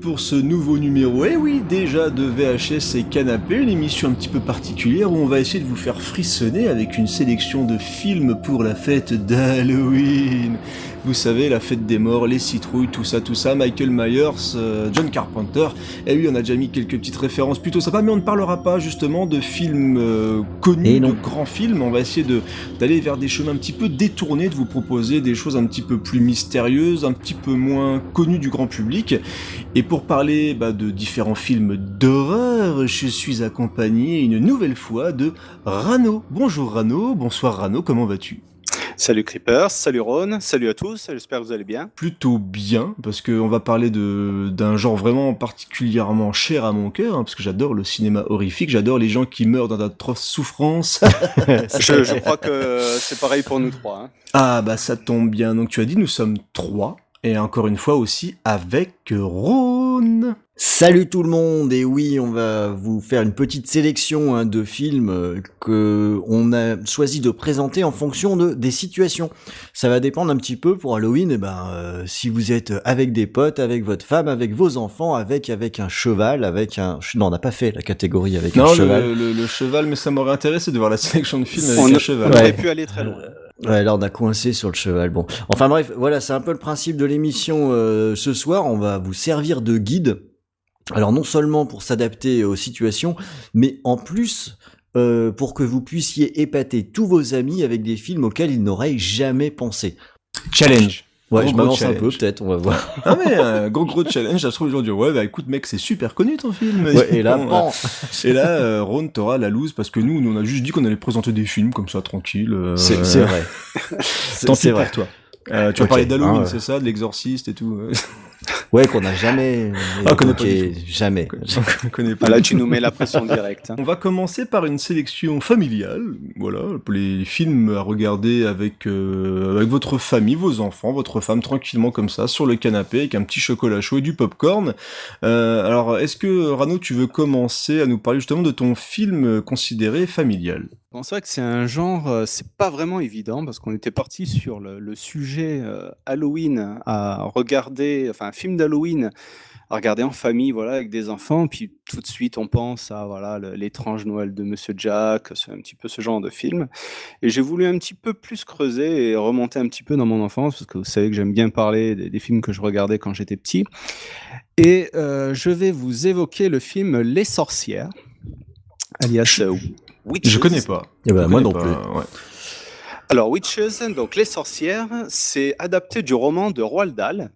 pour ce nouveau numéro, eh oui déjà de VHS et Canapé, une émission un petit peu particulière où on va essayer de vous faire frissonner avec une sélection de films pour la fête d'Halloween. Vous savez, la fête des morts, les citrouilles, tout ça, tout ça, Michael Myers, euh, John Carpenter, et oui on a déjà mis quelques petites références plutôt sympas, mais on ne parlera pas justement de films euh, connus, de grands films, on va essayer d'aller vers des chemins un petit peu détournés, de vous proposer des choses un petit peu plus mystérieuses, un petit peu moins connues connu du grand public. Et pour parler bah, de différents films d'horreur, je suis accompagné une nouvelle fois de Rano. Bonjour Rano, bonsoir Rano, comment vas-tu? Salut Creepers, salut Ron, salut à tous, j'espère que vous allez bien. Plutôt bien, parce qu'on va parler d'un genre vraiment particulièrement cher à mon cœur, hein, parce que j'adore le cinéma horrifique, j'adore les gens qui meurent dans d'atroces souffrances. je, je, crois que c'est pareil pour nous trois. Hein. Ah bah ça tombe bien, donc tu as dit nous sommes trois, et encore une fois aussi avec Ron. Salut tout le monde et oui on va vous faire une petite sélection hein, de films euh, que on a choisi de présenter en fonction de des situations. Ça va dépendre un petit peu pour Halloween. Et eh ben euh, si vous êtes avec des potes, avec votre femme, avec vos enfants, avec avec un cheval, avec un non on n'a pas fait la catégorie avec un cheval. Le, le, cheval mais ça m'aurait intéressé de voir la sélection de films avec un cheval. On aurait pu aller très loin. Ouais, là on a coincé sur le cheval. Bon, enfin bref, voilà, c'est un peu le principe de l'émission euh, ce soir. On va vous servir de guide. Alors non seulement pour s'adapter aux situations, mais en plus euh, pour que vous puissiez épater tous vos amis avec des films auxquels ils n'auraient jamais pensé. Challenge. Ouais, je m'avance un peu, peut-être, on va voir. Ah mais un gros gros challenge, ça se trouve aujourd'hui. Ouais, bah écoute mec, c'est super connu ton film. Ouais, et là, bon, et là, euh, Ron, t'auras la loose parce que nous, nous, on a juste dit qu'on allait présenter des films comme ça, tranquille. Euh, c'est vrai. Tant pis pour toi. Euh, tu vas parler d'Halloween, ah, c'est ça, de l'exorciste et tout. Ouais, qu'on n'a jamais. Ah, connaît pas jamais. On connaît pas. Ah, là, tu nous mets la pression directe. Hein. On va commencer par une sélection familiale. Voilà, les films à regarder avec euh, avec votre famille, vos enfants, votre femme tranquillement comme ça sur le canapé avec un petit chocolat chaud et du popcorn. Euh, alors, est-ce que Rano, tu veux commencer à nous parler justement de ton film considéré familial? Bon, c'est vrai que c'est un genre, euh, c'est pas vraiment évident parce qu'on était parti sur le, sujet euh, Halloween à regarder, enfin un film d'Halloween à regarder en famille, voilà, avec des enfants. Puis tout de suite, on pense à voilà l'étrange Noël de Monsieur Jack, c'est un petit peu ce genre de film. Et j'ai voulu un petit peu plus creuser et remonter un petit peu dans mon enfance parce que vous savez que j'aime bien parler des, des, films que je regardais quand j'étais petit. Et euh, je vais vous évoquer le film Les Sorcières, alias Witches. Je connais pas. Eh ben, moi non plus. Alors, Witches, donc Les Sorcières, c'est adapté du roman de Roald Dahl.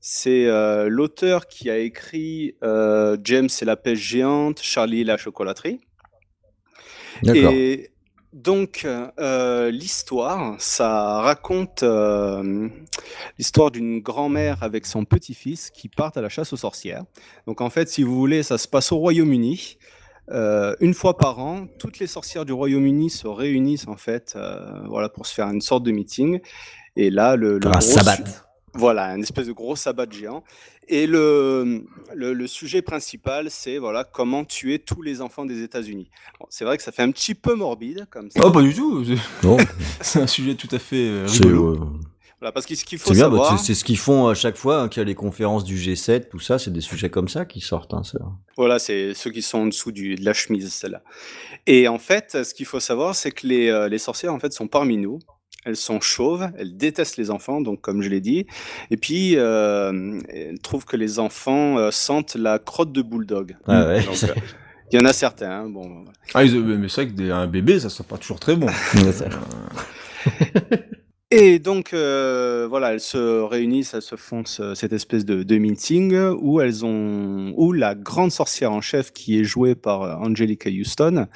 C'est euh, l'auteur qui a écrit euh, James et la pêche géante, Charlie et la chocolaterie. D'accord. Et donc, euh, l'histoire, ça raconte l'histoire d'une grand-mère avec son petit-fils qui partent à la chasse aux sorcières. Donc, en fait, si vous voulez, ça se passe au Royaume-Uni. Euh, une fois par an, toutes les sorcières du Royaume-Uni se réunissent en fait, euh, voilà, pour se faire une sorte de meeting. Et là, le, un sabbat. Voilà, une espèce de gros sabbat géant. Et le, le, sujet principal, c'est voilà comment tuer tous les enfants des États-Unis. Bon, c'est vrai que ça fait un petit peu morbide comme ça. Oh, pas du tout. C'est un sujet tout à fait euh, rigolo. Voilà, parce que ce qu'il faut bah, savoir. C'est ce qu'ils font à chaque fois hein, qu'il y a les conférences du G7, tout ça, c'est des sujets comme ça qui sortent. Hein, ça. Voilà, c'est ceux qui sont en dessous du, de la chemise, celle-là. Et en fait, ce qu'il faut savoir, c'est que les, euh, les sorcières, en fait, sont parmi nous. Elles sont chauves, elles détestent les enfants, donc comme je l'ai dit. Et puis, euh, elles trouvent que les enfants euh, sentent la crotte de bulldog. Ah ouais. Donc, il y en a certains. Hein, bon. Ah, mais c'est vrai qu'un bébé, ça sent pas toujours très bon. Et donc, euh, voilà, elles se réunissent, elles se font cette espèce de, de, meeting où elles ont, où la grande sorcière en chef, qui est jouée par euh, Angelica Houston,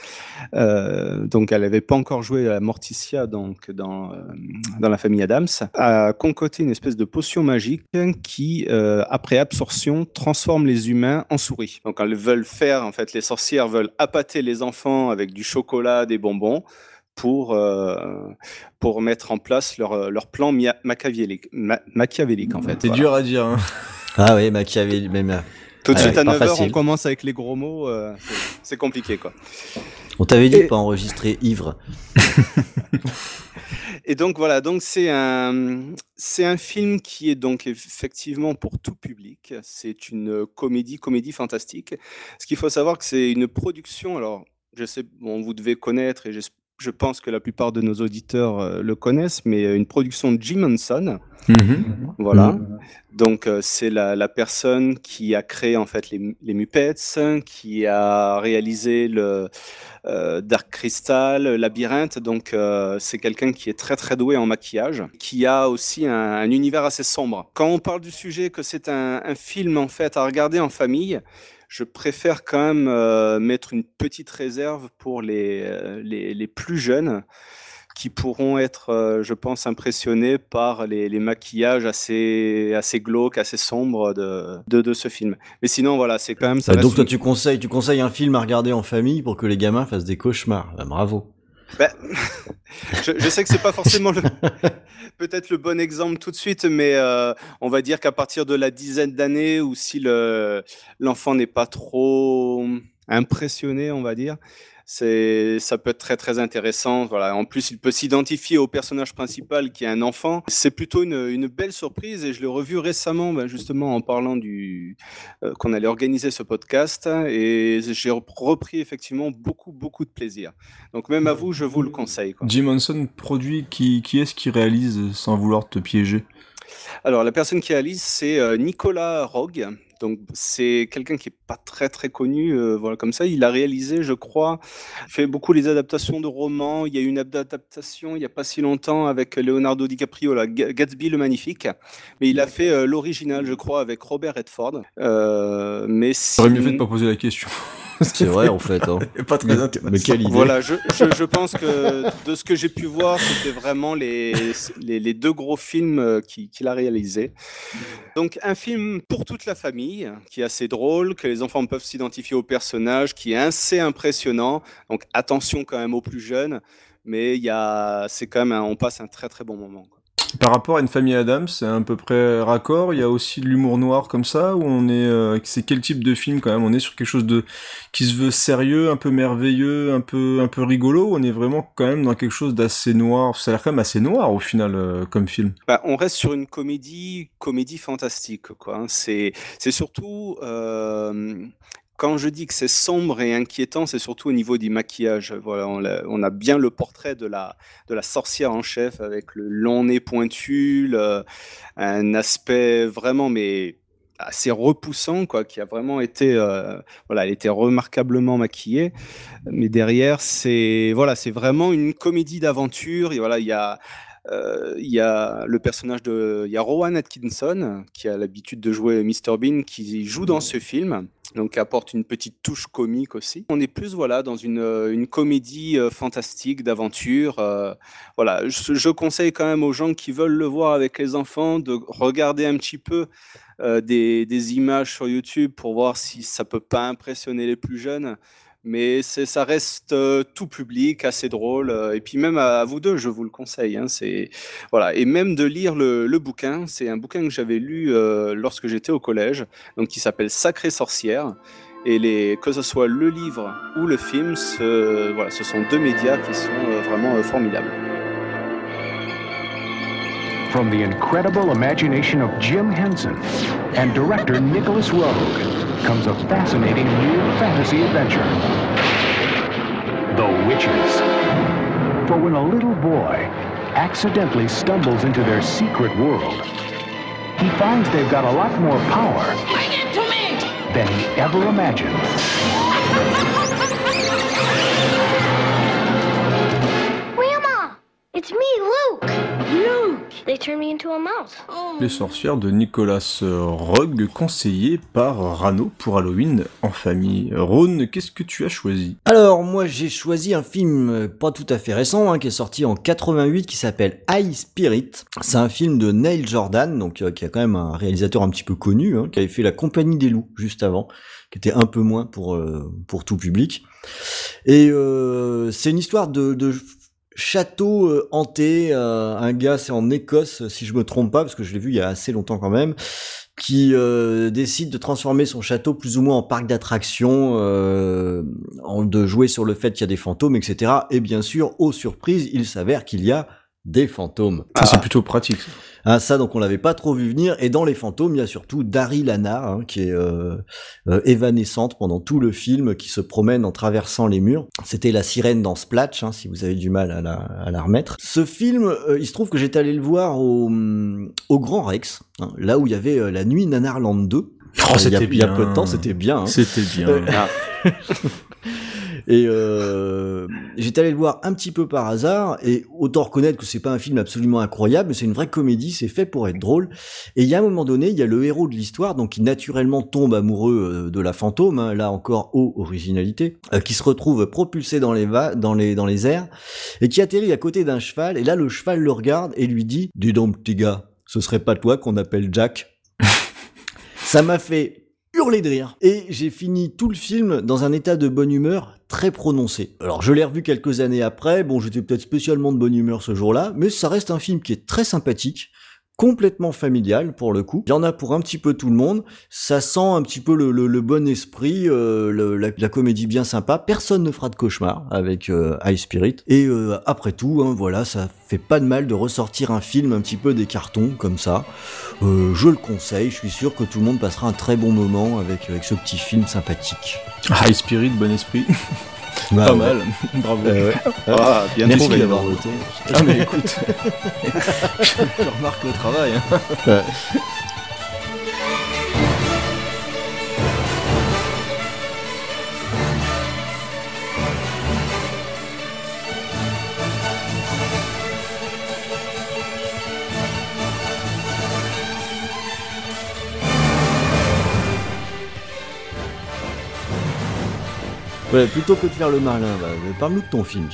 euh, donc elle n'avait pas encore joué à Morticia donc dans, euh, dans la famille Adams, a concocté une espèce de potion magique qui, euh, après absorption, transforme les humains en souris. Donc elles veulent faire, en fait, les sorcières veulent appâter les enfants avec du chocolat, des bonbons pour, euh, pour mettre en place leur, leur plan machiavélique, machiavélique en fait. C'est dur à dire. Hein. Ah oui, machiavélique même. Tout de suite à 9h, on commence avec les gros mots, euh, c'est compliqué quoi. On t'avait dit de pas enregistrer ivre. Et donc voilà, donc c'est un c'est un film qui est donc effectivement pour tout public. C'est une comédie, comédie fantastique. Ce qu'il faut savoir que c'est une production. Alors, je sais, bon, vous devez connaître et j'espère je pense que la plupart de nos auditeurs euh, le connaissent, mais euh, une production de Jim Henson. Mhm. Voilà. Mhm. Donc, euh, c'est la, personne qui a créé en fait les, les Muppets, qui a réalisé le Dark Crystal, Labyrinthe. Donc, c'est quelqu'un qui est très très doué en maquillage, qui a aussi un, univers assez sombre. Quand on parle du sujet, que c'est un, un film en fait à regarder en famille, je préfère quand même euh, mettre une petite réserve pour les, euh, les, les, plus jeunes qui pourront être, euh, je pense, impressionnés par les, les, maquillages assez, assez glauques, assez sombres de, de, de ce film. Mais sinon, voilà, c'est quand même ça. donc toi, tu conseilles, tu conseilles un film à regarder en famille pour que les gamins fassent des cauchemars. Bah, bravo. Ben, je, je, sais que c'est pas forcément peut-être le bon exemple tout de suite, mais euh, on va dire qu'à partir de la dizaine d'années, ou si l'enfant n'est pas trop impressionné, on va dire, c'est ça peut être très très intéressant. Voilà. En plus, il peut s'identifier au personnage principal qui est un enfant. C'est plutôt une, une, belle surprise et je l'ai revu récemment, ben, justement en parlant du euh, qu'on allait organiser ce podcast et j'ai repris effectivement beaucoup beaucoup de plaisir. Donc même à vous, je vous le conseille. Quoi. Jim Henson produit qui qui est-ce qui réalise sans vouloir te piéger? Alors, la personne qui réalise, c'est euh, Nicolas Rogue. Donc c'est quelqu'un qui est pas très très connu, euh, voilà comme ça. Il a réalisé, je crois, fait beaucoup les adaptations de romans. Il y a eu une adaptation il y a pas si longtemps avec Leonardo DiCaprio, la Gatsby le magnifique. Mais il a fait euh, l'original, je crois, avec Robert Redford. Euh, mais J'aurais mieux fait de pas poser la question. C'est vrai en fait. Hein. pas très intéressant. Mais quelle idée. Voilà, je, je, je pense que de ce que j'ai pu voir, c'était vraiment les, les, les, deux gros films qu'il a réalisés. Donc un film pour toute la famille, qui est assez drôle, que les enfants peuvent s'identifier au personnage, qui est assez impressionnant. Donc attention quand même aux plus jeunes, mais il y a, c'est quand même, un, on passe un très très bon moment. Quoi. Par rapport à une famille Adams, c'est à peu près raccord. Il y a aussi de l'humour noir comme ça, où on est, euh, c'est quel type de film quand même? On est sur quelque chose de qui se veut sérieux, un peu merveilleux, un peu un peu rigolo. on est vraiment quand même dans quelque chose d'assez noir. Ça a l'air quand même assez noir au final euh, comme film. Bah, on reste sur une comédie, comédie fantastique quoi. Hein. C'est c'est surtout euh, quand je dis que c'est sombre et inquiétant, c'est surtout au niveau du maquillage. Voilà, on a, bien le portrait de la, sorcière en chef avec le long nez pointu, un aspect vraiment mais assez repoussant quoi qui a vraiment été euh, voilà elle était remarquablement maquillée mais derrière c'est voilà c'est vraiment une comédie d'aventure et voilà il y a il y a le personnage de il y a Rowan Atkinson qui a l'habitude de jouer Mr Bean qui joue dans ce film donc apporte une petite touche comique aussi. On est plus voilà dans une, euh, une comédie euh, fantastique d'aventure. Euh, voilà, je, je, conseille quand même aux gens qui veulent le voir avec les enfants de regarder un petit peu euh, des, des, images sur YouTube pour voir si ça peut pas impressionner les plus jeunes mais ça reste euh, tout public, assez drôle. Euh, et puis même à, vous deux, je vous le conseille. Hein, voilà, et même de lire le, bouquin. C'est un bouquin que j'avais lu euh, lorsque j'étais au collège, donc qui s'appelle Sacrée sorcière. Et les, que ce soit le livre ou le film, ce, voilà, ce sont deux médias qui sont vraiment formidables. From the incredible imagination of Jim Henson and director Nicholas Rogue. comes a fascinating new fantasy adventure. The Witches. For when a little boy accidentally stumbles into their secret world, he finds they've got a lot more power than he ever imagined. Les sorcières de Nicolas Rogue, conseillé par Rano pour Halloween en famille. Ron, qu'est-ce que tu as choisi? Alors, moi j'ai choisi un film euh, pas tout à fait récent, hein, qui est sorti en 88, qui s'appelle High Spirit. C'est un film de Neil Jordan, donc euh, qui a quand même un réalisateur un petit peu connu, hein, qui avait fait La Compagnie des Loups juste avant, qui était un peu moins pour, euh, pour tout public. Et euh, c'est une histoire de, de château euh, hanté, un gars c'est en Écosse si je me trompe pas parce que je l'ai vu il y a assez longtemps quand même, qui décide de transformer son château plus ou moins en parc d'attractions, de jouer sur le fait qu'il y a des fantômes, etc. Et bien sûr, aux surprises, il s'avère qu'il y a des fantômes. Ça c'est plutôt pratique. Ah, ça, donc on l'avait pas trop vu venir. Et dans les fantômes, il y a surtout Dari Lana, hein, qui est euh, euh, évanescente pendant tout le film, qui se promène en traversant les murs. C'était la sirène dans Splatch, hein, si vous avez du mal à la, à la remettre. Ce film, euh, il se trouve que j'étais allé le voir au, au Grand Rex, hein, là où il y avait la nuit Nanarland 2. Oh, c'était bien. Il y a peu de temps, c'était bien. Hein. C'était bien. Ah. Et euh, j'étais allé le voir un petit peu par hasard, et autant reconnaître que c'est pas un film absolument incroyable, mais c'est une vraie comédie, c'est fait pour être drôle. Et il y a un moment donné, il y a le héros de l'histoire, donc qui naturellement tombe amoureux euh, de la fantôme, hein, là encore haut originalité, euh, qui se retrouve propulsé dans les, dans, les, dans les airs, et qui atterrit à côté d'un cheval, et là le cheval le regarde et lui dit « Dis donc petit gars, ce serait pas toi qu'on appelle Jack ?» Ça m'a fait Et j'ai fini tout le film dans un état de bonne humeur très prononcé. Alors je l'ai revu quelques années après, bon j'étais peut-être spécialement de bonne humeur ce jour-là, mais ça reste un film qui est très sympathique, complètement familial pour le coup. Il y en a pour un petit peu tout le monde. Ça sent un petit peu le, bon esprit, euh, la, comédie bien sympa. Personne ne fera de cauchemar avec euh, High Spirit. Et euh, après tout, hein, voilà, ça fait pas de mal de ressortir un film un petit peu des cartons comme ça. je le conseille. Je suis sûr que tout le monde passera un très bon moment avec, avec ce petit film sympathique. High Spirit, bon esprit. Bah pas mal, bravo. Euh, ah, bien Merci d'avoir voté. Ah mais écoute, je remarque le travail. Hein. Ouais. Plutôt que de faire le malin, bah, parle-nous de ton film.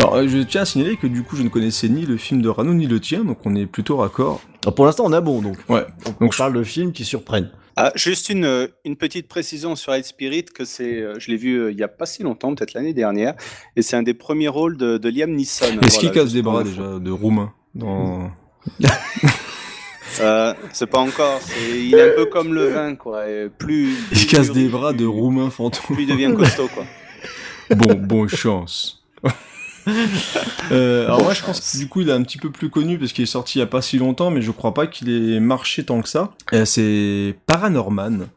Alors, euh, je tiens à signaler que du coup, je ne connaissais ni le film de Rano ni le tien, donc on est plutôt raccord. pour l'instant, on a bon, donc. Ouais. On, donc, parle de films qui surprennent. Ah, juste une, euh, une petite précision sur High Spirit, que c'est, euh, je l'ai vu il y a pas si longtemps, peut-être l'année dernière, et c'est un des premiers rôles de, Liam Neeson. Est-ce qu'il casse des bras déjà de roumain dans... c'est pas encore. il est un peu comme le vin, quoi. plus, il casse des bras de roumain fantôme. Plus il devient costaud, quoi. bon, bon chance. euh, alors moi je pense que du coup il est un petit peu plus connu parce qu'il est sorti il y a pas si longtemps mais je crois pas qu'il ait marché tant que ça. Euh, c'est Paranorman.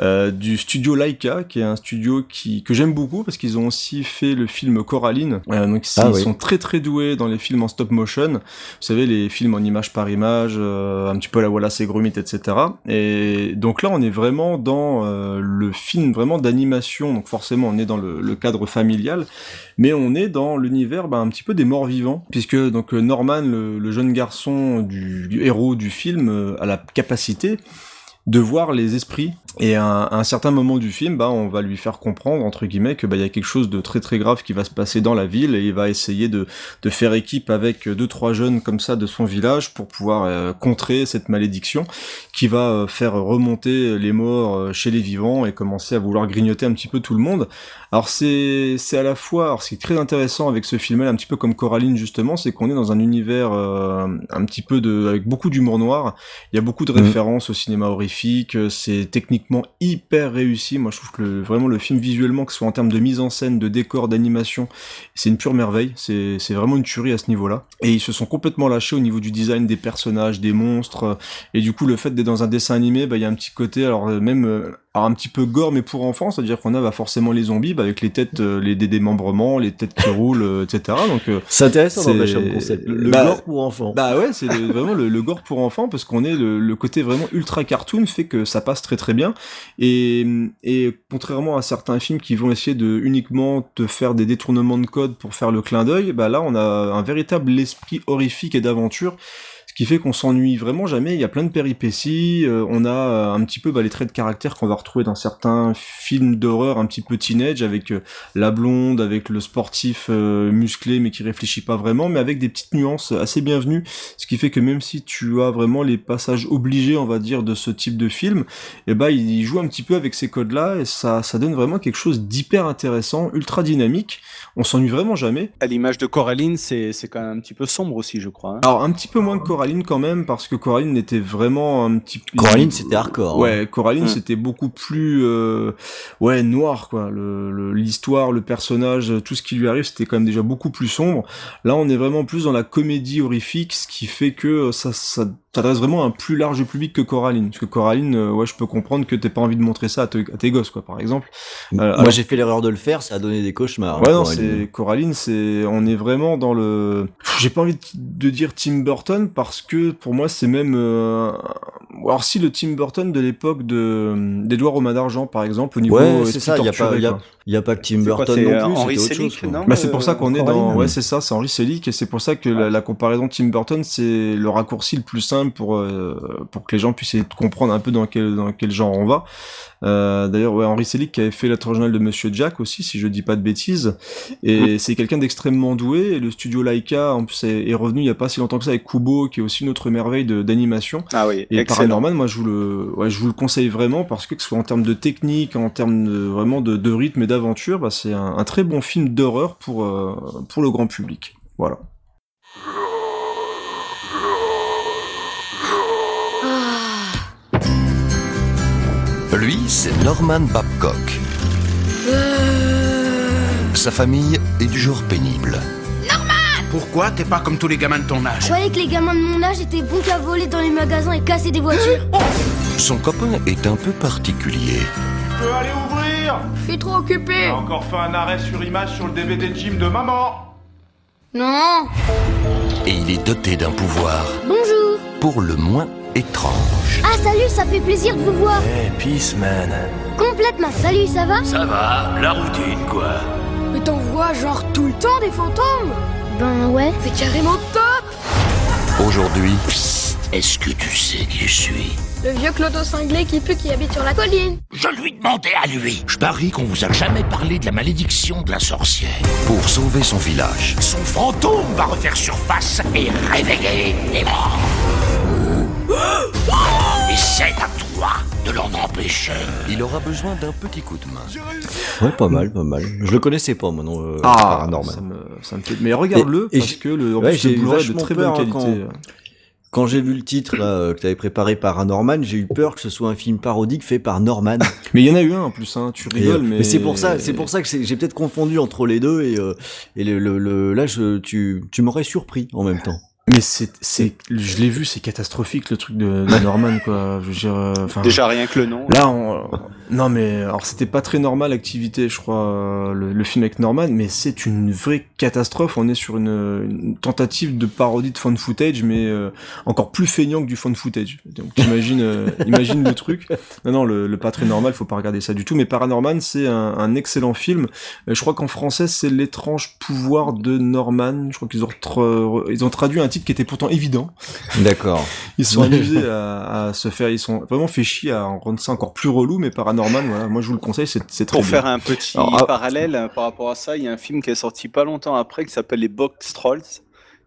Euh, du studio Laika, qui est un studio qui que j'aime beaucoup parce qu'ils ont aussi fait le film Coraline. Euh, donc ah ils sont très très doués dans les films en stop motion. Vous savez les films en image par image, euh, un petit peu la Wallace et Gromit, etc. Et donc là on est vraiment dans le film vraiment d'animation. Donc forcément on est dans le, cadre familial, mais on est dans l'univers bah, un petit peu des morts vivants, puisque donc Norman, le, le jeune garçon du, du, héros du film, a la capacité de voir les esprits et à un, certain moment du film, bah, on va lui faire comprendre entre guillemets que bah y a quelque chose de très très grave qui va se passer dans la ville et il va essayer de, de faire équipe avec deux trois jeunes comme ça de son village pour pouvoir euh, contrer cette malédiction qui va euh, faire remonter les morts euh, chez les vivants et commencer à vouloir grignoter un petit peu tout le monde. Alors c'est c'est à la fois, alors ce qui est très intéressant avec ce film-là, un petit peu comme Coraline justement, c'est qu'on est dans un univers un petit peu de avec beaucoup d'humour noir. Il y a beaucoup de mmh. références au cinéma horrifique, c'est technique hyper réussi. Moi, je trouve que vraiment le film visuellement, que ce soit en termes de mise en scène, de décor, d'animation, c'est une pure merveille. C'est vraiment une tuerie à ce niveau-là. Et ils se sont complètement lâchés au niveau du design des personnages, des monstres. Et du coup, le fait d'être dans un dessin animé, bah, il y a un petit côté, alors même euh, alors un petit peu gore mais pour enfants, c'est-à-dire qu'on a bah, forcément les zombies bah, avec les têtes, euh, les démembrements, les têtes qui roulent, euh, etc. Donc euh, c'est intéressant dans le concept. Le, bah, gore pour enfants. Bah ouais, c'est vraiment le, gore pour enfants parce qu'on est le, côté vraiment ultra cartoon fait que ça passe très très bien et, et contrairement à certains films qui vont essayer de uniquement te faire des détournements de code pour faire le clin d'œil, bah là on a un véritable esprit horrifique et d'aventure qui fait qu'on s'ennuie vraiment jamais. Il y a plein de péripéties. Euh, on a euh, un petit peu bah, les traits de caractère qu'on va retrouver dans certains films d'horreur un petit peu teenage, avec euh, la blonde, avec le sportif musclé mais qui réfléchit pas vraiment, mais avec des petites nuances assez bienvenues. Ce qui fait que même si tu as vraiment les passages obligés, on va dire, de ce type de film, et eh ben il joue un petit peu avec ces codes-là et ça, ça donne vraiment quelque chose d'hyper intéressant, ultra dynamique. On s'ennuie vraiment jamais. À l'image de Coraline, c'est quand même un petit peu sombre aussi, je crois. Hein. Alors un petit peu moins que Coraline quand même, parce que Coraline était vraiment un petit peu... Coraline c'était hardcore. Hein. Ouais, Coraline c'était beaucoup plus... Euh... ouais, noir quoi. L'histoire, le, le personnage, tout ce qui lui arrive, c'était quand même déjà beaucoup plus sombre. Là on est vraiment plus dans la comédie horrifique, ce qui fait que ça, ça s'adresse vraiment à un plus large public que Coraline. Parce que Coraline, euh, ouais, je peux comprendre que t'aies pas envie de montrer ça à, tes gosses, quoi, par exemple. Euh, Moi, j'ai fait l'erreur de le faire, ça a donné des cauchemars. Ouais, non, c'est Coraline, c'est, on est vraiment dans le. J'ai pas envie de dire Tim Burton parce que pour moi, c'est même. Euh... Alors si le Tim Burton de l'époque de d'Edouard Romain d'Argent, par exemple, au niveau. Ouais, c'est ça. Il y a pas, il y a, pas que Tim Burton non plus. Henri Selick, non bah, c'est pour ça qu'on est dans. Ouais, c'est ça, c'est Henri Selick et c'est pour ça que la, la comparaison Tim Burton, c'est le raccourci le plus simple pour euh, pour que les gens puissent comprendre un peu dans quel dans quel genre on va. Euh, D'ailleurs, ouais, Henri Selick qui avait fait la originale de Monsieur Jack aussi, si je dis pas de bêtises. Et c'est quelqu'un d'extrêmement doué. Et le studio Laika, en plus, est, revenu il y a pas si longtemps que ça avec Kubo, qui est aussi une autre merveille d'animation. Ah oui. Et Paranorman, moi, je vous le, ouais, je vous le conseille vraiment parce que que ce soit en termes de technique, en termes de, vraiment de, de rythme et d'aventure, bah, c'est un, un, très bon film d'horreur pour euh, pour le grand public. Voilà. Lui, c'est Norman Babcock. Euh. Sa famille est du genre pénible. Norman Pourquoi t'es pas comme tous les gamins de ton âge Je croyais que les gamins de mon âge étaient bons qu'à voler dans les magasins et casser des voitures. Son copain est un peu particulier. Tu peux aller ouvrir Je suis trop occupé. J'ai encore fait un arrêt sur image sur le DVD de gym de maman. Non. Et il est doté d'un pouvoir. Bonjour. Pour le moins étrange. Ah salut, ça fait plaisir de vous voir. Hey, peace man. Complètement. Salut, ça va? Ça va, la routine quoi. Mais t'en vois genre tout le temps des fantômes Ben ouais. C'est carrément top Aujourd'hui... Est-ce que tu sais qui je suis? Le vieux clodo cinglé qui pue qui habite sur la colline. Je lui demandais à lui. Je parie qu'on vous a jamais parlé de la malédiction de la sorcière. Pour sauver son village. Son fantôme va refaire surface et réveiller les morts. Et c'est à toi de l'en empêcher. Il aura besoin d'un petit coup de main. Ouais, pas mal, pas mal. Je le connaissais pas, moi, non. Euh, ah, normal. Ça me, ça me fait... Mais regarde-le, parce que le, ouais, j'ai de très bonne qualité. Quand... Quand j'ai vu le titre là, euh, que tu avais préparé Paranorman, j'ai eu peur que ce soit un film parodique fait par Norman. mais il y en a eu un en plus, hein, tu rigoles. mais, mais c'est pour ça, c'est pour ça que j'ai peut-être confondu entre les deux et, euh, et le, le, le, là je, tu, tu m'aurais surpris en même temps. Mais c'est, c'est, je l'ai vu, c'est catastrophique le truc de, de Norman quoi. Je veux dire, euh. Déjà rien que le nom. Là, on, non mais alors c'était pas très normal l'activité, je crois, euh, le, le, film avec Norman, mais c'est une vraie catastrophe. On est sur une, une tentative de parodie de fun footage, mais euh, encore plus feignant que du fun footage. Donc imagine, imagine le truc. Non non, le, le, pas très normal, faut pas regarder ça du tout. Mais Paranorman, c'est un, un, excellent film. Je crois qu'en français, c'est l'étrange pouvoir de Norman. Je crois qu'ils ont, ils ont traduit un titre qui était pourtant évident. D'accord. Ils sont amusés à, à, se faire, ils sont vraiment fait chier à rendre ça encore plus relou, mais Paranormal, voilà, moi je vous le conseille, c'est très Pour faire un petit ah, parallèle euh, par rapport à ça, il y a un film qui est sorti pas longtemps après qui s'appelle Les Box Trolls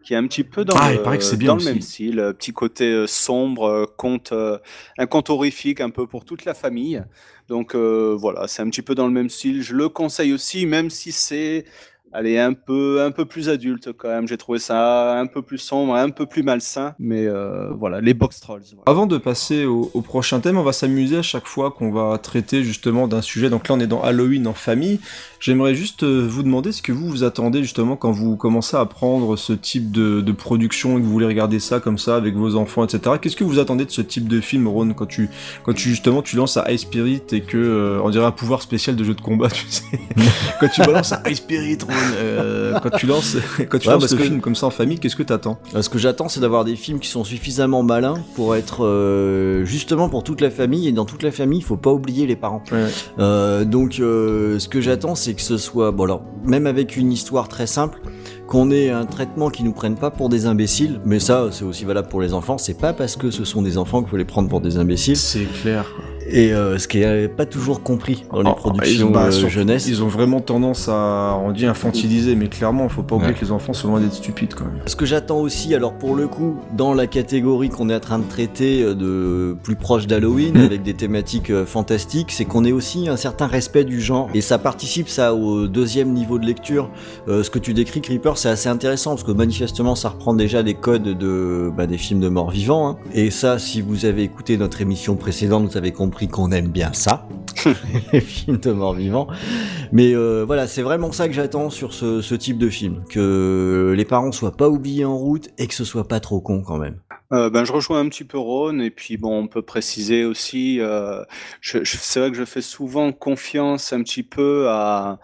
qui est un petit peu dans ah, le, bien dans le même style, euh, petit côté euh, sombre, conte, un conte horrifique un peu pour toute la famille. Donc voilà, c'est un petit peu dans le même style. Je le conseille aussi, même si c'est elle est un peu, un peu plus adulte quand même. J'ai trouvé ça un peu plus sombre, un peu plus malsain. Mais euh, voilà, les box trolls. Avant de passer au, au, prochain thème, on va s'amuser à chaque fois qu'on va traiter justement d'un sujet. Donc là, on est dans Halloween en famille. J'aimerais juste euh, vous demander ce que vous vous attendez justement quand vous commencez à prendre ce type de, de production et que vous voulez regarder ça comme ça avec vos enfants, etc. Qu'est-ce que vous attendez de ce type de film, Ron, quand tu, quand tu justement tu lances à High Spirit et que euh, on dirait un pouvoir spécial de jeu de combat, tu sais. quand tu balances à High Spirit, Ron, euh, quand tu lances, quand tu lances ce film comme ça en famille, qu'est-ce que t'attends? Ce que j'attends, c'est d'avoir des films qui sont suffisamment malins pour être euh, justement pour toute la famille et dans toute la famille, il faut pas oublier les parents. Ouais. Donc, ce que j'attends, c'est que ce soit, bon alors, même avec une histoire très simple, qu'on ait un traitement qui nous prenne pas pour des imbéciles, mais ça c'est aussi valable pour les enfants, c'est pas parce que ce sont des enfants qu'il faut les prendre pour des imbéciles. C'est clair. Et euh, ce qui est pas toujours compris dans les Oh, productions ils ont- bah, euh, surtout, jeunesse. Ils ont vraiment tendance à, on dit infantiliser, mais clairement, faut pas oublier Ouais. que les enfants sont loin d'être stupides quand même. Ce que j'attends aussi, alors pour le coup, dans la catégorie qu'on est en train de traiter euh, de plus proche d'Halloween, Mm. avec des thématiques euh, fantastiques, c'est qu'on ait aussi un certain respect du genre. Et ça participe ça au deuxième niveau de lecture. Euh, ce que tu décris, Creeper, c'est assez intéressant, parce que manifestement, ça reprend déjà des codes de, bah, des films de morts vivants. hein. Et ça, si vous avez écouté notre émission précédente, vous avez compris qu'on aime bien ça, les films de morts vivants. Mais euh, voilà, c'est vraiment ça que j'attends sur ce, ce type de film, que les parents soient pas oubliés en route et que ce soit pas trop con quand même. Euh, ben, je rejoins un petit peu Ron, et puis bon, on peut préciser aussi, euh, c'est vrai que je fais souvent confiance un petit peu à,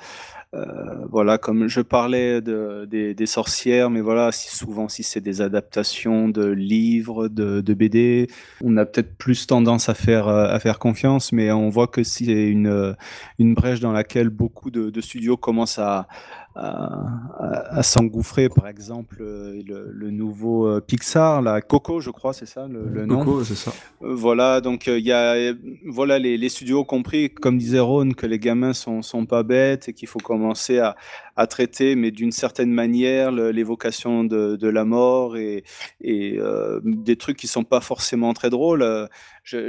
voilà, comme je parlais de, des, sorcières, mais voilà, si souvent si c'est des adaptations de livres, de, BD, on a peut-être plus tendance à faire, euh, à faire confiance, mais on voit que c'est une, une brèche dans laquelle beaucoup de studios commencent à, à, s'engouffrer. Par exemple, euh, le, le nouveau euh, Pixar, la Coco, je crois, c'est ça le, le nom. Coco, c'est ça. Euh, Voilà, donc il y a, voilà, les, les studios ont compris, comme disait Ron, que les gamins sont, sont pas bêtes et qu'il faut commencer à, à traiter, mais d'une certaine manière, l'évocation de, de la mort et, et euh, des trucs qui sont pas forcément très drôles. Euh,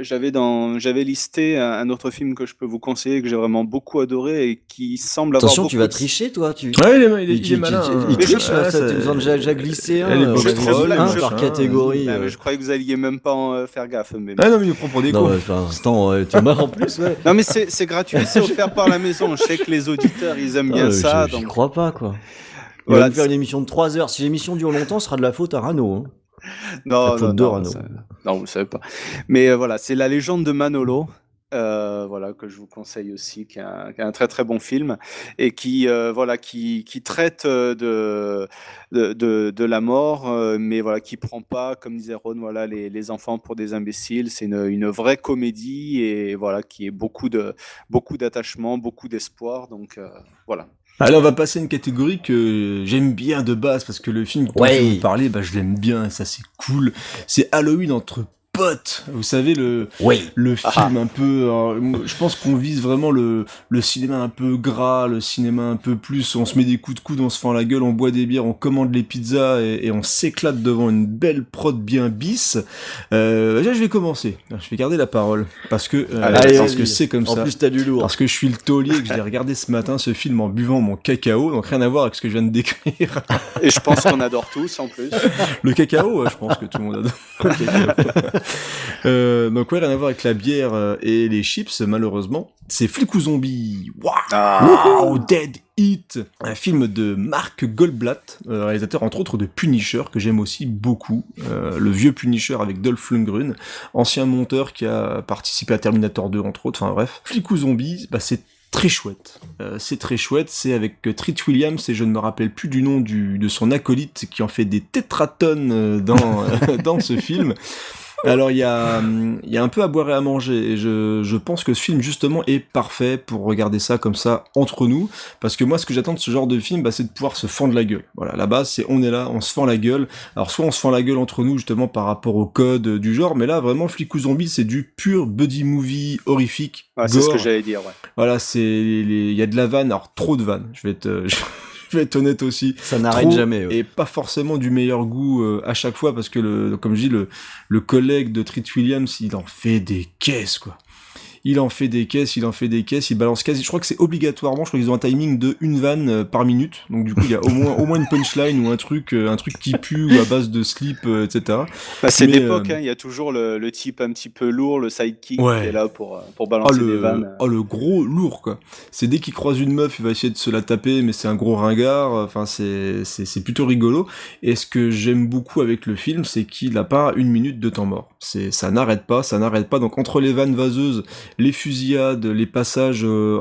J'avais dans, j'avais listé un, un autre film que je peux vous conseiller que j'ai vraiment beaucoup adoré et qui semble avoir Attention, beaucoup tu vas de- tricher toi, tu. Ouais, il est, il est- il tu- est tu- malin. tu- hein. il triche là, Ouais, ça, tu déjà, glissé un. Elle est euh, je- par hein, catégorie. Ah, euh. mais je croyais que vous alliez même pas en, faire gaffe. Mais... Ah non, mais il nous prend pour des Non, cons. pour l'instant, ouais, tu m'as en plus, ouais. Non mais c'est gratuit, c'est offert par la maison. Je sais que les auditeurs ils aiment bien Ah, ça. donc crois pas, quoi. On Voilà, va nous faire une émission de 3 heures. Si l'émission dure longtemps, ce sera de la faute à Rano. hein. non, non, de non, Rano. ça- non, vous savez pas. Mais euh, voilà, c'est la légende de Manolo. euh, voilà que je vous conseille aussi, qui est un, qui est un très très bon film et qui euh, voilà qui, qui traite de, de, de, de la mort, euh, mais voilà qui prend pas, comme disait Ron, voilà les, les enfants pour des imbéciles. C'est une, une vraie comédie et voilà qui est beaucoup de beaucoup d'attachement, beaucoup d'espoir. Donc voilà. Allez, on va passer à une catégorie que j'aime bien de base parce que le film dont Ouais. je vais vous parler, bah, je l'aime bien, ça c'est cool. C'est Halloween entre potes. Vous savez, le, Oui. le Ah. film un peu. alors, moi, je pense qu'on vise vraiment le, le cinéma un peu gras, le cinéma un peu plus. On se met des coups de coude, on se fend la gueule, on boit des bières, on commande les pizzas et, et on s'éclate devant une belle prod bien bis. Euh, déjà, je vais commencer. Je vais garder la parole parce que euh, Allez, parce que c'est comme En ça. plus, t'as du lourd. Parce que je suis le taulier et que je l'ai regardé ce matin, ce film, en buvant mon cacao, donc rien à voir avec ce que je viens de décrire. Et je pense qu'on adore tous en plus. Le cacao, je pense que tout le monde adore le cacao. Euh, donc ouais, rien à voir avec la bière euh, et les chips, malheureusement. C'est Flic ou Zombie. Waouh Ah. Wow, Dead Heat, un film de Mark Goldblatt, euh, réalisateur entre autres de Punisher, que j'aime aussi beaucoup, euh, le vieux Punisher avec Dolph Lundgren, ancien monteur qui a participé à Terminator 2 entre autres, enfin bref. Flic ou Zombie, bah, c'est très chouette. Euh, c'est très chouette, c'est avec euh, Treat Williams et je ne me rappelle plus du nom du, de son acolyte qui en fait des tétratonnes euh, dans, dans ce film. Alors il y a, hum, il y a un peu à boire et à manger et je, je pense que ce film justement est parfait pour regarder ça comme ça entre nous parce que moi ce que j'attends de ce genre de film bah, c'est de pouvoir se fendre la gueule. Voilà, la base c'est on est là, on se fend la gueule. Alors soit on se fend la gueule entre nous justement par rapport au code du genre, mais là vraiment Flic ou Zombie c'est du pur buddy movie horrifique. Ouais, c'est ce que j'allais dire. Ouais. Voilà, c'est il y a de la vanne, alors trop de vanne. Je vais euh, je vais être honnête aussi. Ça n'arrête jamais. ouais. Et pas forcément du meilleur goût euh, à chaque fois parce que le comme je dis le le collègue de Treat Williams, il en fait des caisses quoi. Il en fait des caisses, il en fait des caisses, il balance quasi. Je crois que c'est obligatoirement, je crois qu'ils ont un timing de une vanne euh, par minute. Donc du coup, il y a au moins au moins une punchline ou un truc euh, un truc qui pue ou à base de slip euh, etc. Bah, c'est l'époque, euh, hein, il y a toujours le, le type un petit peu lourd, le sidekick Ouais. qui est là pour, pour Oh balancer des le, vannes. oh le gros lourd quoi. C'est dès qu'il croise une meuf, il va essayer de se la taper, mais c'est un gros ringard. Enfin c'est c'est c'est plutôt rigolo. Et ce que j'aime beaucoup avec le film, c'est qu'il a pas une minute de temps mort. C'est ça n'arrête pas, ça n'arrête pas. Donc entre les vannes vaseuses, les fusillades, les passages. euh,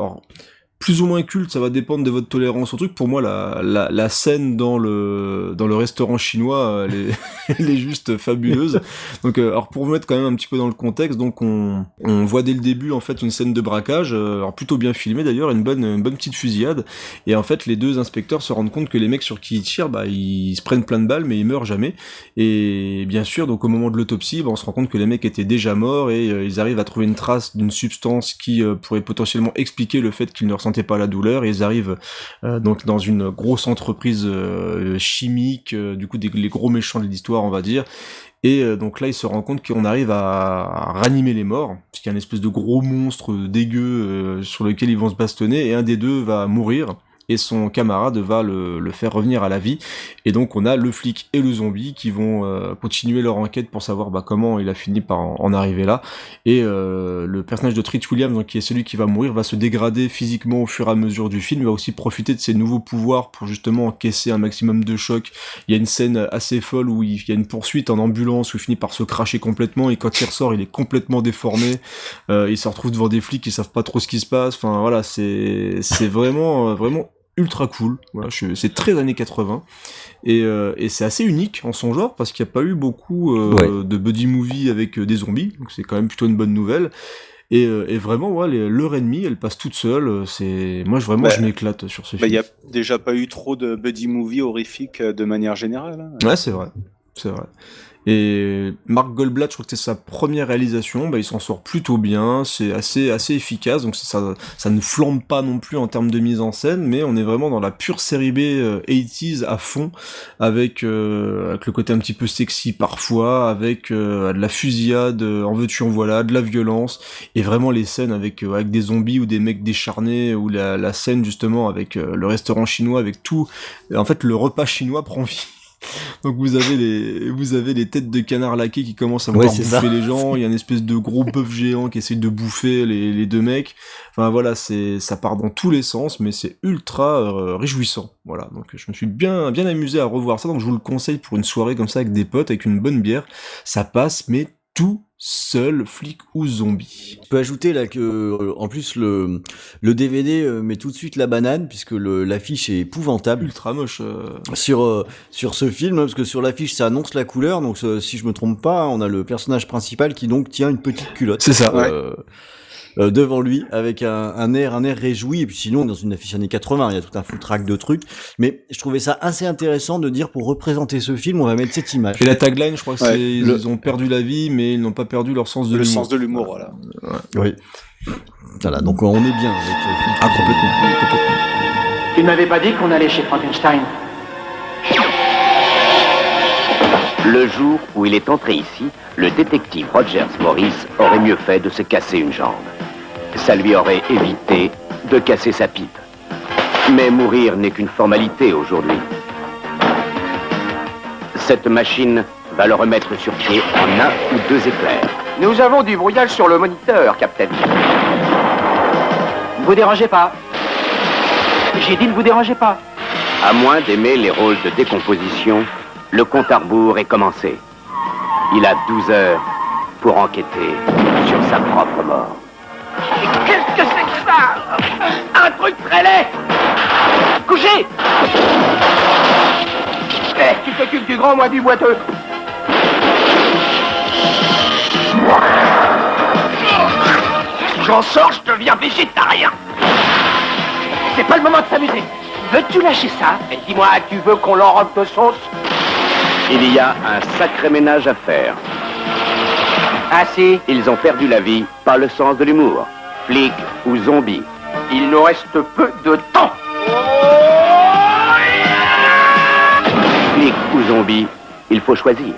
plus ou moins culte, ça va dépendre de votre tolérance au truc. Pour moi, la, la, la scène dans le dans le restaurant chinois, elle est, elle est juste fabuleuse. Donc, euh, alors pour vous mettre quand même un petit peu dans le contexte, donc on, on voit dès le début en fait une scène de braquage, euh, alors plutôt bien filmée d'ailleurs, une bonne une bonne petite fusillade. Et en fait, les deux inspecteurs se rendent compte que les mecs sur qui ils tirent, bah ils se prennent plein de balles, mais ils meurent jamais. Et bien sûr, donc au moment de l'autopsie, bah, on se rend compte que les mecs étaient déjà morts et euh, ils arrivent à trouver une trace d'une substance qui pourrait potentiellement expliquer le fait qu'ils ne pas la douleur. Et ils arrivent donc dans une grosse entreprise chimique, du coup des gros méchants de l'histoire, on va dire. Et euh, donc là, il se rend compte qu'on arrive à, ranimer les morts, puisqu'il y a une espèce de gros monstre dégueu euh, sur lequel ils vont se bastonner, et un des deux va mourir et son camarade va le, le, faire revenir à la vie. Et donc on a le flic et le zombie qui vont euh, continuer leur enquête pour savoir bah, comment il a fini par en, arriver là. Et euh, le personnage de Tritch Williams, donc, qui est celui qui va mourir, va se dégrader physiquement au fur et à mesure du film, il va aussi profiter de ses nouveaux pouvoirs pour justement encaisser un maximum de chocs. Il y a une scène assez folle où il y a une poursuite en ambulance où il finit par se cracher complètement et quand il ressort il est complètement déformé. Euh, il se retrouve devant des flics qui savent pas trop ce qui se passe. Enfin voilà, c'est c'est vraiment vraiment ultra cool. Voilà, c'est très années 80 et, euh, et c'est assez unique en son genre parce qu'il n'y a pas eu beaucoup euh, ouais. de buddy movie avec euh, des zombies, donc c'est quand même plutôt une bonne nouvelle. Et, et vraiment, ouais, l'heure et demie, elle passe toute seule. C'est moi, je, vraiment, Bah, je m'éclate sur ce Bah, Il film. y a déjà pas eu trop de buddy movie horrifiques euh, de manière générale. hein. Ouais, c'est vrai, c'est vrai. Et Mark Goldblatt, je crois que c'est sa première réalisation, bah, il s'en sort plutôt bien, c'est assez assez efficace, donc ça ne flambe pas non plus en termes de mise en scène, mais on est vraiment dans la pure série B euh, 80s à fond, avec, euh, le côté un petit peu sexy parfois, avec euh, de la fusillade, euh, en veux-tu en voilà, de la violence, et vraiment les scènes avec euh, avec des zombies ou des mecs décharnés, ou la, la scène justement avec euh, le restaurant chinois, avec tout, en fait le repas chinois prend vie. Donc vous avez les vous avez les têtes de canard laqués qui commencent à Ouais, vouloir c'est bouffer ça. les gens, il y a une espèce de gros bœuf géant qui essaye de bouffer les, les deux mecs. Enfin voilà, c'est ça part dans tous les sens mais c'est ultra euh, réjouissant. Voilà, donc je me suis bien bien amusé à revoir ça donc je vous le conseille pour une soirée comme ça avec des potes avec une bonne bière, ça passe mais tout seul flic ou zombie. Je peux ajouter là que euh, en plus le le DVD euh, met tout de suite la banane puisque le l'affiche est épouvantable Ultra moche. euh, sur euh, sur ce film hein, parce que sur l'affiche ça annonce la couleur donc si je me trompe pas on a le personnage principal qui donc tient une petite culotte C'est ça, euh, euh, devant lui avec un, un air un air réjoui. Et puis sinon dans une affiche années 80 il y a tout un full track de trucs. Mais je trouvais ça assez intéressant de dire pour représenter ce film on va mettre cette image. Et la tagline, je crois que Ouais, c'est ils le- ont perdu la vie mais ils n'ont pas perdu leur sens de Le sens de l'humour, voilà. oui. Voilà donc on est bien avec le film. Ah complètement. Tu ne m'avais pas dit qu'on allait chez Frankenstein. Le jour où il est entré ici, le détective Rogers Morris aurait mieux fait de se casser une jambe. Ça lui aurait évité de casser sa pipe. Mais mourir n'est qu'une formalité aujourd'hui. Cette machine va le remettre sur pied en un ou deux éclairs. Nous avons du brouillage sur le moniteur, Captain. Ne vous dérangez pas. J'ai dit ne vous dérangez pas. À moins d'aimer les rôles de décomposition, le compte à rebours est commencé. Il a 12 heures pour enquêter sur sa propre mort. Qu'est-ce que c'est que ça Un truc très laid Couchez Eh, tu t'occupes du grand, moi du boiteux. J'en sors, je deviens végétarien. C'est pas le moment de s'amuser. Veux-tu lâcher ça Et dis-moi, tu veux qu'on l'enrobe de sauce Il y a un sacré ménage à faire. Ah si Ils ont perdu la vie par le sens de l'humour. Flic ou zombie. Il nous reste peu de temps. Flic ou zombie, il faut choisir.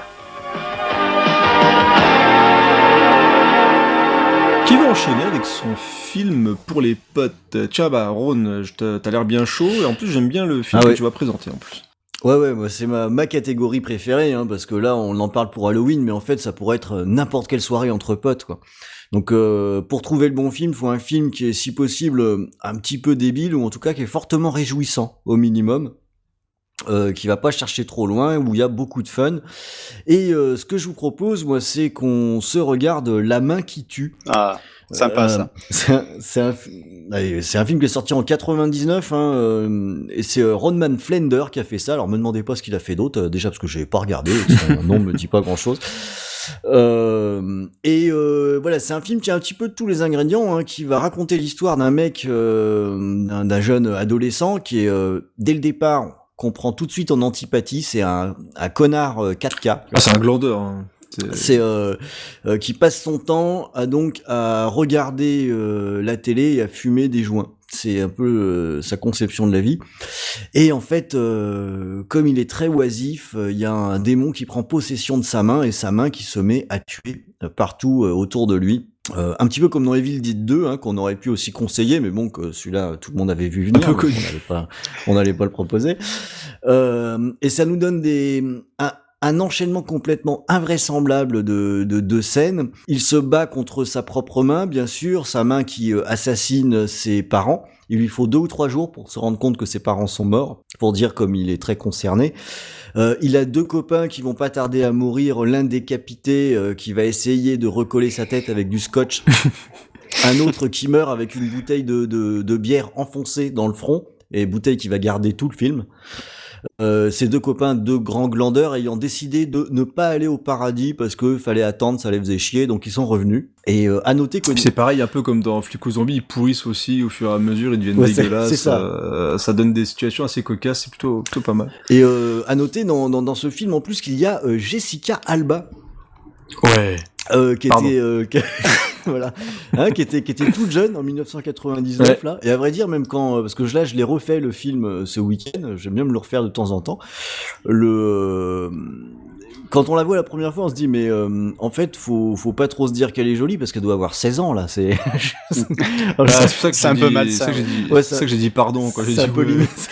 Qui va enchaîner avec son film pour les potes? Tiens bah Ron, je te- t'as l'air bien chaud et en plus j'aime bien le film Ah ouais. que tu vas présenter en plus. Ouais, ouais, moi c'est ma, ma catégorie préférée, hein, parce que là on en parle pour Halloween, mais en fait ça pourrait être euh, n'importe quelle soirée entre potes, quoi. Donc euh, pour trouver le bon film, faut un film qui est si possible euh, un petit peu débile, ou en tout cas qui est fortement réjouissant au minimum. Euh, qui va pas chercher trop loin, où il y a beaucoup de fun. Et euh, ce que je vous propose, moi, c'est qu'on se regarde La main qui tue. Ah, Sympa ça. C'est un, c'est un, un film qui est sorti en 99 hein, euh, et c'est euh, Ronman Flender qui a fait ça. Alors me demandez pas ce qu'il a fait d'autre, euh, déjà parce que j'ai pas regardé, son nom me dit pas grand chose. Euh, et euh, voilà, c'est un film qui a un petit peu tous les ingrédients, hein, qui va raconter l'histoire d'un mec, euh, d'un jeune adolescent qui est euh, dès le départ comprend tout de suite en antipathie, c'est un, un connard euh, 4K. Ah, c'est un glandeur. hein. C'est- qui passe son temps à donc à regarder euh, la télé et à fumer des joints. C'est un peu euh, sa conception de la vie. Et en fait, euh, comme il est très oisif, euh, il y a un démon qui prend possession de sa main et sa main qui se met à tuer euh, partout euh, autour de lui. Euh, un petit peu comme dans Evil Dead 2, hein, qu'on aurait pu aussi conseiller, mais bon, que celui-là, tout le monde avait vu venir. On n'allait pas, le proposer. Euh, et ça nous donne des, un, un enchaînement complètement invraisemblable de, de, de scènes. Il se bat contre sa propre main, bien sûr, sa main qui euh, assassine ses parents. Il lui faut deux ou trois jours pour se rendre compte que ses parents sont morts, pour dire comme il est très concerné. Euh, il a deux copains qui vont pas tarder à mourir, l'un décapité euh, qui va essayer de recoller sa tête avec du scotch, un autre qui meurt avec une bouteille de, de, de bière enfoncée dans le front, et bouteille qui va garder tout le film. Euh, ces deux copains, deux grands glandeurs, ayant décidé de ne pas aller au paradis parce que fallait attendre, ça les faisait chier, donc ils sont revenus. Et euh, à noter que c'est pareil, un peu comme dans Flic aux zombies, ils pourrissent aussi au fur et à mesure, ils deviennent Ouais, dégueulasses. c'est ça. euh, ça donne des situations assez cocasses, c'est plutôt, plutôt pas mal. et euh, à noter dans, dans, dans ce film en plus qu'il y a euh, Jessica Alba Ouais. euh, qui Pardon. était euh, qui- voilà hein, qui était qui était toute jeune en 1999 Ouais. là et à vrai dire même quand euh, parce que là je l'ai refait le film euh, ce week-end j'aime bien me le refaire de temps en temps le euh, quand on la voit la première fois on se dit mais euh, en fait faut faut pas trop se dire qu'elle est jolie parce qu'elle doit avoir 16 ans là c'est c'est pour ça que c'est un j'ai peu dit- malsain, c'est ça que j'ai dit, ouais. c'est ça que j'ai dit pardon, quoi. J'ai c'est un peu limite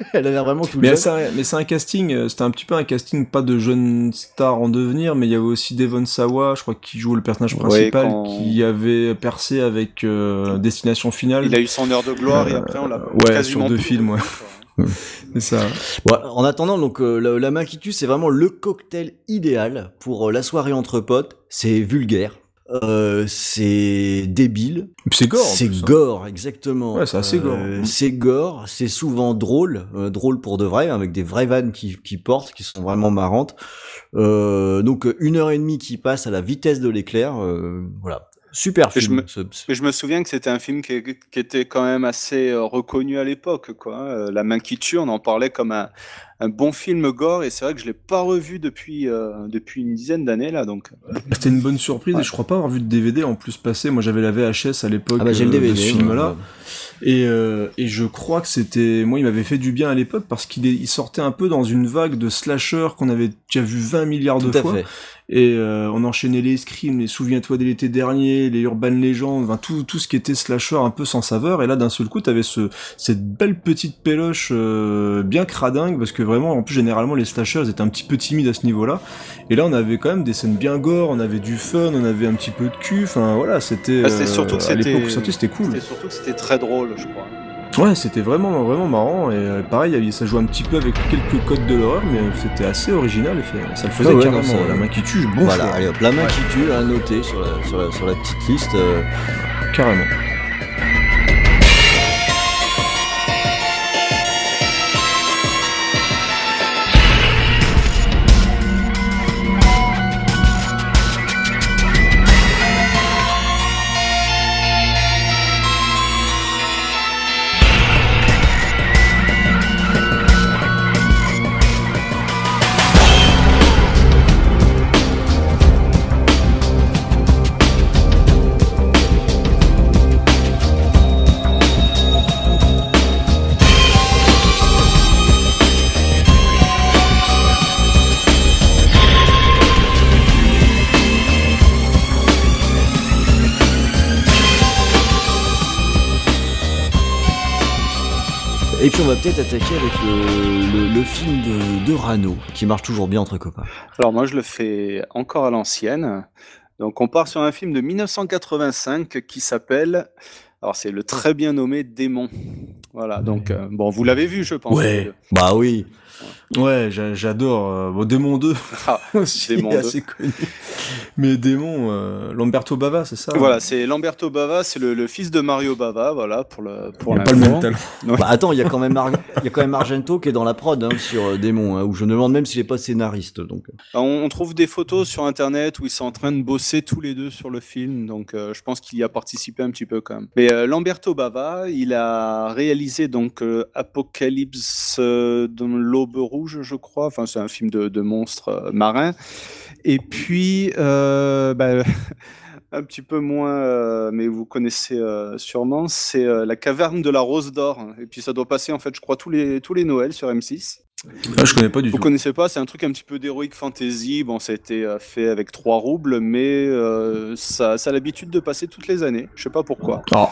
elle a l'air vraiment toute Mais jeune c'est un, mais c'est un casting, euh, c'était un petit peu un casting pas de jeunes stars en devenir, mais il y avait aussi Devon Sawa, je crois qui joue le personnage Ouais, principal, quand- qui avait percé avec euh, Destination Finale. Il a eu son heure de gloire et Euh, après on l'a ouais, quasiment sur deux films, ouais. ça. En attendant, donc euh, la, la main qui tue, c'est vraiment le cocktail idéal pour la soirée entre potes. C'est vulgaire, euh, c'est débile, c'est gore. c'est hein. gore, exactement. Ouais, c'est assez gore. Euh, c'est gore, c'est souvent drôle, euh, drôle pour de vrai, avec des vraies vannes qui, qui portent, qui sont vraiment marrantes. Euh, donc une heure et demie qui passe à la vitesse de l'éclair, euh, voilà. Super Et je film. me- je me souviens que c'était un film qui, qui était quand même assez reconnu à l'époque. quoi. Euh, La main qui tue, on en parlait comme un, un bon film gore, et c'est vrai que je l'ai pas revu depuis, euh, depuis une dizaine d'années là. Donc, euh, C'était une bonne surprise Ouais. et je crois pas avoir vu de DVD en plus passer. Moi j'avais la VHS à l'époque Ah bah j'ai le euh, DVD. de ce film-là. ouais. Et, euh, et je crois que c'était... Moi il m'avait fait du bien à l'époque parce qu'il est- il sortait un peu dans une vague de slasher qu'on avait déjà vu 20 milliards de Tout fois. fait. Et euh, on enchaînait les Scream, les Souviens-toi de l'été dernier, les Urban Legends, enfin, tout, tout ce qui était slasher un peu sans saveur. Et là, d'un seul coup, t'avais ce, cette belle petite péloche euh, bien cradingue, parce que vraiment, en plus, généralement, les slashers étaient un petit peu timides à ce niveau-là. Et là, on avait quand même des scènes bien gore, on avait du fun, on avait un petit peu de cul. Enfin, voilà, c'était... Ah, c'était surtout que à l'époque où c'était- c'était cool. c'était surtout que c'était très drôle, je crois. Ouais, c'était vraiment, vraiment marrant. Et euh, pareil, ça jouait un petit peu avec quelques codes de l'horreur, mais c'était assez original. Et fait- ça le faisait Ah ouais, carrément. non, la main qui tue, bon voilà, choix. allez hop, la main Ouais. qui tue, à noter sur la, sur la, sur la petite liste. euh, Carrément. Et puis on va peut-être attaquer avec le, le, le film de, de Rano, qui marche toujours bien entre copains. Alors moi, je le fais encore à l'ancienne. Donc on part sur un film de 1985 qui s'appelle Alors c'est le très bien nommé Démon. Voilà, donc euh, bon, vous l'avez vu, je pense. Ouais, bah oui. Ouais, j'a- j'adore. euh, bon, Démon 2 Ah, aussi Démon est 2. assez connu. Mais Démon, euh, Lamberto Bava, c'est ça Voilà, c'est Lamberto Bava, c'est le, le fils de Mario Bava, voilà, pour le pour Il a pas le même talent. Ouais. Bah attends, il y a quand même Ar- il y a quand même Argento qui est dans la prod hein, sur euh, Démon, hein, où je me demande même s'il est pas scénariste. Donc. Alors, On, on trouve des photos sur internet où ils sont en train de bosser tous les deux sur le film, donc euh, je pense qu'il y a participé un petit peu quand même. Mais euh, Lamberto Bava, il a réalisé donc euh, Apocalypse euh, dans l'aube rouge, je crois. Enfin, c'est un film de, de monstres euh, marins. Et puis, euh, bah, un petit peu moins, euh, mais vous connaissez euh, sûrement, c'est La caverne de la rose d'or. Et puis ça doit passer en fait, je crois, tous les tous les Noëls sur M6. Ah, je connais pas du Vous tout. connaissez pas, c'est un truc un petit peu d'heroic fantasy. Bon, ça a été fait avec trois roubles, mais ça, ça a l'habitude de passer toutes les années. Je sais pas pourquoi. Ah,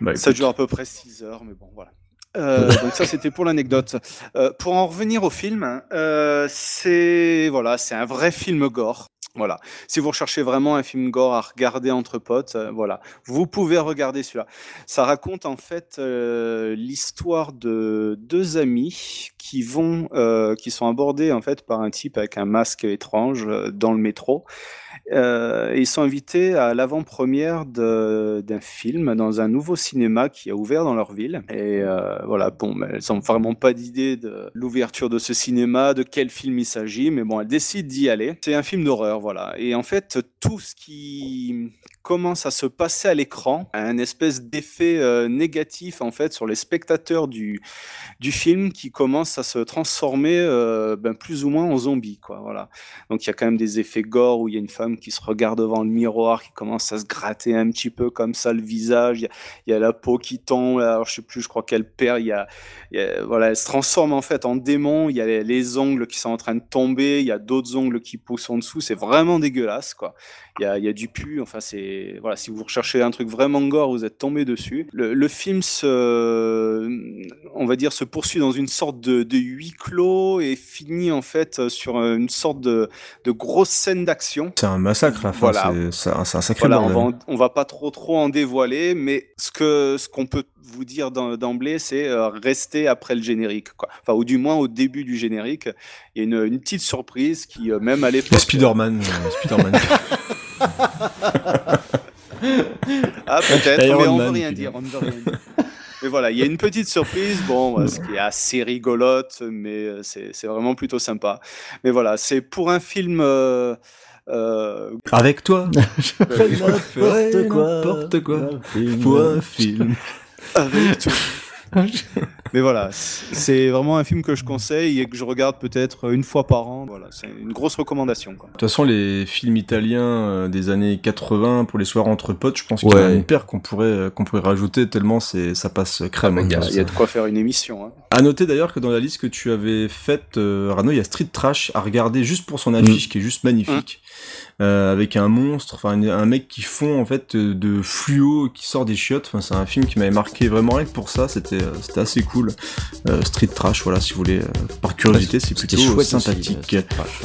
bah, Ça dure à peu près 6 heures, mais bon, voilà. Euh, donc ça c'était pour l'anecdote. Euh, pour en revenir au film, euh, c'est voilà, c'est un vrai film gore. Voilà. Si vous recherchez vraiment un film gore à regarder entre potes, euh, voilà, vous pouvez regarder celui-là. Ça raconte en fait euh, l'histoire de deux amis qui vont, euh, qui sont abordés en fait par un type avec un masque étrange dans le métro. Euh, ils sont invités à l'avant-première d'un film dans un nouveau cinéma qui a ouvert dans leur ville. Et euh, voilà, bon, elles n'ont vraiment pas d'idée de l'ouverture de ce cinéma, de quel film il s'agit, mais bon, elles décident d'y aller. C'est un film d'horreur, voilà. Et en fait, tout ce qui commence à se passer à l'écran un espèce d'effet euh, négatif en fait sur les spectateurs du, du film qui commence à se transformer euh, ben, plus ou moins en zombie quoi voilà donc il y a quand même des effets gore où il y a une femme qui se regarde devant le miroir, qui commence à se gratter un petit peu comme ça le visage. Il y y a la peau qui tombe. Alors je sais plus, je crois qu'elle perd. Y a, voilà, elle se transforme en fait en démon. Il y a les, les ongles qui sont en train de tomber. Il y a d'autres ongles qui poussent en dessous. C'est vraiment dégueulasse. Il y a, y a du pu. Enfin c'est voilà, si vous recherchez un truc vraiment gore, vous êtes tombé dessus. Le, le film se, on va dire, se poursuit dans une sorte de, de huis clos et finit en fait sur une sorte de, de grosse scène d'action. C'est un massacre, la fin. Voilà. C'est un, sacré Voilà, on bordel. va, on va pas trop trop en dévoiler, mais ce que ce qu'on peut vous dire d'em- d'emblée, c'est euh, rester après le générique, quoi. Enfin, ou du moins au début du générique, il y a une, une petite surprise qui, euh, même à l'époque, Spider-Man. euh, Spider-Man. ah peut-être, mais on Man, veut rien puis- dire, on ne veut rien dire. Mais voilà, il y a une petite surprise, bon, euh, ce qui est assez rigolote, mais euh, c'est c'est vraiment plutôt sympa. Mais voilà, c'est pour un film. euh, euh, Avec toi, je N'importe quoi. pour un film. avec tout. Mais voilà, c'est vraiment un film que je conseille et que je regarde peut-être une fois par an. Voilà, c'est une grosse recommandation. Quoi. De toute façon, les films italiens euh, des années 80 pour les soirs entre potes, je pense qu'il y en a une paire qu'on pourrait euh, qu'on pourrait rajouter tellement c'est ça passe crème. hein, Il y, a, ça. il y a de quoi faire une émission. Hein. À noter d'ailleurs que dans la liste que tu avais faite, euh, Rano, il y a Street Trash à regarder juste pour son affiche qui est juste magnifique, euh, avec un monstre, enfin un, mec qui fond en fait de fluo qui sort des chiottes. Enfin, c'est un film qui m'avait marqué vraiment rien que pour ça. C'était c'était assez cool. Euh, Street Trash, voilà, si vous voulez, euh, par curiosité, c'est plutôt sympathique. euh, Trash,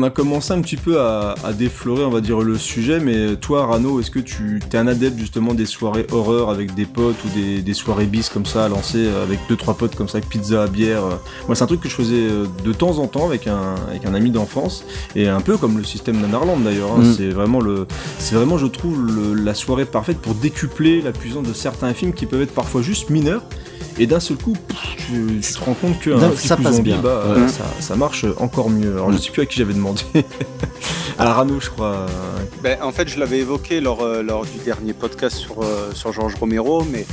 On a commencé un petit peu à, à déflorer, on va dire, le sujet, mais toi, Rano, est-ce que tu es un adepte justement des soirées horreur avec des potes ou des, des soirées bis comme ça à lancer euh, avec deux trois potes comme ça, avec pizza, bière euh. Moi, c'est un truc que je faisais euh, de temps en temps avec un, avec un ami d'enfance et un peu comme le système Nanarland d'ailleurs. hein. Mm. C'est vraiment le, c'est vraiment, je trouve, le- la soirée parfaite pour décupler la puissance de certains films qui peuvent être parfois juste mineurs. Et d'un seul coup, pff, tu, tu te rends compte flic ça passe zombie, bien. bah, Ouais. ça, ça marche encore mieux. Alors, je sais plus à qui j'avais demandé. à Rano, je crois. Ben, en fait, je l'avais évoqué lors, euh, lors du dernier podcast sur, euh, sur Georges Romero, mais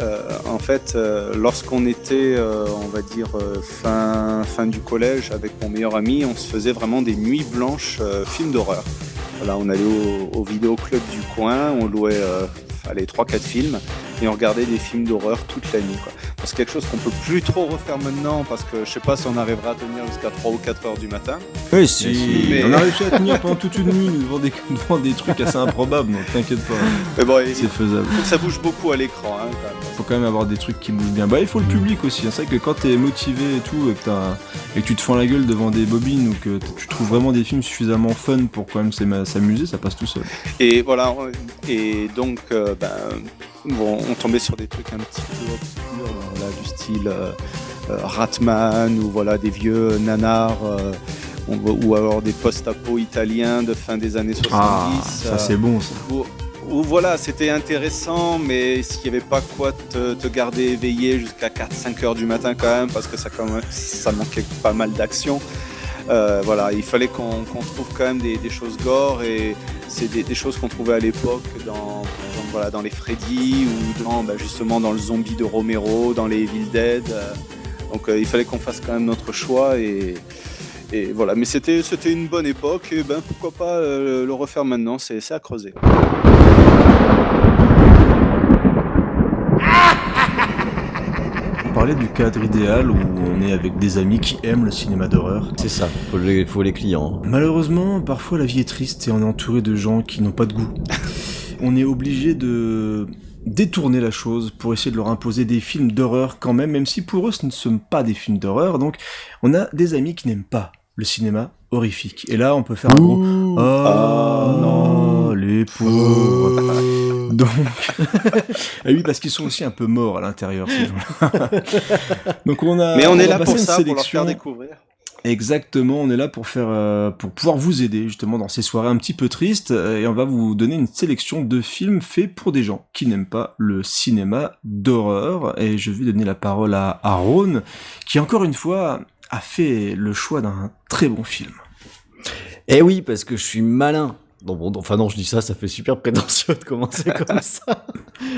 euh, en fait, lorsqu'on était, on va dire, fin, fin du collège avec mon meilleur ami, on se faisait vraiment des nuits blanches films d'horreur. Voilà, on allait au, au vidéoclub du coin, on louait allez, 3-4 films et on regardait des films d'horreur toute la nuit. Quoi. c'est quelque chose qu'on peut plus trop refaire maintenant parce que je sais pas si on arrivera à tenir jusqu'à 3 ou 4 heures du matin. Oui, si. Mais... On a réussi à tenir pendant toute une nuit devant des, devant des trucs assez improbables, donc t'inquiète pas. Mais bon, c'est faisable. Ça bouge beaucoup à l'écran. Hein, faut quand même avoir des trucs qui bougent bien. Bah, il faut le public aussi. C'est vrai que quand t'es motivé et tout, et que, et que tu te fends la gueule devant des bobines ou que tu trouves vraiment des films suffisamment fun pour quand même s'amuser, ça passe tout seul. Et voilà. Et donc, euh, ben, bon, on tombait sur des trucs un petit peu obscurs, là, du style euh, euh, Ratman ou voilà des vieux nanars. Euh, ou alors des post-apo italiens de fin des années 70. Ah, ça c'est bon ça. Où, où voilà, c'était intéressant, mais s'il n'y avait pas quoi te, te garder éveillé jusqu'à 4-5 heures du matin quand même, parce que ça, quand même, ça manquait pas mal d'action. Euh, voilà, il fallait qu'on qu trouve quand même des, choses gore et c'est des, choses qu'on trouvait à l'époque dans, les Freddy ou dans, bah, dans le zombie de Romero, dans les Evil Dead. Donc euh, il fallait qu'on fasse quand même notre choix et, voilà. Mais c'était une bonne époque et ben pourquoi pas euh, le refaire maintenant, c'est à creuser. Parlait du cadre idéal où on est avec des amis qui aiment le cinéma d'horreur. C'est ça, faut les, faut les clients. Malheureusement, parfois la vie est triste et on est entouré de gens qui n'ont pas de goût. on est obligé de détourner la chose pour essayer de leur imposer des films d'horreur quand même, même si pour eux ce ne sont pas des films d'horreur. Donc on a des amis qui n'aiment pas le cinéma horrifique. Et là on peut faire un gros Oh, oh non, les pauvres. Donc, ah oui, parce qu'ils sont aussi un peu morts à l'intérieur, ces gens-là. Donc on a. Mais on est là pour ça, pour leur faire découvrir. Exactement, on est là pour faire, euh, pour pouvoir vous aider justement dans ces soirées un petit peu tristes, euh, et on va vous donner une sélection de films faits pour des gens qui n'aiment pas le cinéma d'horreur. Et je vais donner la parole à Aaron, qui encore une fois a fait le choix d'un très bon film. Eh oui, parce que je suis malin. Non, bon, enfin non, je dis ça, ça fait super prétentieux de commencer comme ça.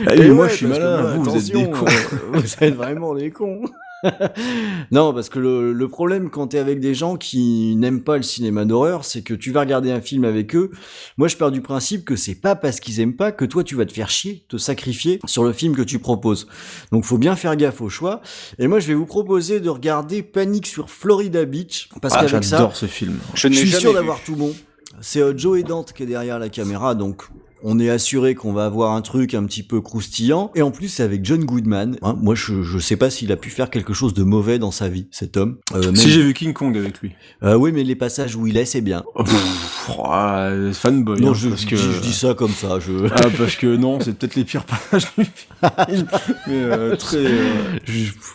Ah oui, moi je suis malin, moi, vous, vous êtes des cons. vous êtes vraiment des cons. non, parce que le, le problème quand t'es avec des gens qui n'aiment pas le cinéma d'horreur, c'est que tu vas regarder un film avec eux. Moi, je pars du principe que c'est pas parce qu'ils aiment pas que toi tu vas te faire chier, te sacrifier sur le film que tu proposes. Donc, faut bien faire gaffe au choix. Et moi, je vais vous proposer de regarder Panique sur Florida Beach, parce ah, qu'avec ça, j'adore ce film. Je, je suis sûr d'avoir tout bon. C'est euh, Joe et Dante qui est derrière la caméra, donc on est assuré qu'on va avoir un truc un petit peu croustillant. Et en plus, c'est avec John Goodman. Hein, moi, je, je sais pas s'il a pu faire quelque chose de mauvais dans sa vie, cet homme. Euh, même... Si j'ai vu King Kong avec lui. Euh, oui, mais les passages où il est, c'est bien. Oh, pff, oh, fanboy. Non, hein, je, parce je, que... je, dis ça comme ça. Je... Ah, parce que non, c'est peut-être les pires passages du film. mais euh, très...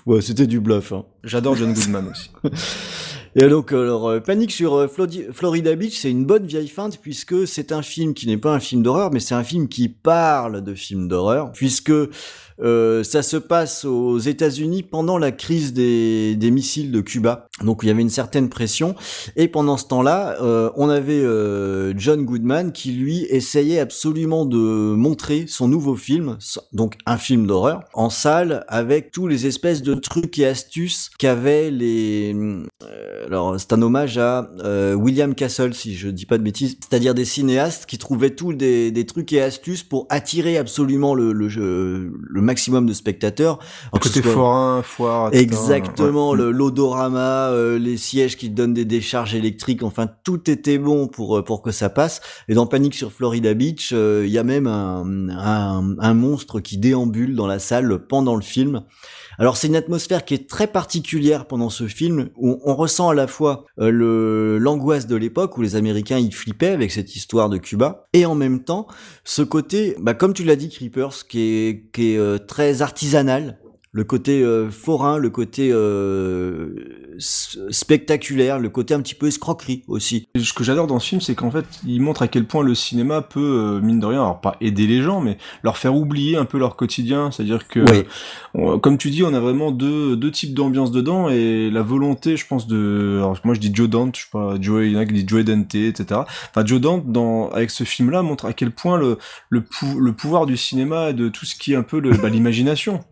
ouais, c'était du bluff. Hein. J'adore John Goodman aussi. Et donc, alors, euh, Panique sur euh, Florida Beach, c'est une bonne vieille feinte puisque c'est un film qui n'est pas un film d'horreur, mais c'est un film qui parle de film d'horreur, puisque euh, ça se passe aux États-Unis pendant la crise des, des, missiles de Cuba. Donc il y avait une certaine pression. Et pendant ce temps-là, euh, on avait euh, John Goodman qui lui essayait absolument de montrer son nouveau film, donc un film d'horreur, en salle avec tous les espèces de trucs et astuces qu'avaient les. Euh, alors c'est un hommage à euh, William Castle, si je dis pas de bêtises, c'est-à-dire des cinéastes qui trouvaient tous des, des, trucs et astuces pour attirer absolument le, le, le maximum de spectateurs. Côté forain, foire. Exactement, ouais. l'odorama, euh, les sièges qui donnent des décharges électriques, enfin tout était bon pour pour que ça passe. Et dans Panique sur Florida Beach, il euh, y a même un, un, un monstre qui déambule dans la salle pendant le film. Alors c'est une atmosphère qui est très particulière pendant ce film où on ressent à la fois euh, le l'angoisse de l'époque où les Américains y flippaient avec cette histoire de Cuba et en même temps ce côté, bah, comme tu l'as dit Creepers, qui est, qui est euh, très artisanal, le côté euh, forain, le côté euh, spectaculaire, le côté un petit peu escroquerie aussi. Ce que j'adore dans ce film, c'est qu'en fait, il montre à quel point le cinéma peut, euh, mine de rien, alors pas aider les gens, mais leur faire oublier un peu leur quotidien. C'est-à-dire que, oui. on, comme tu dis, on a vraiment deux, deux types d'ambiance dedans et la volonté, je pense, de, alors moi je dis Joe Dante, je sais pas, Joe, il y en a qui disent Joe Dante, etc. Enfin, Joe Dante, dans, avec ce film-là, montre à quel point le, le, pou, le pouvoir du cinéma et de tout ce qui est un peu bah, l'imagination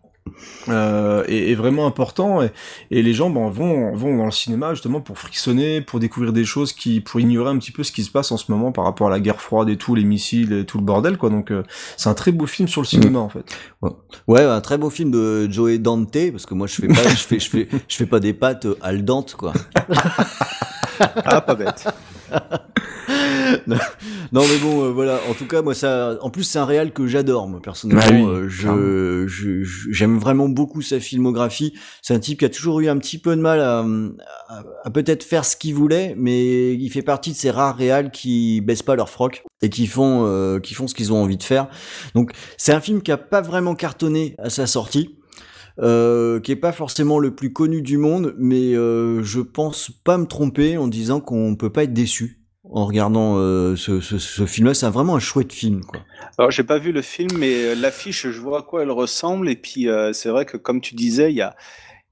euh, est, est, vraiment important et, et les gens ben, vont vont dans le cinéma justement pour frictionner, pour découvrir des choses qui pour ignorer un petit peu ce qui se passe en ce moment par rapport à la guerre froide et tout, les missiles et tout le bordel quoi. Donc euh, c'est un très beau film sur le cinéma mmh. en fait. Ouais. ouais. un très beau film de Joey Dante parce que moi je fais pas je fais je fais je fais pas des pâtes al dente quoi. ah pas bête. non, mais bon, euh, voilà. En tout cas, moi, ça. En plus, c'est un réal que j'adore, moi, personnellement. Bah euh, je, je, j'aime vraiment beaucoup sa filmographie. C'est un type qui a toujours eu un petit peu de mal à, à, peut-être faire ce qu'il voulait, mais il fait partie de ces rares réals qui baissent pas leur froc et qui font, euh, qui font ce qu'ils ont envie de faire. Donc, c'est un film qui a pas vraiment cartonné à sa sortie. Euh, qui est pas forcément le plus connu du monde, mais euh, je pense pas me tromper en disant qu'on peut pas être déçu en regardant euh, ce, ce, ce film-là. C'est vraiment un chouette film, quoi. Alors j'ai pas vu le film, mais euh, l'affiche, je vois à quoi elle ressemble, et puis euh, c'est vrai que comme tu disais, il y a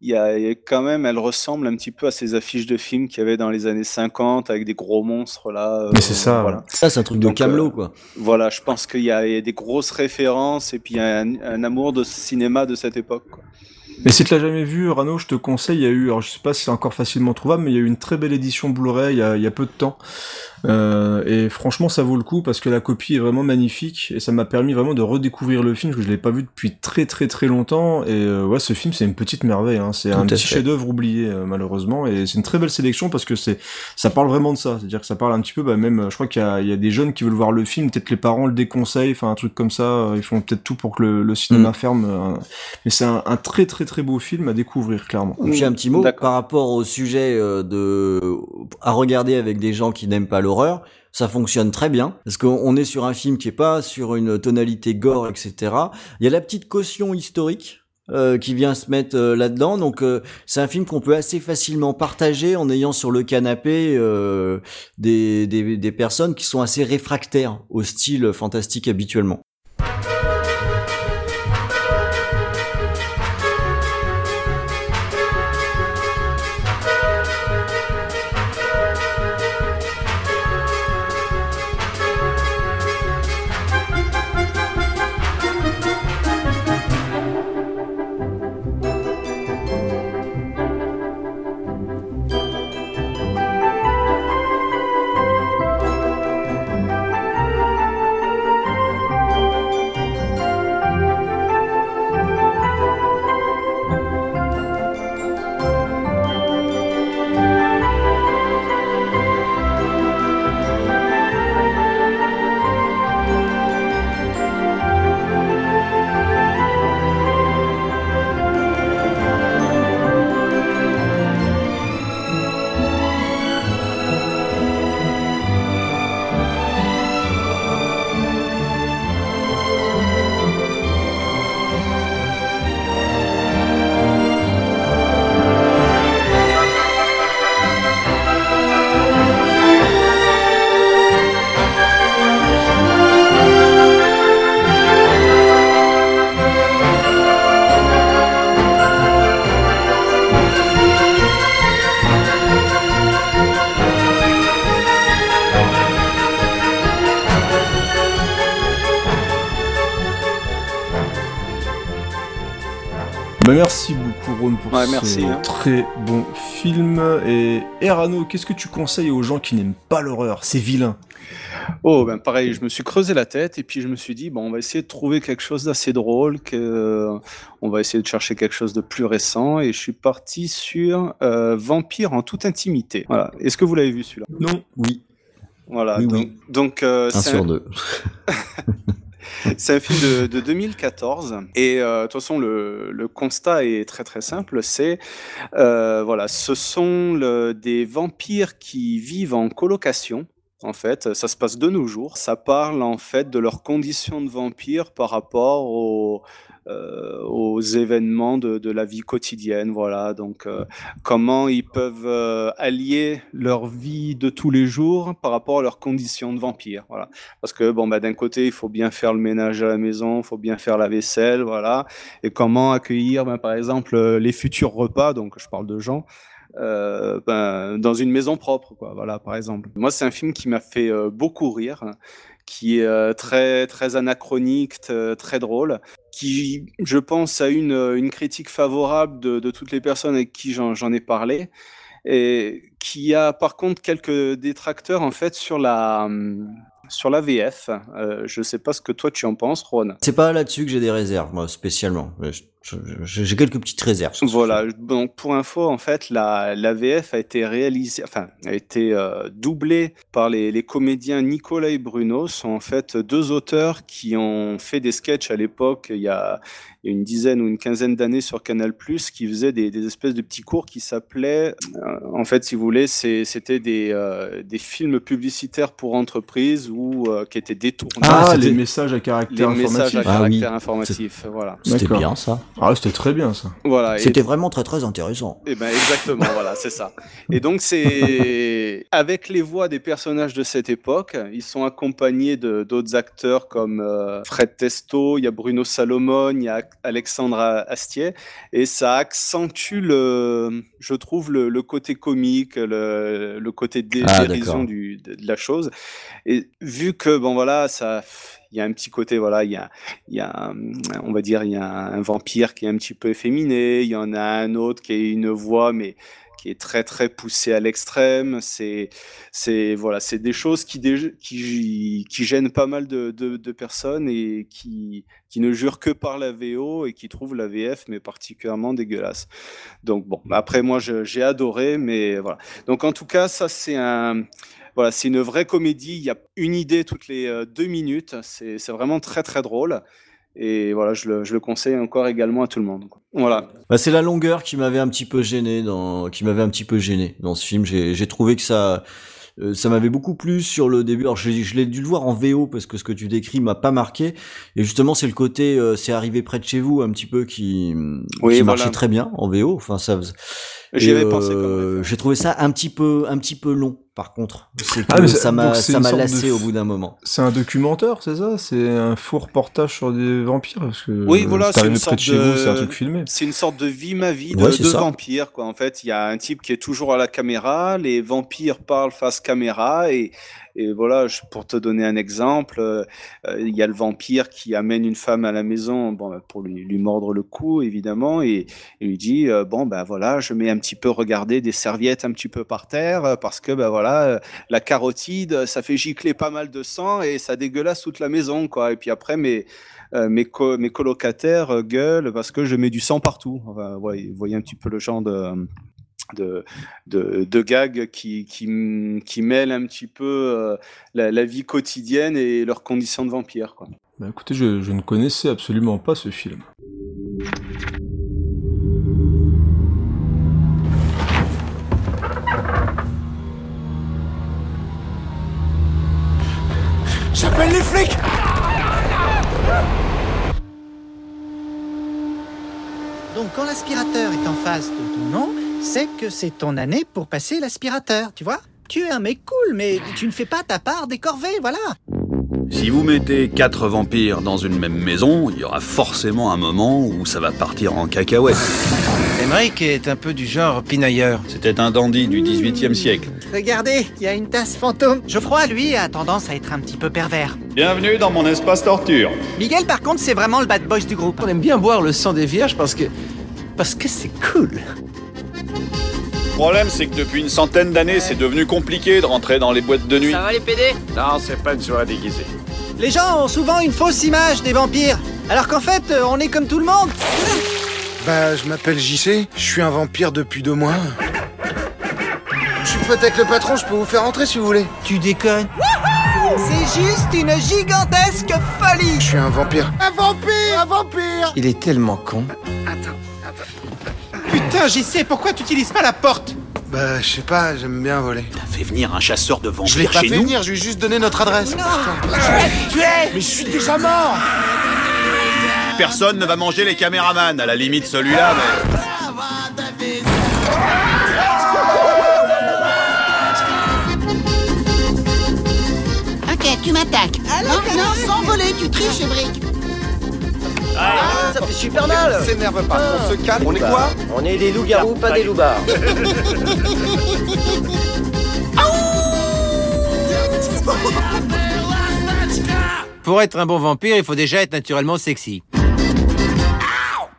il y a quand même, elle ressemble un petit peu à ces affiches de films qu'il y avait dans les années 50 avec des gros monstres là. Mais c'est ça. Voilà. Ça, c'est un truc de Camelot, quoi. Voilà, je pense qu'il y, y, a des grosses références et puis il y a un, un amour de cinéma de cette époque. Quoi. Et si tu l'as jamais vu, Rano, je te conseille, il y a eu, alors je sais pas si c'est encore facilement trouvable, mais il y a eu une très belle édition Blu-ray il, il y a, peu de temps, euh, et franchement, ça vaut le coup parce que la copie est vraiment magnifique et ça m'a permis vraiment de redécouvrir le film parce que je l'ai pas vu depuis très très très longtemps. Et euh, ouais, ce film c'est une petite merveille. Hein. C'est un petit chef-d'œuvre oublié euh, malheureusement et c'est une très belle sélection parce que c'est ça parle vraiment de ça. C'est-à-dire que ça parle un petit peu, bah, même, je crois qu'il y, y, a des jeunes qui veulent voir le film, peut-être les parents le déconseillent, enfin un truc comme ça. Ils font peut-être tout pour que le, le cinéma mm. ferme. mais c'est un, un, très très très beau film à découvrir clairement. J'ai un petit mot par rapport au sujet de à regarder avec des gens qui n'aiment pas le ça fonctionne très bien parce qu'on est sur un film qui est pas sur une tonalité gore, etc. Il y a la petite caution historique. Euh, qui vient se mettre euh, là-dedans. Donc euh, c'est un film qu'on peut assez facilement partager en ayant sur le canapé euh, des, des, des personnes qui sont assez réfractaires au style fantastique habituellement. Merci, hein. très bon film. Et Erano, qu'est-ce que tu conseilles aux gens qui n'aiment pas l'horreur C'est vilain. Oh ben pareil, je me suis creusé la tête et puis je me suis dit bon on va essayer de trouver quelque chose d'assez drôle, que on va essayer de chercher quelque chose de plus récent et je suis parti sur euh, Vampire en toute intimité. Voilà. Est-ce que vous l'avez vu celui-là? Non. Oui. Voilà. Oui, donc, oui. donc euh, un sur un... deux. C'est un film de, de 2014 et euh, de toute façon le, constat est très très simple. C'est euh, voilà, ce sont des vampires qui vivent en colocation. En fait, ça se passe de nos jours. Ça parle en fait de leurs conditions de vampires par rapport aux, aux événements de, la vie quotidienne. Voilà, donc euh, comment ils peuvent euh, allier leur vie de tous les jours par rapport à leurs conditions de vampire. Voilà, parce que bon, bah, d'un côté, il faut bien faire le ménage à la maison, il faut bien faire la vaisselle, voilà, et comment accueillir, ben, par exemple, les futurs repas. Donc, je parle de gens. Euh, ben, dans une maison propre, quoi. Voilà, par exemple. Moi, c'est un film qui m'a fait euh, beaucoup rire, qui est euh, très très anachronique, très drôle, qui, je pense, a une, une critique favorable de, toutes les personnes avec qui j'en ai parlé, et qui a par contre quelques détracteurs en fait sur la sur la VF. Euh, je sais pas ce que toi tu en penses, Ron. C'est pas là-dessus que j'ai des réserves, moi, spécialement. J'ai quelques petites réserves. Voilà. Donc pour info, en fait, la, la VF a été réalisée, enfin, a été euh, doublée par les, les, comédiens Nicolas et Bruno. sont en fait deux auteurs qui ont fait des sketchs à l'époque. Il y a une dizaine ou une quinzaine d'années sur Canal+, qui faisaient des, des, espèces de petits cours qui s'appelaient, euh, en fait, si vous voulez, c'était des, euh, des films publicitaires pour entreprises ou qui étaient détournés. Ah, les messages à caractère les informatif. messages à Ah oui. caractère informatif, voilà. C'était bien ça. Ah, c'était très bien ça. Voilà. et- C'était vraiment très très intéressant. Eh ben exactement, voilà, c'est ça. Et donc c'est avec les voix des personnages de cette époque, ils sont accompagnés de d'autres acteurs comme euh, Fred Testo, il y a Bruno Salomon, il y a Alexandre Astier, et ça accentue le, je trouve le, le côté comique, le, le côté dé- Ah, dérision du, de, de la chose. Et vu que bon voilà, ça, il y a un petit côté voilà, il y a, il y a, on va dire, il y a un vampire qui est un petit peu efféminé, il y en a un autre qui a une voix mais qui est très très poussée à l'extrême. C'est, c'est voilà, c'est des choses qui, qui, qui gênent pas mal de, de, personnes et qui, qui ne jurent que par la VO et qui trouvent la VF mais particulièrement dégueulasse. Donc bon, après moi j'ai adoré, mais voilà. Donc en tout cas, ça c'est un voilà, c'est une vraie comédie. Il y a une idée toutes les euh, deux minutes. C'est vraiment très très drôle. Et voilà, je le, je le conseille encore également à tout le monde. Voilà. Bah, c'est la longueur qui m'avait un petit peu gêné dans, qui m'avait un petit peu gêné dans ce film. J'ai, trouvé que ça, euh, ça m'avait beaucoup plu sur le début. Alors je, l'ai- je l'ai dû le voir en VO parce que ce que tu décris m'a pas marqué. Et justement, c'est le côté, euh, c'est arrivé près de chez vous un petit peu qui, Oui, qui voilà. marchait très bien en VO. Enfin, ça. J'y avais pensé euh. J'ai trouvé ça un petit peu, un petit peu long. Par contre, Ah, mais ça m'a, de lassé f- au bout d'un moment. C'est un documentaire, c'est ça? C'est un faux reportage sur des vampires parce que Oui, voilà, c'est une sorte de chez vous, c'est un de- truc filmé. C'est une sorte de vie ma vie de, Ouais, de ça. vampire quoi. En fait, il y a un type qui est toujours à la caméra, les vampires parlent face caméra et et voilà, pour te donner un exemple, euh, euh, il y a le vampire qui amène une femme à la maison bon, bah, pour lui, mordre le cou évidemment et il lui dit euh, bon ben voilà, je mets un petit peu regarder des serviettes un petit peu par terre parce que ben voilà, la carotide, ça fait gicler pas mal de sang et ça dégueulasse toute la maison quoi. Et puis après mes mes, mes colocataires gueulent parce que je mets du sang partout. Vous voyez un petit peu le genre de, de, de, de gags qui, qui, m- qui mêlent un petit peu euh, la, la vie quotidienne et leurs conditions de vampire. Quoi. Bah écoutez, je, je ne connaissais absolument pas ce film. J'appelle les flics Donc quand l'aspirateur est en face de ton nom, c'est que c'est ton année pour passer l'aspirateur, tu vois Tu es un mec cool, mais tu ne fais pas ta part des corvées, voilà Si vous mettez quatre vampires dans une même maison, il y aura forcément un moment où ça va partir en cacahuète. Emmerich est un peu du genre pinailleur. C'était un dandy du 18e siècle. Regardez, il y a une tasse fantôme. Geoffroy, lui, a tendance à être un petit peu pervers. Bienvenue dans mon espace torture. Miguel, par contre, c'est vraiment le bad boys du groupe. On aime bien boire le sang des vierges parce que... parce que c'est cool. Le problème, c'est que depuis une centaine d'années, c'est devenu compliqué de rentrer dans les boîtes de nuit. Ça va les PD Non, c'est pas une soirée déguisée. Les gens ont souvent une fausse image des vampires, alors qu'en fait, euh, on est comme tout le monde. Bah, je m'appelle JC, je suis un vampire depuis deux mois. Je suis pote avec le patron, je peux vous faire entrer si vous voulez. Tu déconnes C'est juste une gigantesque folie Je suis un vampire. Un vampire Un vampire Il est tellement con. Putain, JC, pourquoi tu utilises pas la porte? Bah, je sais pas, j'aime bien voler. T'as fait venir un chasseur de Je l'ai vampires pas chez fait nous venir, je lui ai juste donné notre adresse. Non Tu es Mais je suis déjà mort Personne ne va manger les caméramans, à la limite celui-là, mais... Ok, tu m'attaques. non, non, sans voler, tu triches, Brick. Ça fait super mal S'énerve pas, on se calme. On est quoi On est des loups-garous, pas des loupards. pour être un bon vampire, il faut déjà être naturellement sexy.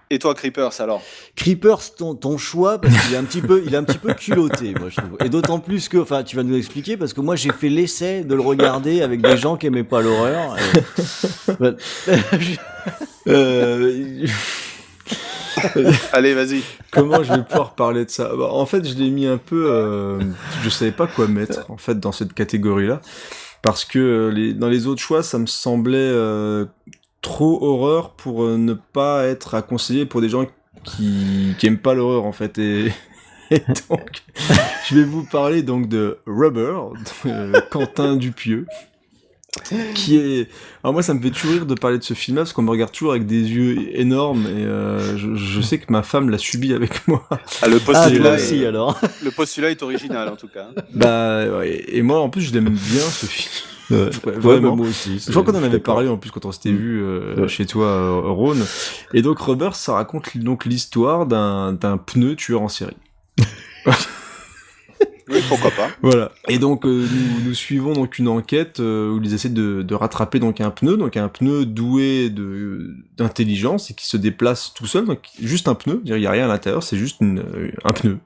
Et toi, Creepers, alors Creepers, ton, ton choix, parce qu'il est un petit peu, il est un petit peu culotté, moi je trouve. Et d'autant plus que, enfin, tu vas nous expliquer, parce que moi j'ai fait l'essai de le regarder avec des gens qui aimaient pas l'horreur. et- Bah, Euh, Allez, vas-y. Comment je vais pouvoir parler de ça? Bah, En fait, je l'ai mis un peu. euh, je savais pas quoi mettre en fait dans cette catégorie-là parce que euh, les, dans les autres choix, ça me semblait euh, trop horreur pour ne pas être à conseiller pour des gens qui, qui aiment pas l'horreur en fait et. et donc, je vais vous parler donc de Rubber, de Quentin Dupieux, qui est. Alors moi, ça me fait toujours rire de parler de ce film-là parce qu'on me regarde toujours avec des yeux énormes et euh, je, je sais que ma femme l'a subi avec moi. Ah, le Ah, postulat, toi est- aussi alors. le postulat est original, en tout cas. Bah ouais, et moi en plus je l'aime bien ce film. Ouais, Ouais, ouais, vraiment. bah, moi aussi, Je crois qu'on en avait parlé en plus quand on s'était vu euh, Ouais. chez toi, euh, Rhône. Et donc Rubber, ça raconte donc l'histoire d'un d'un pneu tueur en série. Oui, pourquoi pas. Voilà. Et donc euh, nous, nous suivons donc une enquête euh, où ils essaient de, de rattraper donc un pneu, donc un pneu doué de d'intelligence et qui se déplace tout seul, donc juste un pneu, il y a rien à l'intérieur, c'est juste une, euh, un pneu.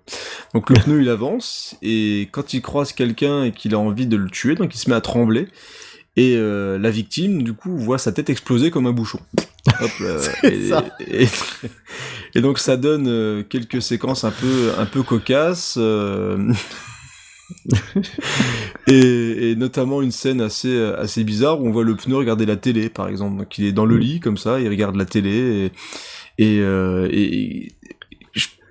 Donc le pneu il avance et quand il croise quelqu'un et qu'il a envie de le tuer, donc il se met à trembler. Et euh, la victime, du coup, voit sa tête exploser comme un bouchon. Hop, et, et- et donc ça donne euh, quelques séquences un peu un peu cocasses. euh, et, et notamment une scène assez assez bizarre où on voit le pneu regarder la télé par exemple donc il est dans le lit comme ça il regarde la télé et et, euh, et-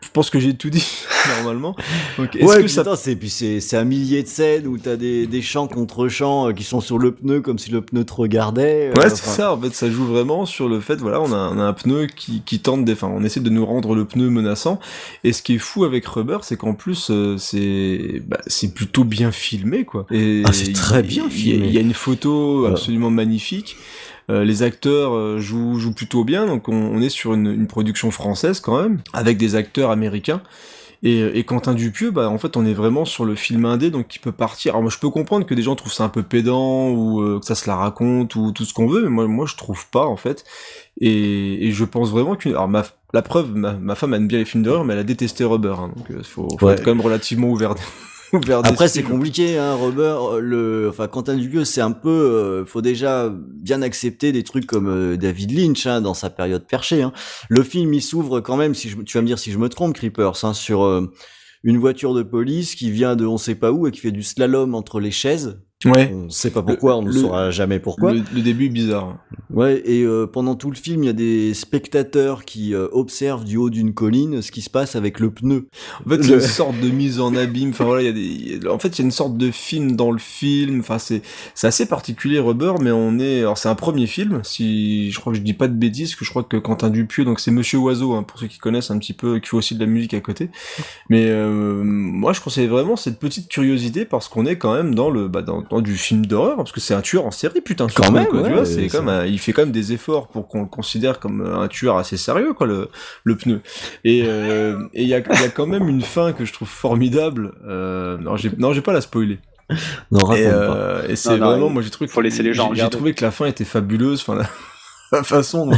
je pense que j'ai tout dit normalement donc est-ce Ouais, que ça c'est puis c'est c'est un millier de scènes où t'as des des chants contre chants euh, qui sont sur le pneu comme si le pneu te regardait. euh, Ouais, c'est ça. En fait, ça joue vraiment sur le fait, voilà, on a, on a un pneu qui, qui tente des, enfin, on essaie de nous rendre le pneu menaçant. Et ce qui est fou avec Rubber, c'est qu'en plus, euh, c'est, bah, c'est plutôt bien filmé, quoi. Et Ah, c'est très bien filmé. Il y a une photo Ouais. absolument magnifique. Euh, les acteurs euh, jouent, jouent plutôt bien, donc on, on est sur une, une production française quand même, avec des acteurs américains. Et, et Quentin Dupieux, bah en fait, on est vraiment sur le film indé, donc qui peut partir. Alors moi, je peux comprendre que des gens trouvent ça un peu pédant ou euh, que ça se la raconte ou tout ce qu'on veut, mais moi, moi, je trouve pas en fait. Et, et je pense vraiment qu'une. Alors ma, la preuve, ma, ma femme aime bien les films d'horreur, mais elle a détesté Rubber, hein, donc il faut, faut Ouais. être quand même relativement ouvert. ouvert Après c'est compliqué hein Robert euh, le enfin Quentin Dupieux c'est un peu euh, faut déjà bien accepter des trucs comme euh, David Lynch hein, dans sa période perchée hein. Le film il s'ouvre quand même si je, tu vas me dire si je me trompe Creepers hein, sur euh, une voiture de police qui vient de on sait pas où et qui fait du slalom entre les chaises. Ouais. On sait pas pourquoi, on ne le- saura jamais pourquoi. Le, le début est bizarre. Ouais, et euh, pendant tout le film, il y a des spectateurs qui euh, observent du haut d'une colline ce qui se passe avec le pneu. En fait, c'est une sorte de mise en abîme. Enfin voilà, il y a des. En fait, il y a une sorte de film dans le film. Enfin, c'est c'est assez particulier, Rubber, mais on est. Alors, c'est un premier film. Si je crois que je dis pas de bêtises, que je crois que Quentin Dupieux, donc c'est Monsieur Oiseau, hein, pour ceux qui connaissent un petit peu, qui fait aussi de la musique à côté. Mais euh, moi, je conseille vraiment cette petite curiosité parce qu'on est quand même dans le bah, dans, dans du film d'horreur, parce que c'est un tueur en série, putain. Quand même, quoi, tu vois, c'est comme un- il fait quand même des efforts pour qu'on le considère comme un tueur assez sérieux, quoi, le le pneu. Et euh, et il y a, il y a quand même une fin que je trouve formidable. Euh, non, j'ai non, j'ai pas la spoiler. Non, raconte Et, pas. euh, et c'est vraiment, moi j'ai trouvé, faut laisser les gens j'ai- trouvé que la fin était fabuleuse. Enfin, la, la façon,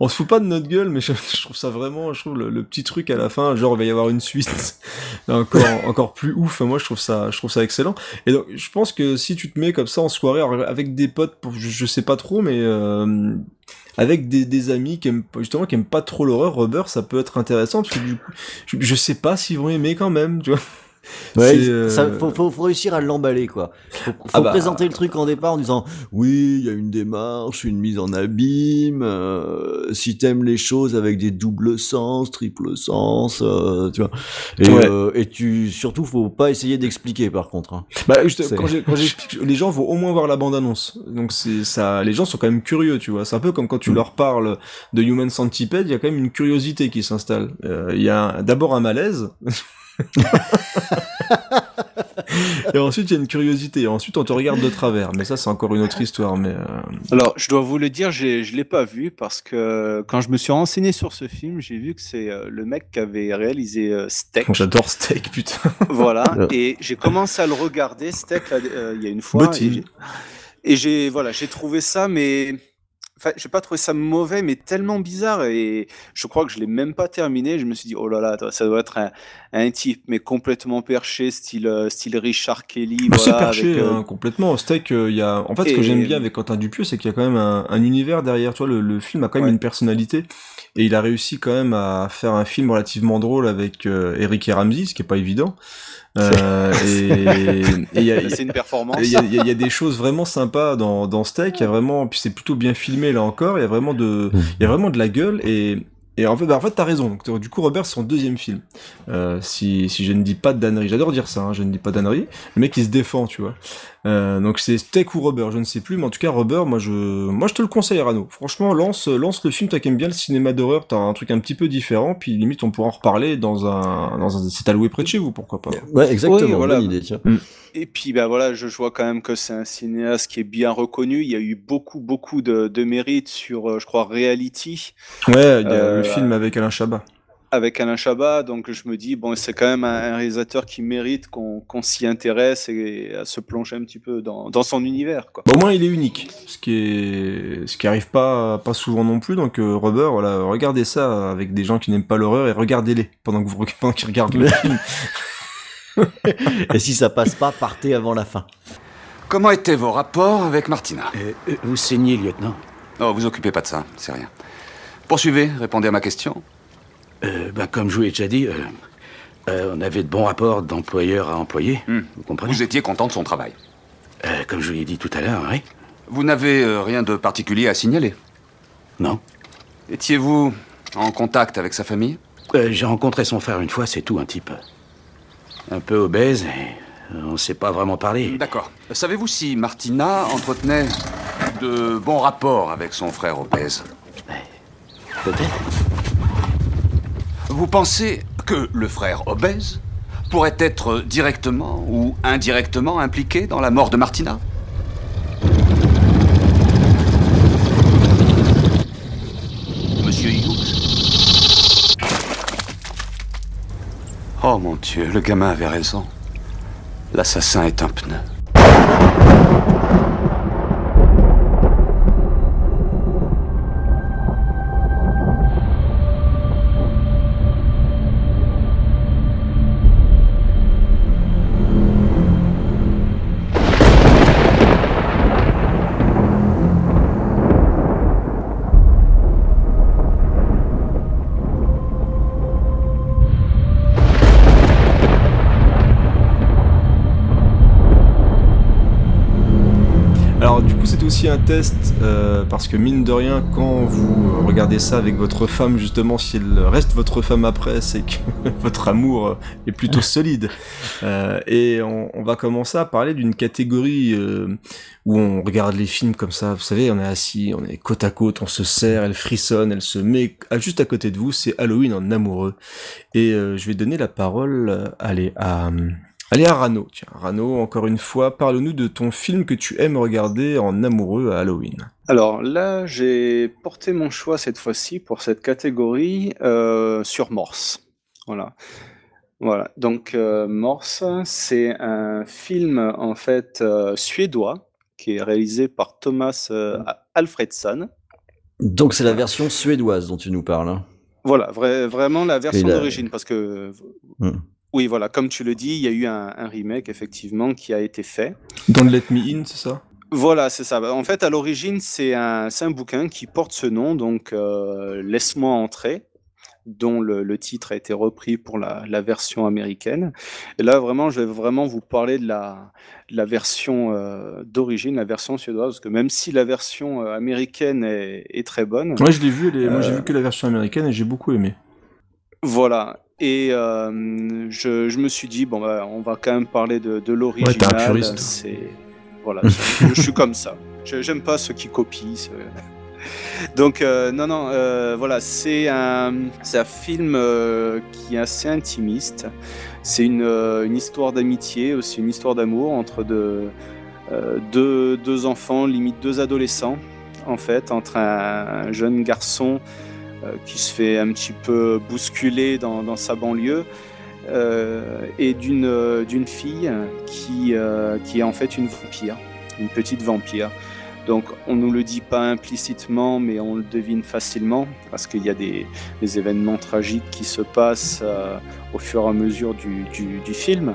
on se fout pas de notre gueule, mais je, trouve ça vraiment, je trouve le, petit truc à la fin, genre il va y avoir une suite, encore encore plus ouf. Moi, je trouve ça, je trouve ça excellent. Et donc, je pense que si tu te mets comme ça en soirée avec des potes, je, sais pas trop, mais euh, avec des, amis qui aiment pas- justement qui aiment pas trop l'horreur, Rubber, ça peut être intéressant parce que du coup, je, je sais pas s'ils vont aimer quand même, tu vois. Ouais, euh, ça, faut, faut, faut réussir à l'emballer, quoi. Faut, faut Ah bah. présenter le truc en départ en disant oui, il y a une démarche, une mise en abîme. euh, si t'aimes les choses avec des doubles sens, triple sens, euh, tu vois. Et, Ouais. euh, et tu surtout, faut pas essayer d'expliquer, par contre. hein. Bah, je te- quand j'explique, les gens vont au moins voir la bande-annonce. Donc c'est ça, les gens sont quand même curieux, tu vois. C'est un peu comme quand tu Mm. leur parles de Human Centipede, il y a quand même une curiosité qui s'installe. Euh, Il y a d'abord un malaise. et ensuite il y a une curiosité. Et ensuite on te regarde de travers. Mais ça c'est encore une autre histoire. Mais euh, Alors, je dois vous le dire, je l'ai pas vu parce que quand je me suis renseigné sur ce film, j'ai vu que c'est euh, le mec qui avait réalisé euh, Steak. j'adore Steak, putain. Voilà, et j'ai commencé à le regarder, Steak, euh, il y a une fois. Et j'ai- Et j'ai voilà, j'ai trouvé ça, mais enfin, j'ai pas trouvé ça mauvais, mais tellement bizarre. Et je crois que je l'ai même pas terminé. Je me suis dit, oh là là, ça doit être un, un type, mais complètement perché, style, euh, style Richard Kelly. Bah, c'est perché avec, euh, hein, complètement. Steak, euh, il y a. En fait, ce que j'aime bien avec Quentin Dupieux, c'est qu'il y a quand même un, un univers derrière. Toi, le, le film a quand même Ouais. une personnalité, et il a réussi quand même à faire un film relativement drôle avec euh, Eric et Ramsey, ce qui est pas évident. Euh, et et il y a- C'est une performance. Il y, a, il y a- il y a des choses vraiment sympas dans, dans Steak. Il y a vraiment, puis c'est plutôt bien filmé là encore. Il y a vraiment de, il y a vraiment de la gueule et et en fait, bah, en fait, t'as raison. Donc, du coup, Robert, c'est son deuxième film. Euh, si, si je ne dis pas de dannerie, j'adore dire ça. Hein, je ne dis pas de dannerie. Le mec, il se défend, tu vois. Euh, donc c'est Steak ou Robert, je ne sais plus, mais en tout cas, Robert, moi, je, moi, je te le conseille, Rano. Franchement, lance, lance le film. Toi qui aimes bien le cinéma d'horreur, t'as un truc un petit peu différent. Puis limite, on pourra en reparler dans un, dans un, c'est alloué près de chez vous, pourquoi pas. Ouais, exactement. Voilà. bonne idée, tiens. Et puis bah voilà, je, je vois quand même que c'est un cinéaste qui est bien reconnu. Il y a eu beaucoup beaucoup de, de mérites sur, euh, je crois, Reality. Ouais, il y a le Euh, film avec Alain Chabat. avec Alain Chabat, donc je me dis bon, c'est quand même un, réalisateur qui mérite qu'on s'y intéresse et à se plonger un petit peu dans, dans son univers. Quoi. Bah, au moins, il est unique, ce qui est, ce qui arrive pas, pas souvent non plus. Donc, euh, Robert, voilà, regardez ça avec des gens qui n'aiment pas l'horreur et regardez-les pendant que vous, pendant qu'ils regardent le film. Et si ça passe pas, partez avant la fin. Comment étaient vos rapports avec Martina? Vous saignez, lieutenant Oh, vous occupez pas de ça, c'est rien. Poursuivez, répondez à ma question. Euh, ben, Comme je vous l'ai déjà dit, euh, euh, on avait de bons rapports d'employeur à employé. Vous comprenez? Vous étiez content de son travail. Euh, Comme je vous l'ai dit tout à l'heure, oui. Vous n'avez euh, rien de particulier à signaler? Non. Étiez-vous en contact avec sa famille? Euh, J'ai rencontré son frère une fois, c'est tout, un type. Un peu obèse et on ne s'est pas vraiment parlé. D'accord. Savez-vous si Martina entretenait de bons rapports avec son frère obèse? Peut-être. Vous pensez que le frère obèse pourrait être directement ou indirectement impliqué dans la mort de Martina Monsieur Hughes Oh mon Dieu, le gamin avait raison. L'assassin est un pneu. Aussi un test euh, parce que mine de rien quand vous regardez ça avec votre femme justement si elle reste votre femme après c'est que votre amour euh, est plutôt solide. Euh, et on, on va commencer à parler d'une catégorie euh, où on regarde les films comme ça. Vous savez on est assis on est côte à côte on se serre elle frissonne elle se met à- juste à côté de vous. C'est Halloween en amoureux. Et je vais donner la parole allez à Allez à Rano, tiens, Rano, encore une fois, parle-nous de ton film que tu aimes regarder en amoureux à Halloween. Alors là, j'ai porté mon choix cette fois-ci pour cette catégorie euh, sur Morse. Voilà. Voilà. Donc euh, Morse, c'est un film en fait euh, suédois qui est réalisé par Thomas euh, Alfredson. Donc c'est la version suédoise dont tu nous parles. hein. Voilà, vrai- vraiment la version d'origine parce que Hmm. Oui, voilà, comme tu le dis, il y a eu un, un remake effectivement qui a été fait. Don't Let Me In, c'est ça? Voilà, c'est ça. En fait, à l'origine, c'est un, un bouquin qui porte ce nom, donc euh, Laisse-moi entrer, dont le, le titre a été repris pour la, la version américaine. Et là, vraiment, je vais vraiment vous parler de la, de la version euh, d'origine, la version suédoise, parce que même si la version euh, américaine est, est très bonne. Moi je l'ai vu, moi j'ai vu que la version américaine et j'ai beaucoup aimé. Voilà. Et euh, je, je me suis dit, bon, bah, on va quand même parler de, de l'original. c'est voilà, je, suis comme ça. J'aime pas ceux qui copient. Donc, euh, non, non, euh, voilà, c'est un, c'est un film euh, qui est assez intimiste. C'est une, une histoire d'amitié, aussi une histoire d'amour entre deux, deux, deux enfants, limite deux adolescents, en fait, entre un, jeune garçon qui se fait un petit peu bousculer dans, sa banlieue euh, et d'une euh, d'une fille qui, euh, qui est en fait une vampire. une petite vampire. Donc on nous le dit pas implicitement, mais on le devine facilement parce qu'il y a des, événements tragiques qui se passent euh, au fur et à mesure du, du film.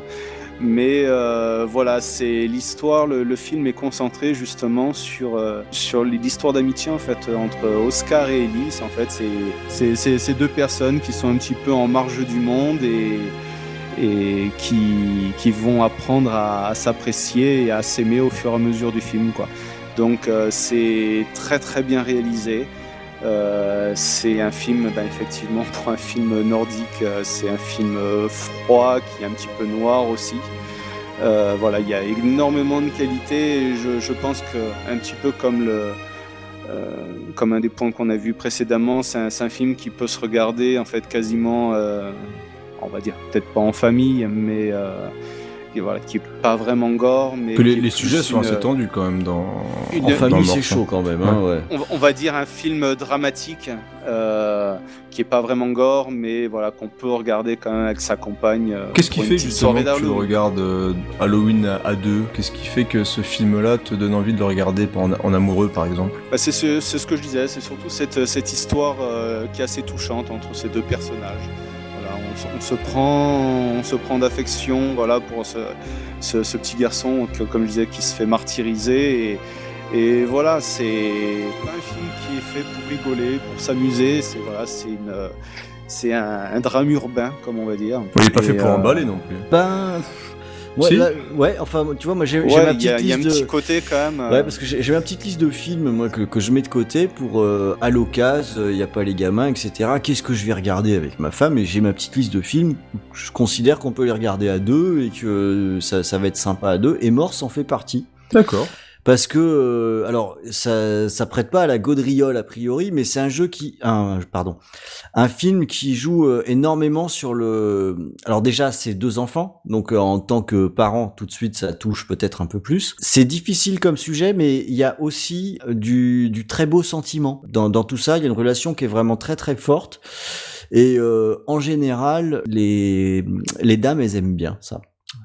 Mais euh, voilà, c'est l'histoire. Le, film est concentré justement sur euh, sur l'histoire d'amitié en fait entre Oscar et Elise. En fait, c'est ces deux personnes qui sont un petit peu en marge du monde et et qui, qui vont apprendre à, s'apprécier et à s'aimer au fur et à mesure du film. Donc euh, c'est très très bien réalisé. Euh, c'est un film, ben, effectivement, pour un film nordique, euh, c'est un film froid qui est un petit peu noir aussi. Euh, voilà, il y a énormément de qualité et je, pense que un petit peu comme le, euh, comme un des points qu'on a vu précédemment, c'est un, film qui peut se regarder en fait quasiment, on va dire peut-être pas en famille, mais qui, voilà, qui pas vraiment gore, mais les, les sujets sont assez tendus quand même dans. Une, en famille, c'est chaud quand même. Hein, ouais. on, on, va dire un film dramatique euh, qui est pas vraiment gore, mais voilà qu'on peut regarder quand même avec sa compagne. Euh, Qu'est-ce qui fait justement que tu le regardes euh, Halloween à deux? Qu'est-ce qui fait que ce film-là te donne envie de le regarder en, en amoureux, par exemple? Bah, C'est ce, ce, que je disais, c'est surtout cette, cette histoire euh, qui est assez touchante entre ces deux personnages on se prend, on se prend d'affection, voilà, pour ce, ce, ce, petit garçon, que, comme je disais, qui se fait martyriser. Et, et voilà, c'est pas un film qui est fait pour rigoler, pour s'amuser. C'est voilà, c'est une, c'est un, un, drame urbain, comme on va dire. Il n'est pas et fait pour euh, emballer non plus. Ben. Ouais, si là, ouais, enfin, tu vois, moi j'ai ouais, ma petite a, liste y a un de... petit côté quand même. Euh... Ouais, parce que j'ai ma petite liste de films, moi, que, que je mets de côté pour euh, à l'occasion, il n'y a pas les gamins, etc. Qu'est-ce que je vais regarder avec ma femme? Et j'ai ma petite liste de films. Je considère qu'on peut les regarder à deux et que ça, ça va être sympa à deux. Et Morse en fait partie. D'accord parce que euh, alors ça ça prête pas à la gaudriole a priori mais c'est un jeu qui un pardon un film qui joue euh, énormément sur le alors déjà c'est deux enfants donc euh, en tant que parent tout de suite ça touche peut-être un peu plus. C'est difficile comme sujet mais il y a aussi du du très beau sentiment. Dans dans tout ça il y a une relation qui est vraiment très très forte. Et euh, en général les les dames elles aiment bien ça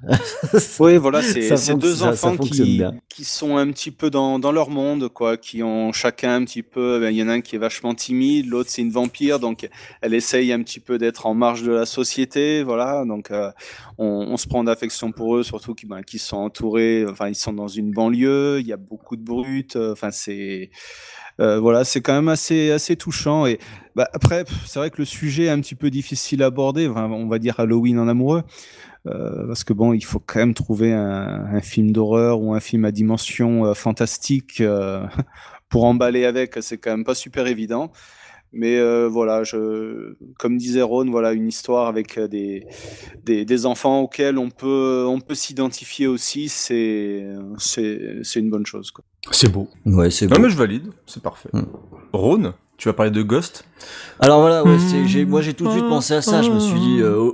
oui, voilà, c'est ces deux ça, enfants ça qui, qui sont un petit peu dans, dans, leur monde, quoi, qui ont chacun un petit peu. Ben, il y en a un qui est vachement timide, l'autre c'est une vampire, donc elle essaye un petit peu d'être en marge de la société, voilà. Donc euh, on, on, se prend d'affection pour eux, surtout qu'ils ben, qu sont entourés. Enfin, ils sont dans une banlieue, il y a beaucoup de brutes. Enfin, c'est euh, voilà, c'est quand même assez assez touchant. Et bah, après, c'est vrai que le sujet est un petit peu difficile à aborder. Enfin, on va dire Halloween en amoureux. Euh, parce que bon, il faut quand même trouver un, un film d'horreur ou un film à dimension euh, fantastique euh, pour emballer avec. C'est quand même pas super évident. Mais euh, voilà, je, comme disait Ron, voilà une histoire avec des, des, des enfants auxquels on peut, on peut s'identifier aussi. C'est, c'est, c'est une bonne chose. C'est beau. Ouais, c'est Non mais je valide, c'est parfait. Mm. Ron tu vas parler de Ghost? Alors voilà, ouais, j'ai, moi j'ai tout de suite pensé à ça. Je me suis dit, euh,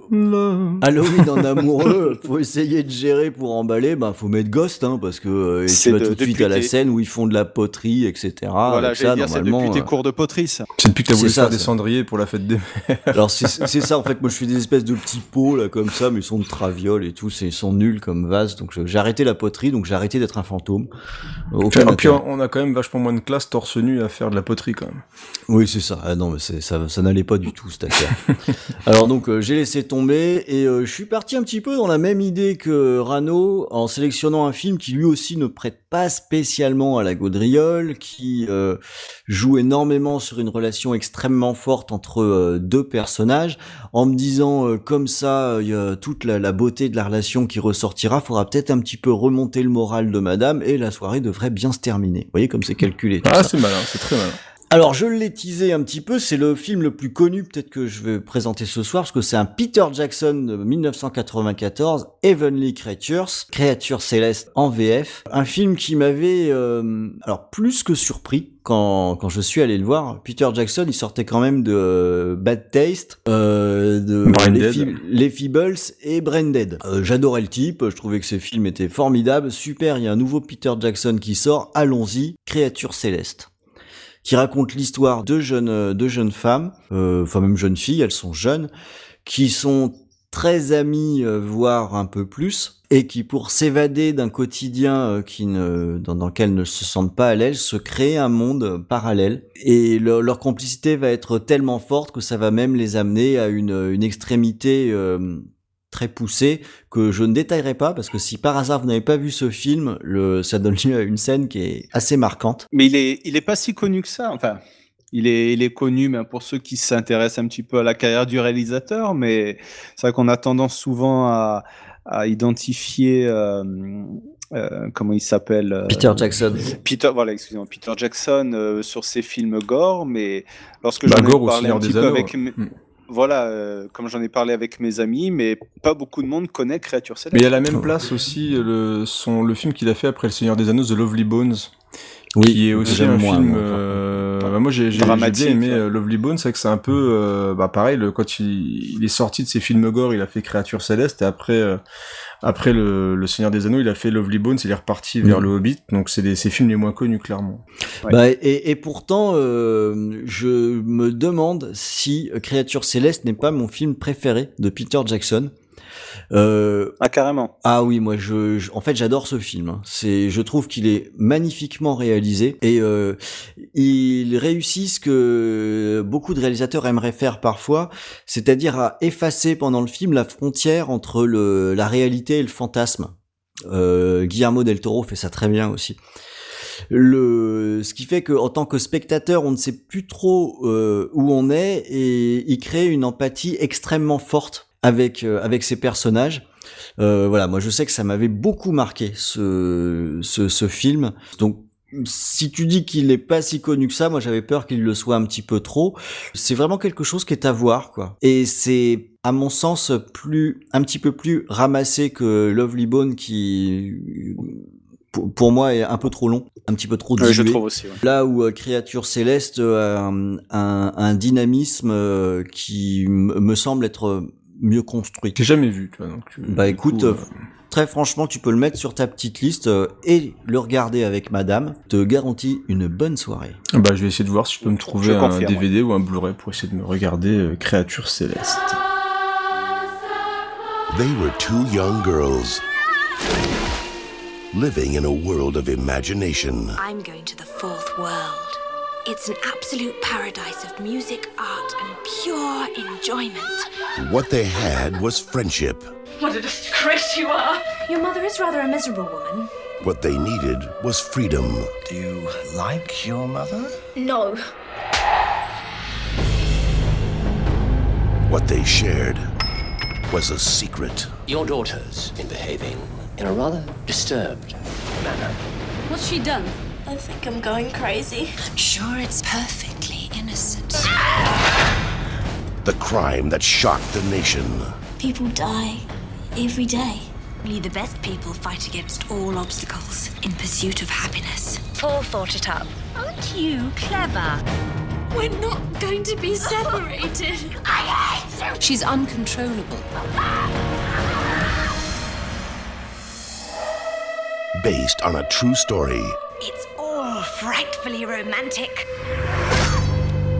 Halloween en amoureux, faut essayer de gérer pour emballer. Bah, faut mettre Ghost, hein, parce que euh, tu vas de, tout de suite à la scène où ils font de la poterie, etc. Voilà, ça, dire, c'est depuis tes cours de poterie, ça. C'est depuis que t'as voulu ça, faire des cendriers pour la fête des mères. Alors c'est, ça, en fait, moi je fais des espèces de petits pots là comme ça, mais ils sont de traviole et tout, ils sont nuls comme vase. Donc j'ai arrêté la poterie, donc j'ai arrêté d'être un fantôme. Aucun puis, puis on a quand même vachement moins de classe torse nu à faire de la poterie quand même. Oui, c'est ça. Ah non, mais ça, ça n'allait pas du tout cette affaire. Alors donc euh, j'ai laissé tomber et euh, je suis parti un petit peu dans la même idée que Rano en sélectionnant un film qui lui aussi ne prête pas spécialement à la gaudriole, qui euh, joue énormément sur une relation extrêmement forte entre deux personnages, en me disant comme ça, il y a toute la, la, beauté de la relation qui ressortira, faudra peut-être un petit peu remonter le moral de Madame et la soirée devrait bien se terminer. Vous voyez comme c'est calculé. Ah c'est malin, c'est très malin. Alors je l'ai teasé un petit peu, c'est le film le plus connu peut-être que je vais présenter ce soir, parce que c'est un Peter Jackson de 1994, Heavenly Creatures, Créatures célestes en VF, un film qui m'avait euh, alors plus que surpris quand, quand je suis allé le voir. Peter Jackson, il sortait quand même de euh, Bad Taste, euh, de les, Feebles et Branded. Euh, J'adorais le type, je trouvais que ce film était formidable, super, il y a un nouveau Peter Jackson qui sort, allons-y, Créatures célestes qui raconte l'histoire de jeunes, de jeunes femmes, euh, enfin même jeunes filles, elles sont jeunes, qui sont très amis, euh, voire un peu plus, et qui pour s'évader d'un quotidien euh, qui ne, dans, dans lequel ne se sentent pas à l'aise, se créent un monde parallèle. Et leur complicité va être tellement forte que ça va même les amener à une, une extrémité euh, très poussée que je ne détaillerai pas parce que si par hasard vous n'avez pas vu ce film, le, ça donne lieu à une scène qui est assez marquante. Mais il est, il est pas si connu que ça. Enfin, il est, il est connu même pour ceux qui s'intéressent un petit peu à la carrière du réalisateur, mais c'est vrai qu'on a tendance souvent à, à identifier. euh, euh, comment il s'appelle euh, Peter Jackson. Peter, voilà, excusez-moi, Peter Jackson euh, sur ses films gore, mais lorsque Bah, j'en ai parlé un petit peu avec, ouais. Voilà, euh, comme j'en ai parlé avec mes amis, mais pas beaucoup de monde connaît Créature Céleste. Mais il y a la même place aussi, le, son, le film qu'il a fait après Le Seigneur des Anneaux, The Lovely Bones. Oui, qui est aussi un moins, film. moi, euh, bah, moi, j'ai bien aimé ouais. euh, Lovely Bones, c'est que c'est un peu, euh, bah, pareil. Le, quand il, il est sorti de ses films gore, il a fait Créature Céleste, et après, euh, après le, le Seigneur des Anneaux, il a fait Lovely Bones, il est reparti vers Mm. le Hobbit. Donc, c'est des- ses films les moins connus, clairement. Ouais. Bah, et, et pourtant, euh, je me demande si Créature Céleste n'est pas mon film préféré de Peter Jackson. Euh, Ah, carrément. ah oui, moi, je, je- en fait, j'adore ce film. hein. C'est, je trouve qu'il est magnifiquement réalisé et euh, il réussit ce que beaucoup de réalisateurs aimeraient faire parfois, c'est-à-dire à effacer pendant le film la frontière entre le, la réalité et le fantasme. Euh, Guillermo del Toro fait ça très bien aussi. Le, ce qui fait que en tant que spectateur, on ne sait plus trop euh, où on est et il crée une empathie extrêmement forte avec euh, avec ces personnages. Euh, voilà, moi je sais que ça m'avait beaucoup marqué ce, ce ce film. Donc si tu dis qu'il est pas si connu que ça, moi j'avais peur qu'il le soit un petit peu trop. C'est vraiment quelque chose qui est à voir, quoi. Et c'est, à mon sens, plus, un petit peu plus ramassé que Lovely Bone qui, pour, pour moi, est un peu trop long, un petit peu trop dilué. je trouve aussi. ouais. Là où euh, Créature Céleste a un, un, un dynamisme euh, qui me semble être mieux construit. J'ai jamais vu, tu vois. Donc, Bah écoute, coup, euh, euh, très franchement, tu peux le mettre sur ta petite liste euh, et le regarder avec madame. Te garantis une bonne soirée. bah, je vais essayer de voir si je peux me trouver Je un confirme, DVD ou un Blu-ray pour essayer de me regarder euh, Créature Céleste. They were two young girls living in a world of imagination. I'm going to the fourth world. It's an absolute paradise of music, art, and pure enjoyment. What they had was friendship. What a disgrace you are! Your mother is rather a miserable woman. What they needed was freedom. Do you like your mother? No. What they shared was a secret. Your daughter's been behaving in a rather disturbed manner. What's she done? I think I'm going crazy. I'm sure it's perfectly innocent. The crime that shocked the nation. People die every day. Only the best people fight against all obstacles in pursuit of happiness. Paul thought it up. Aren't you clever? We're not going to be separated. I hate you! She's uncontrollable. Based on a true story, It's all frightfully romantic.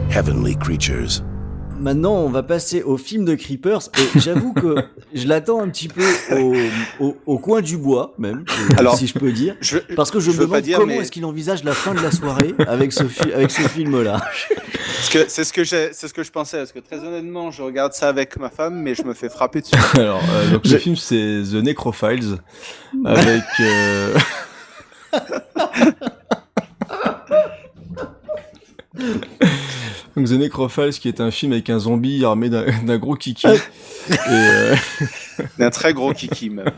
Heavenly Creatures. Maintenant, on va passer au film de Creepers et j'avoue que je l'attends un petit peu au, au, au coin du bois, même, Alors, si je peux dire, je- parce que je, je me demande dire, comment mais- est-ce qu'il envisage la fin de la soirée avec ce, fi- avec ce film-là. C'est ce que j'ai, c'est ce que je pensais. Parce que très honnêtement, je regarde ça avec ma femme, mais je me fais frapper dessus. Alors, euh, donc le film c'est The Necrophiles avec. euh, donc The Necrophiles qui est un film avec un zombie armé d'un d'un gros kiki. Et, euh, D'un très gros kiki même.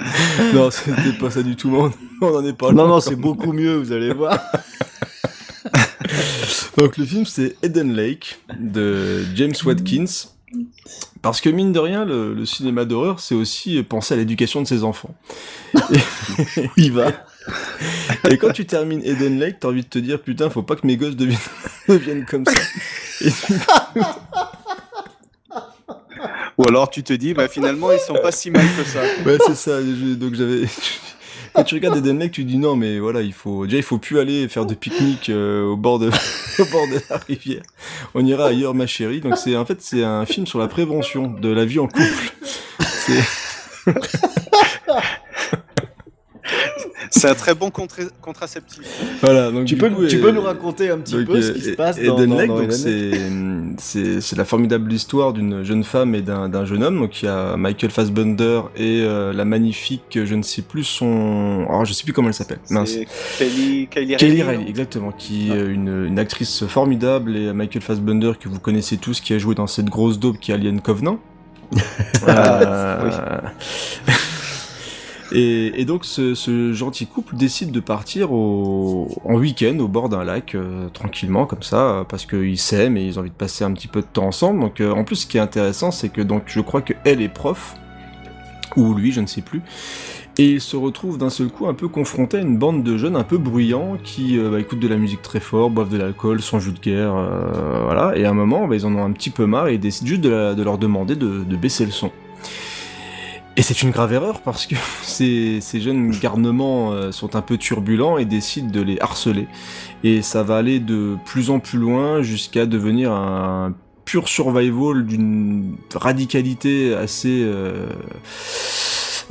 non, c'était pas ça du tout, mais on, en est pas Non, loin non, c'est beaucoup mieux, vous allez voir. Donc le film c'est Eden Lake de James Watkins. Parce que mine de rien, le, le cinéma d'horreur, c'est aussi penser à l'éducation de ses enfants. Et, il va. Et quand tu termines Eden Lake, t'as envie de te dire putain, faut pas que mes gosses deviennent, deviennent comme ça. Et Ou alors tu te dis, bah finalement ils sont pas si mal que ça. Ouais, c'est ça. je- donc j'avais. quand tu regardes Eden Lake, tu dis non, mais voilà, il faut déjà il faut plus aller faire de pique-nique euh, au bord de au bord de la rivière. On ira ailleurs, ma chérie. Donc c'est en fait c'est un film sur la prévention de la vie en couple. C'est C'est un très bon contra- contraceptif. Voilà, donc Tu peux, coup, tu euh, peux nous raconter un petit donc, peu ce euh, qui se passe et- dans, Eden dans, Lake, dans donc Eden c'est c'est c'est la formidable histoire d'une jeune femme et d'un d'un jeune homme. Donc il y a Michael Fassbender et euh, la magnifique, je ne sais plus son, alors je sais plus comment elle s'appelle. Mince. C'est Kelly, Kelly, Kelly Riley, exactement, qui est une, une actrice formidable et Michael Fassbender que vous connaissez tous, qui a joué dans cette grosse daube qui est Alien Covenant. Euh, et, donc ce, gentil couple décide de partir en week-end au bord d'un lac euh, tranquillement comme ça euh, parce qu'ils s'aiment et ils ont envie de passer un petit peu de temps ensemble. Donc euh, en plus ce qui est intéressant c'est que donc je crois que elle est prof ou lui je ne sais plus et il se retrouve d'un seul coup un peu confronté à une bande de jeunes un peu bruyants qui bah, écoutent de la musique très fort, boivent de l'alcool, sont guerre, euh, voilà. Et à un moment, bah, ils en ont un petit peu marre et ils décident juste de, leur demander de, de baisser le son. Et c'est une grave erreur parce que ces, ces jeunes garnements euh, sont un peu turbulents et décident de les harceler. Et ça va aller de plus en plus loin jusqu'à devenir un pur survival d'une radicalité assez euh,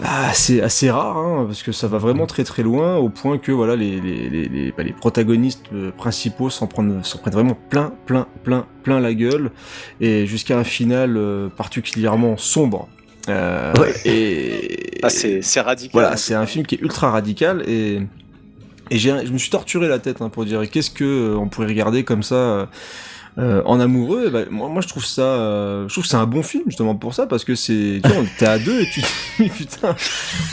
assez assez rare hein, parce que ça va vraiment très très loin au point que voilà les les les, les, bah, les protagonistes euh, principaux s'en prennent s'en prennent vraiment plein plein plein plein la gueule et jusqu'à un final euh, particulièrement sombre euh, et Ah, c'est radical. voilà, c'est un film qui est ultra radical et je me suis torturé la tête hein, pour dire qu'est-ce que euh, on pourrait regarder comme ça euh, euh, en amoureux. Ben, moi, moi, je trouve ça, euh, je trouve que c'est un bon film justement pour ça parce que c'est, tu vois, t'es à deux et tu te dis putain,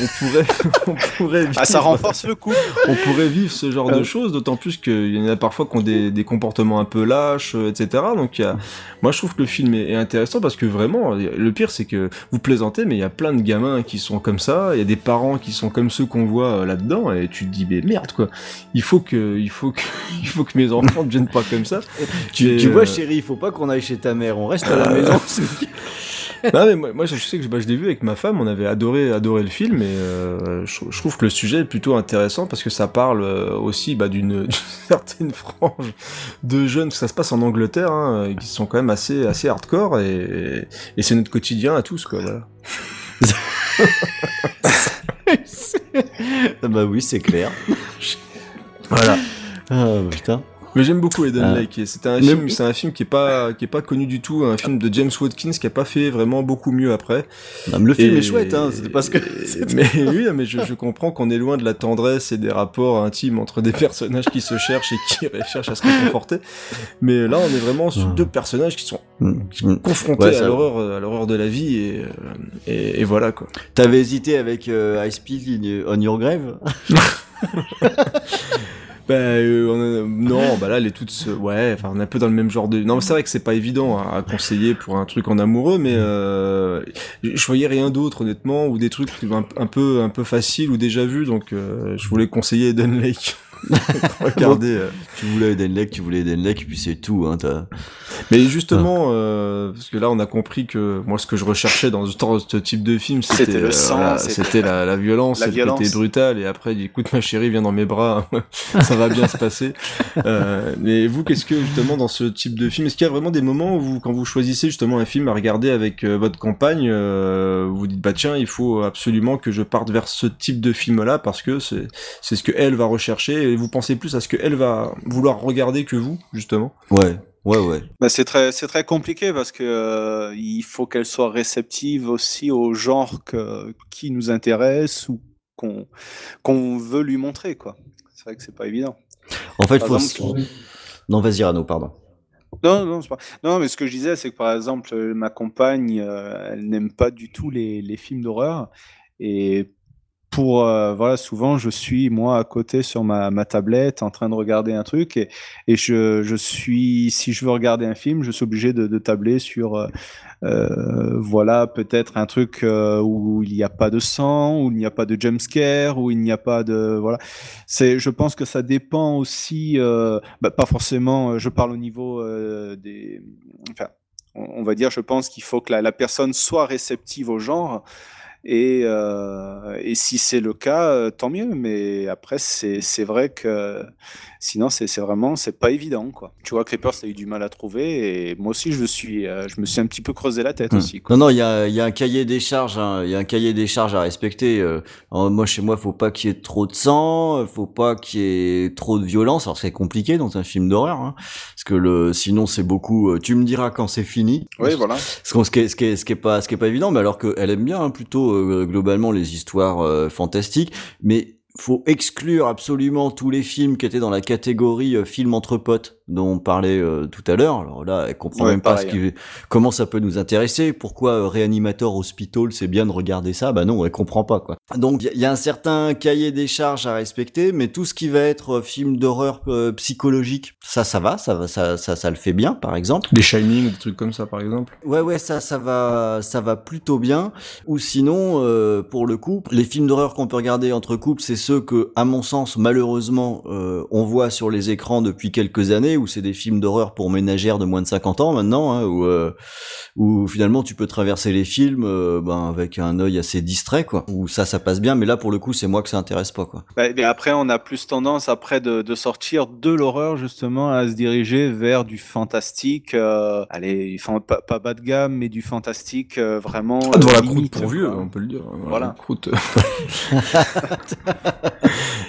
on pourrait, on pourrait. Ah, ça vivre- renforce le couple. on pourrait vivre ce genre Euh. de choses, d'autant plus qu'il y en a parfois qui ont des, des comportements un peu lâches, euh, etc. Donc, il y a... moi, je trouve que le film est, est intéressant parce que vraiment, le pire, c'est que vous plaisantez, mais il y a plein de gamins qui sont comme ça, il y a des parents qui sont comme ceux qu'on voit euh, là-dedans, et tu te dis, mais merde, quoi. Il faut que, il faut que, il faut que mes enfants ne deviennent pas comme ça. Tu, Et, tu vois, euh, chérie, il faut pas qu'on aille chez ta mère, on reste à la maison. non mais moi, moi, je sais que bah, je l'ai vu avec ma femme, on avait adoré adoré le film et euh, je, je trouve que le sujet est plutôt intéressant parce que ça parle euh, aussi bah, d'une certaine frange de jeunes, ça se passe en Angleterre, hein, qui sont quand même assez assez hardcore et, et c'est notre quotidien à tous quoi. Voilà. Ah bah oui, c'est clair. Voilà. Ah putain. Mais j'aime beaucoup Eden Ah. Lake. C'est un film, c'est un film qui est pas qui est pas connu du tout, un film de James Watkins qui a pas fait vraiment beaucoup mieux après. Non, mais le film Et- est chouette, hein, c'était parce que. mais oui, mais je, je comprends qu'on est loin de la tendresse et des rapports intimes entre des personnages qui se cherchent et qui cherchent à se réconforter. Mais là, on est vraiment sur deux personnages qui sont confrontés Mm. Ouais, à l'horreur, à l'horreur de la vie et, euh, et, et voilà quoi. T'avais hésité avec euh, I on Your Grave? Bah euh, non, bah là elle est se- ouais, enfin on est un peu dans le même genre de. Non, c'est vrai que c'est pas évident à, conseiller pour un truc en amoureux, mais euh, je voyais rien d'autre honnêtement ou des trucs un, peu un peu faciles ou déjà vus, donc euh, je voulais conseiller Eden Lake. Regardez. euh. Tu voulais Eden Lake, tu voulais Eden Lake, puis c'est tout. Hein, t'as- Mais justement, euh, parce que là on a compris que moi ce que je recherchais dans ce, type de film, c'était C'était le euh, sang, c'était- c'était la, la violence, La c'était violence. brutal, et après il dit, écoute ma chérie, viens dans mes bras, ça va bien se passer. Euh, mais vous, qu'est-ce que justement dans ce type de film, est-ce qu'il y a vraiment des moments où vous, quand vous choisissez justement un film à regarder avec euh, votre compagne, euh, vous dites bah tiens, il faut absolument que je parte vers ce type de film-là parce que c'est c'est ce que elle va rechercher, et vous pensez plus à ce que elle va vouloir regarder que vous justement. Ouais, ouais, ouais. Bah, c'est très, c'est très compliqué parce que euh, il faut qu'elle soit réceptive aussi au genre que, qui nous intéresse ou qu'on qu'on veut lui montrer quoi. C'est vrai que c'est pas évident. En fait, Par faut. exemple- Non, vas-y, Rano, pardon. Non, non, c'est pas... non, mais ce que je disais, c'est que par exemple, ma compagne, euh, elle n'aime pas du tout les, les films d'horreur. Et pour, euh, voilà, souvent, je suis, moi, à côté sur ma, ma tablette, en train de regarder un truc. Et, et je, je suis, si je veux regarder un film, je suis obligé de, de tabler sur, euh, euh, voilà, peut-être un truc euh, où il n'y a pas de sang, où il n'y a pas de jump scare, où il n'y a pas de, voilà. C'est, je pense que ça dépend aussi, euh, bah, pas forcément, je parle au niveau des, enfin, on va dire, je pense qu'il faut que la, la personne soit réceptive au genre. Et, euh, et si c'est le cas, euh, tant mieux. Mais après, c'est vrai que sinon, c'est vraiment, c'est pas évident, quoi. Tu vois, Creepers a eu du mal à trouver, et moi aussi, je suis, euh, je me suis un petit peu creusé la tête Hmm. aussi. Quoi. Non, non, il y a, il y a un cahier des charges, hein, il y a un cahier des charges à respecter. Alors, moi, chez moi, faut pas qu'il y ait trop de sang, euh, faut pas qu'il y ait trop de violence. Alors, c'est compliqué dans un film d'horreur, hein, parce que le, sinon, c'est beaucoup. tu me diras quand c'est fini. Oui, voilà. Ce, qui est, ce qui est, ce qui est pas, ce qui est pas évident, mais alors qu'elle aime bien hein, plutôt globalement les histoires euh, fantastiques, mais faut exclure absolument tous les films qui étaient dans la catégorie euh, film entre potes dont on parlait euh, tout à l'heure. Alors là, elle comprend Ouais, même pas ce qui, comment ça peut nous intéresser? Pourquoi euh, Réanimateur Hospital, c'est bien de regarder ça? Bah non, elle comprend pas quoi. Donc il y, a- il y a un certain cahier des charges à respecter, mais tout ce qui va être euh, film d'horreur euh, psychologique, ça, ça va, ça va, ça, ça, ça le fait bien, par exemple. Des Shining, des trucs comme ça, par exemple. Ouais, ouais, ça, ça va, ça va plutôt bien. Ou sinon, euh, pour le coup, les films d'horreur qu'on peut regarder entre couples, c'est ceux que, à mon sens, malheureusement, euh, on voit sur les écrans depuis quelques années, où c'est des films d'horreur pour ménagères de moins de 50 ans maintenant, hein, où, euh, où finalement tu peux traverser les films, euh, ben, avec un œil assez distrait, quoi. Où ça, ça passe bien, mais là, pour le coup, c'est moi que ça intéresse pas, quoi. Bah, mais après, on a plus tendance, après, de, de sortir de l'horreur, justement, à se diriger vers du fantastique. euh, allez, enfin, pas, pas bas de gamme, mais du fantastique euh, vraiment. Ah, devant la limite, croûte pour vieux, on peut le dire. Voilà. la croûte.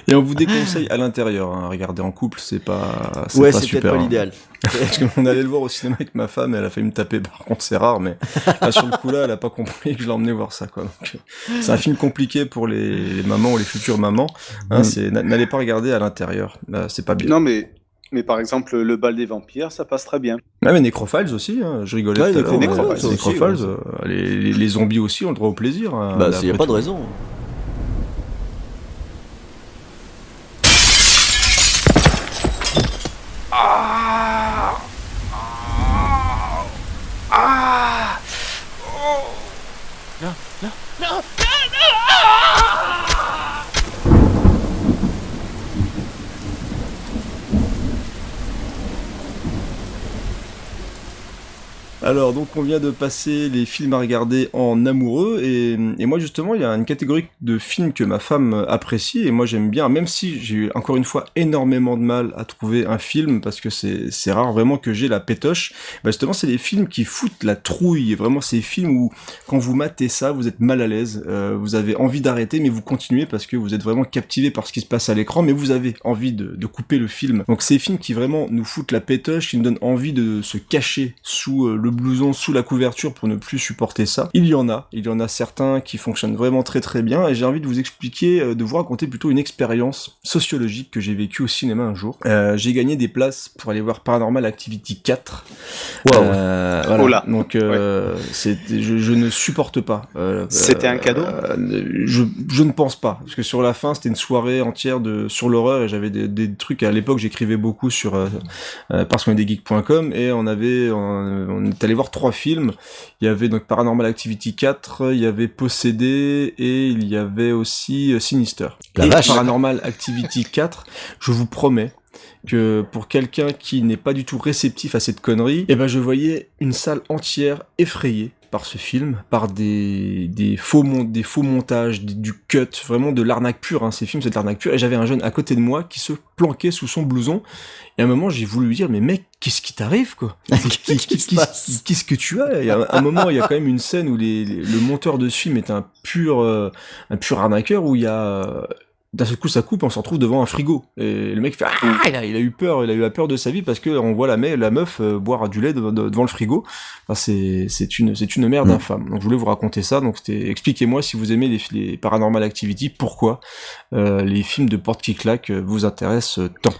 Et on vous déconseille à l'intérieur, hein, regarder en couple, c'est pas, c'est Ouais, pas c'est super. peut-être pas hein. l'idéal. Parce qu'on allait le voir au cinéma avec ma femme, elle a failli me taper, par contre c'est rare, mais là, sur le coup là, elle a pas compris que je l'emmenais voir ça, quoi. Donc, c'est un film compliqué pour les, les mamans ou les futures mamans. Hein, Mm. c'est, n'allez pas regarder à l'intérieur, Là, c'est pas bien. Non, mais, mais par exemple, le bal des vampires, ça passe très bien. Ah mais Necrophiles aussi, hein, je rigolais Ouais, tout à l'heure. Necrophiles ouais, aussi, ouais. Necrophiles, euh, les, les, les zombies aussi ont le droit au plaisir. hein, Bah, après il y a pas de raison. Ah Ah Ah Oh Non, non, non, non, non Ah Alors, donc, on vient de passer les films à regarder en amoureux, et, moi, justement, il y a une catégorie de films que ma femme apprécie, et moi, j'aime bien, même si j'ai eu, encore une fois, énormément de mal à trouver un film, parce que c'est rare vraiment que j'ai la pétoche, bah, justement, c'est des films qui foutent la trouille, vraiment, c'est des films où, quand vous matez ça, vous êtes mal à l'aise, euh, vous avez envie d'arrêter, mais vous continuez parce que vous êtes vraiment captivé par ce qui se passe à l'écran, mais vous avez envie de, couper le film. Donc, des films qui vraiment nous foutent la pétoche, qui nous donnent envie de se cacher sous euh, le blouson, sous la couverture pour ne plus supporter ça. Il y en a, il y en a certains qui fonctionnent vraiment très très bien, et j'ai envie de vous expliquer, euh, de vous raconter plutôt une expérience sociologique que j'ai vécue au cinéma un jour. Euh, j'ai gagné des places pour aller voir Paranormal Activity 4. Wow. Euh, voilà. Oh là. Donc, euh, c'est, je, je ne supporte pas. euh, C'était un cadeau? euh, je, je ne pense pas, parce que sur la fin, c'était une soirée entière de sur l'horreur et j'avais des, des trucs. À l'époque, j'écrivais beaucoup sur euh, euh, parce qu'on est des geeks.com et on avait on, on est allé voir trois films. Il y avait donc Paranormal Activity 4, il y avait Possédé et il y avait aussi euh, Sinister. La et vache. Paranormal Activity 4, je vous promets que pour quelqu'un qui n'est pas du tout réceptif à cette connerie, eh ben je voyais une salle entière effrayée par ce film, par des, des, faux, mon- des faux montages, des- du cut, vraiment de l'arnaque pure, hein. ces films c'est de l'arnaque pure, et j'avais un jeune à côté de moi qui se planquait sous son blouson, et à un moment j'ai voulu lui dire, mais mec, qu'est-ce qui t'arrive quoi? Qu'est-ce que tu as? Et à un moment, il y a quand même une scène où les, les- le monteur de ce film est un pur, euh, un pur arnaqueur, où il y a... euh, d'un seul coup ça coupe, on se retrouve devant un frigo. Et le mec fait ah, il a, il a eu peur, il a eu la peur de sa vie parce que on voit la, me- la meuf euh, boire du lait devant, devant le frigo. Enfin, c'est c'est une c'est une merde Mm. infâme. Donc je voulais vous raconter ça. Donc c'était expliquez-moi si vous aimez les, les Paranormal Activity, pourquoi euh, les films de porte qui claque euh, vous intéressent euh, tant.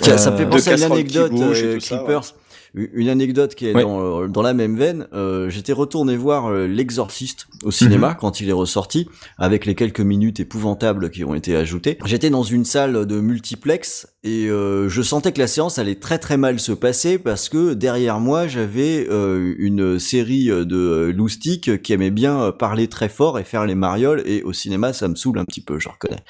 Ça me fait Euh, penser à une casseroles qui anecdote, bougent et euh, tout ça, Creepers. Une anecdote qui est Ouais. dans, dans la même veine. Euh, J'étais retourné voir euh, L'Exorciste au cinéma Mhm. quand il est ressorti, avec les quelques minutes épouvantables qui ont été ajoutées. J'étais dans une salle de multiplex et euh, je sentais que la séance allait très très mal se passer parce que derrière moi j'avais euh, une série de loustiques qui aimaient bien euh, parler très fort et faire les marioles et au cinéma ça me saoule un petit peu, je reconnais.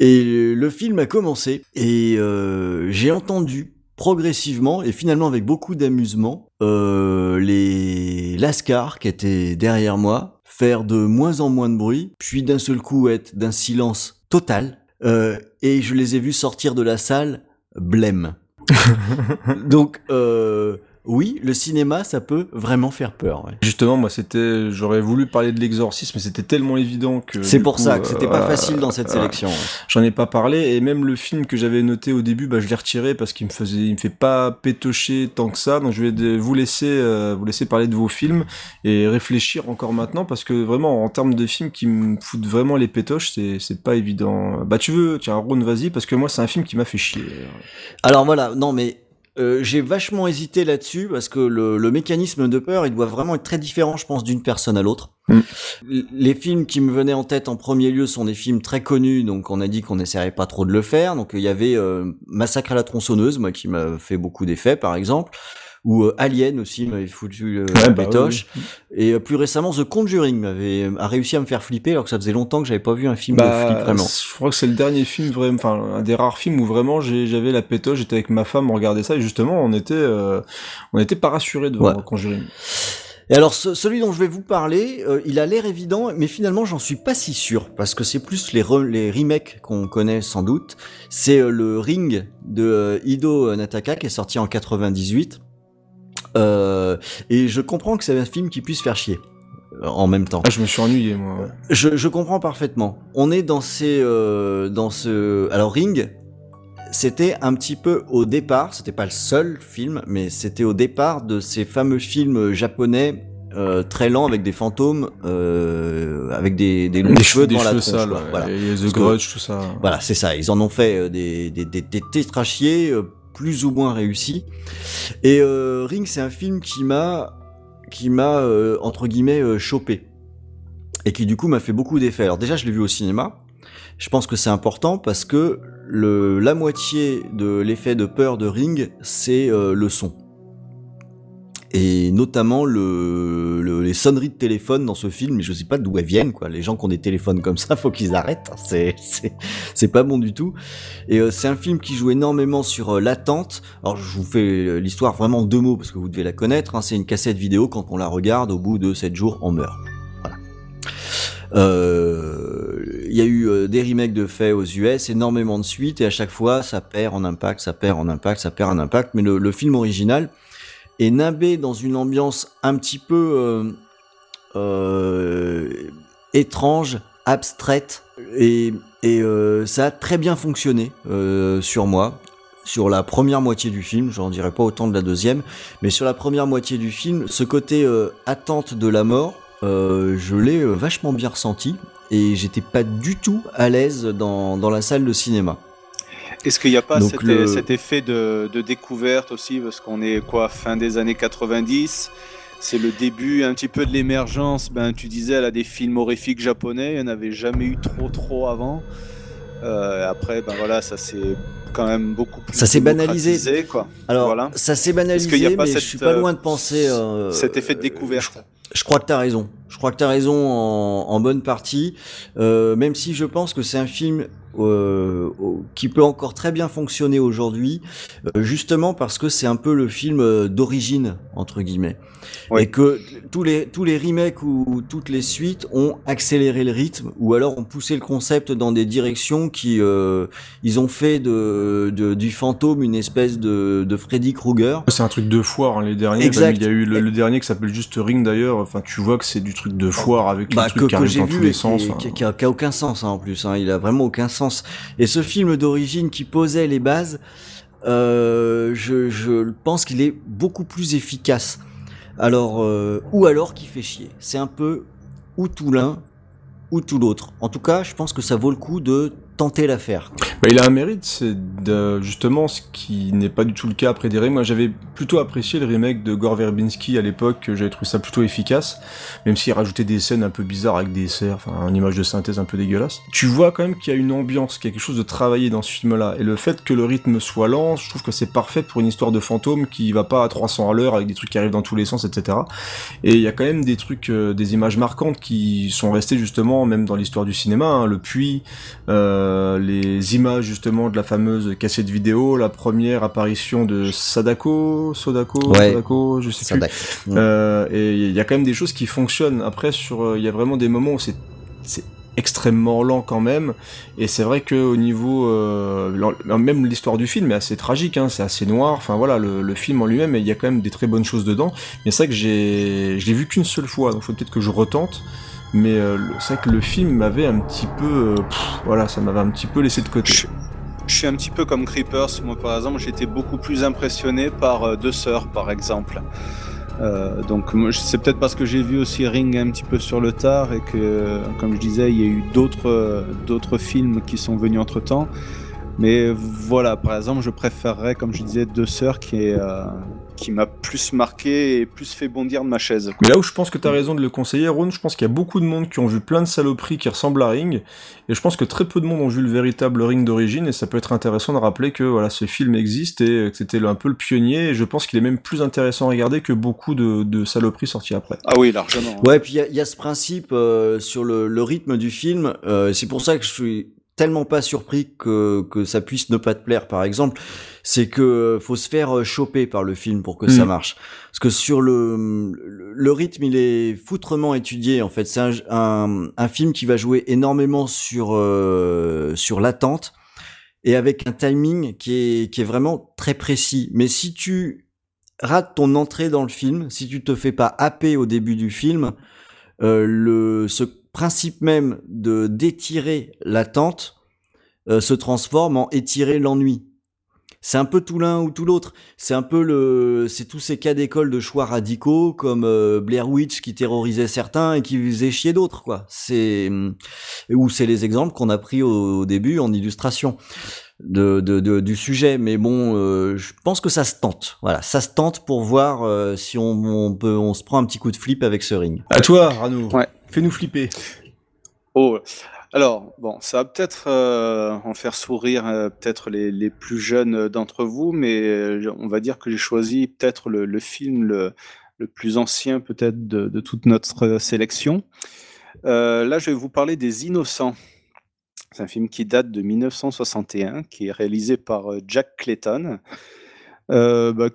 Et le film a commencé et euh, j'ai entendu progressivement et finalement avec beaucoup d'amusement euh, les lascars qui étaient derrière moi faire de moins en moins de bruit, puis d'un seul coup être d'un silence total. Euh, et je les ai vus sortir de la salle blême. Donc, euh, oui, le cinéma, ça peut vraiment faire peur. ouais. Justement, moi, c'était, j'aurais voulu parler de l'exorcisme, mais c'était tellement évident que. C'est pour coup, ça que c'était pas euh, facile dans cette euh, sélection. ouais. J'en ai pas parlé et même le film que j'avais noté au début, bah, je l'ai retiré parce qu'il me faisait, il me fait pas pétocher tant que ça. Donc je vais vous laisser, euh, vous laisser parler de vos films et réfléchir encore maintenant parce que vraiment en termes de films qui me foutent vraiment les pétoches, c'est c'est pas évident. Bah tu veux, tiens Ron, vas-y parce que moi c'est un film qui m'a fait chier. Alors voilà, non mais euh, j'ai vachement hésité là-dessus parce que le, le mécanisme de peur, il doit vraiment être très différent, je pense, d'une personne à l'autre. Mm. Les films qui me venaient en tête en premier lieu sont des films très connus, donc on a dit qu'on n'essaierait pas trop de le faire. Donc il y avait euh, Massacre à la tronçonneuse, moi qui m'a fait beaucoup d'effets, par exemple, ou euh, Alien aussi m'avait foutu euh, Ouais, la bah pétoche. oui, Et euh, plus récemment, The Conjuring m'avait a réussi à me faire flipper, alors que ça faisait longtemps que j'avais pas vu un film de flip vraiment. Bah, je crois que c'est le dernier film vraiment, enfin un des rares films où vraiment j'avais la pétoche, j'étais avec ma femme, on regardait ça et justement on était, euh, on était pas rassurés devant Ouais. Conjuring. Et alors, ce- celui dont je vais vous parler, euh, il a l'air évident, mais finalement, j'en suis pas si sûr, parce que c'est plus les, re- les remakes qu'on connaît sans doute. C'est euh, le Ring de euh, Ido Nataka qui est sorti en 98. Euh, et je comprends que c'est un film qui puisse faire chier euh, en même temps. Ah, je me suis ennuyé moi. Je, je comprends parfaitement. On est dans ces, euh, dans ce, alors Ring, c'était un petit peu au départ, c'était pas le seul film, mais c'était au départ de ces fameux films japonais euh, très lents avec des fantômes, euh, avec des, des longs cheveux cheveux- des la cheveux tronche. sales, quoi. ouais. Voilà. Et The Grudge, tout ça. Voilà, c'est ça. Ils en ont fait euh, des, des, des, des tétrachiers euh, plus ou moins réussis. Et euh, Ring, c'est un film qui m'a, qui m'a euh, entre guillemets euh, chopé et qui du coup m'a fait beaucoup d'effets. Alors déjà, je l'ai vu au cinéma. Je pense que c'est important parce que la moitié de l'effet de peur de Ring, c'est le son. Et notamment le, le- les sonneries de téléphone dans ce film, je sais pas d'où elles viennent, quoi. Les gens qui ont des téléphones comme ça, faut qu'ils arrêtent. hein. C'est, c'est, pas bon du tout. Et euh, c'est un film qui joue énormément sur euh, l'attente. Alors je vous fais euh, l'histoire vraiment en deux mots parce que vous devez la connaître. hein. C'est une cassette vidéo. Quand on la regarde, au bout de sept jours, on meurt. Voilà. Euh, Il y a eu des remakes de faits aux US, énormément de suites, et à chaque fois, ça perd en impact, ça perd en impact, ça perd en impact. Mais le, le film original est nimbé dans une ambiance un petit peu euh, euh, étrange, abstraite, et, et euh, ça a très bien fonctionné sur moi. Sur la première moitié du film, j'en dirais pas autant de la deuxième, mais sur la première moitié du film, ce côté attente de la mort, euh, je l'ai vachement bien ressenti et j'étais pas du tout à l'aise dans, dans la salle de cinéma. Est-ce qu'il n'y a pas Donc cet, le- cet effet de, de découverte aussi Parce qu'on est quoi, fin des années 90 c'est le début un petit peu de l'émergence. Ben, tu disais, là, des films horrifiques japonais, il n'y en avait jamais eu trop, trop avant. Euh, après, ben voilà, ça s'est quand même beaucoup plus. Ça s'est banalisé. Quoi. Alors, Voilà. ça s'est Est-ce banalisé, qu'il y a pas mais cette, je suis pas euh, loin de penser. euh, cet effet de découverte? Je crois que t'as raison. Je crois que t'as raison en, en bonne partie. Euh, même si je pense que c'est un film euh, qui peut encore très bien fonctionner aujourd'hui, euh, justement parce que c'est un peu le film euh, d'origine entre guillemets, et que tous les tous les remakes ou toutes les suites ont accéléré le rythme ou alors ont poussé le concept dans des directions qui euh, ils ont fait de, de- du fantôme une espèce de, de Freddy Krueger. C'est un truc de foire, hein, les derniers. Exact. Il y a eu le, le dernier qui s'appelle juste Ring d'ailleurs. Enfin, tu vois que c'est du truc de foire avec bah, les trucs que, qui que arrivent j'ai vu tous les qui, sens. qui- hein. qui a, qui a aucun sens hein, en plus. Hein, il a vraiment aucun sens. Et ce film d'origine qui posait les bases, euh, je, je pense qu'il est beaucoup plus efficace. Alors, euh, ou alors qui fait chier. C'est un peu ou tout l'un ou tout l'autre. En tout cas, je pense que ça vaut le coup de tenter l'affaire. Bah, il a un mérite, c'est justement ce qui n'est pas du tout le cas après des. Moi, j'avais plutôt apprécié le remake de Gore Verbinski à l'époque, j'avais trouvé ça plutôt efficace, même s'il rajoutait des scènes un peu bizarres avec des serres, enfin, une image de synthèse un peu dégueulasse. Tu vois quand même qu'il y a une ambiance, qu'il y a quelque chose de travaillé dans ce film-là, et le fait que le rythme soit lent, je trouve que c'est parfait pour une histoire de fantôme qui va pas à 300 à l'heure avec des trucs qui arrivent dans tous les sens, etc. Et il y a quand même des trucs, euh, des images marquantes qui sont restées justement, même dans l'histoire du cinéma, hein, le puits, euh, euh, les images justement de la fameuse cassette vidéo, la première apparition de Sadako, Sodako, Ouais. Sadako, je sais Sadako. plus. Euh, et il y a quand même des choses qui fonctionnent. Après, sur, euh, il y a vraiment des moments où c'est c'est extrêmement lent quand même et c'est vrai que au niveau euh, même l'histoire du film est assez tragique hein, c'est assez noir enfin voilà le, le film en lui-même il y a quand même des très bonnes choses dedans mais c'est vrai que j'ai je l'ai vu qu'une seule fois donc faut peut-être que je retente mais euh, c'est vrai que le film m'avait un petit peu euh, voilà ça m'avait un petit peu laissé de côté Je suis un petit peu comme Creepers. Moi, par exemple, j'étais beaucoup plus impressionné par Deux Sœurs, par exemple. Euh, donc, c'est peut-être parce que j'ai vu aussi Ring un petit peu sur le tard et que, comme je disais, il y a eu d'autres d'autres films qui sont venus entre temps. Mais voilà, par exemple, je préférerais, comme je disais, Deux Sœurs qui est qui m'a plus marqué et plus fait bondir de ma chaise. quoi. Mais là où je pense que t'as raison de le conseiller, Ron, je pense qu'il y a beaucoup de monde qui ont vu plein de saloperies qui ressemblent à Ring, et je pense que très peu de monde ont vu le véritable Ring d'origine, et ça peut être intéressant de rappeler que voilà, ce film existe et que c'était un peu le pionnier, et je pense qu'il est même plus intéressant à regarder que beaucoup de, de saloperies sorties après. Ah oui, largement. Ouais, puis il y a- il y, a ce principe euh, sur le, le rythme du film. euh, c'est pour ça que je suis tellement pas surpris que, que ça puisse ne pas te plaire, par exemple. C'est que euh, faut se faire euh, choper par le film pour que ça Mhm. marche. Parce que sur le, le, le rythme, il est foutrement étudié. En fait, c'est un, un, un film qui va jouer énormément sur euh, sur l'attente et avec un timing qui est qui est vraiment très précis. Mais si tu rates ton entrée dans le film, si tu te fais pas happer au début du film, euh, le ce principe même de d'étirer l'attente euh, se transforme en étirer l'ennui. C'est un peu tout l'un ou tout l'autre. C'est un peu le, c'est tous ces cas d'école de choix radicaux comme euh, Blair Witch qui terrorisait certains et qui faisait chier d'autres, quoi. C'est ou c'est les exemples qu'on a pris au, au début en illustration de, de, de- du sujet. Mais bon, euh, je pense que ça se tente. Voilà, ça se tente pour voir euh, si on, on peut, on se prend un petit coup de flip avec ce ring. À toi, Rano. Fais-nous flipper. Oh, alors, bon, ça va peut-être euh, en faire sourire euh, peut-être les, plus jeunes d'entre vous, mais euh, on va dire que j'ai choisi peut-être le, film le, le plus ancien peut-être de, toute notre sélection. Là, je vais vous parler des Innocents. C'est un film qui date de 1961, qui est réalisé par Jack Clayton. Bah,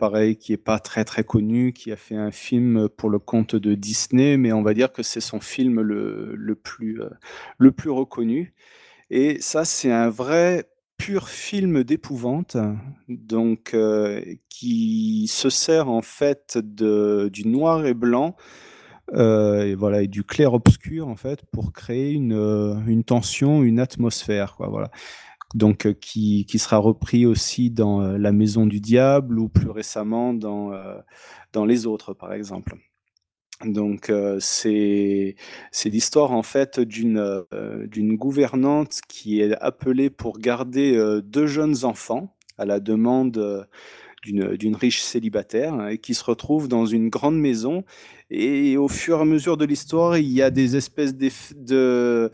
pareil, qui est pas très très connu, qui a fait un film pour le compte de Disney, mais on va dire que c'est son film le, le plus, euh, le plus reconnu. Et ça, c'est un vrai pur film d'épouvante, donc euh, qui se sert en fait de, du noir et blanc. euh, et voilà, et du clair-obscur en fait pour créer une, une tension, une atmosphère, quoi, voilà donc euh, qui, qui sera repris aussi dans euh, La Maison du Diable ou plus récemment dans, euh, dans Les Autres, par exemple. Donc c'est l'histoire en fait d'une gouvernante qui est appelée pour garder deux jeunes enfants à la demande d'une riche célibataire hein, et qui se retrouve dans une grande maison et au fur et à mesure de l'histoire il y a des espèces d'événements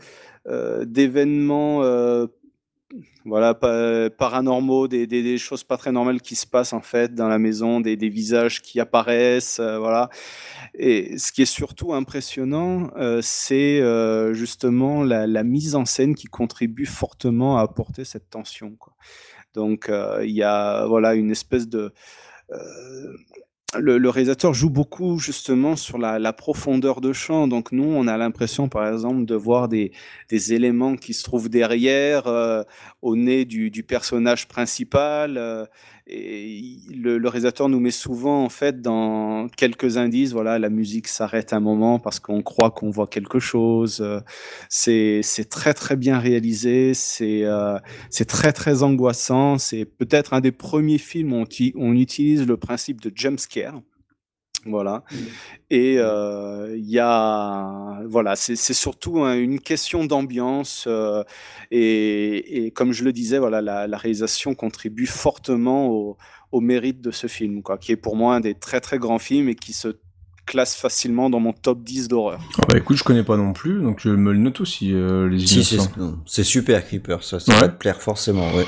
voilà, pa- paranormaux, des, choses pas très normales qui se passent en fait dans la maison, des, visages qui apparaissent, euh, voilà. Et ce qui est surtout impressionnant, euh, c'est euh, justement la, mise en scène qui contribue fortement à apporter cette tension. Donc il y a voilà une espèce de le, réalisateur joue beaucoup justement sur la, profondeur de champ. Donc nous, on a l'impression, par exemple, de voir des, éléments qui se trouvent derrière, euh, au nez du, du personnage principal. euh, et le, le réalisateur nous met souvent, en fait, dans quelques indices. Voilà, la musique s'arrête un moment parce qu'on croit qu'on voit quelque chose. euh, C'est très très bien réalisé. C'est euh, c'est très très angoissant. C'est peut-être un des premiers films où on, on utilise le principe de jumpscare. Voilà. Et euh, il y a, voilà, c'est c'est surtout un- une question d'ambiance. euh, et, et comme je le disais, voilà, la, la réalisation contribue fortement au, au mérite de ce film, quoi, qui est pour moi un des très très grands films et qui se classe facilement dans mon top 10 d'horreur. Ah bah écoute, je connais pas non plus, donc je me le note aussi, euh, les Si, c'est innocents. c'est super Creeper, ça, ça Ouais. va te plaire forcément, ouais.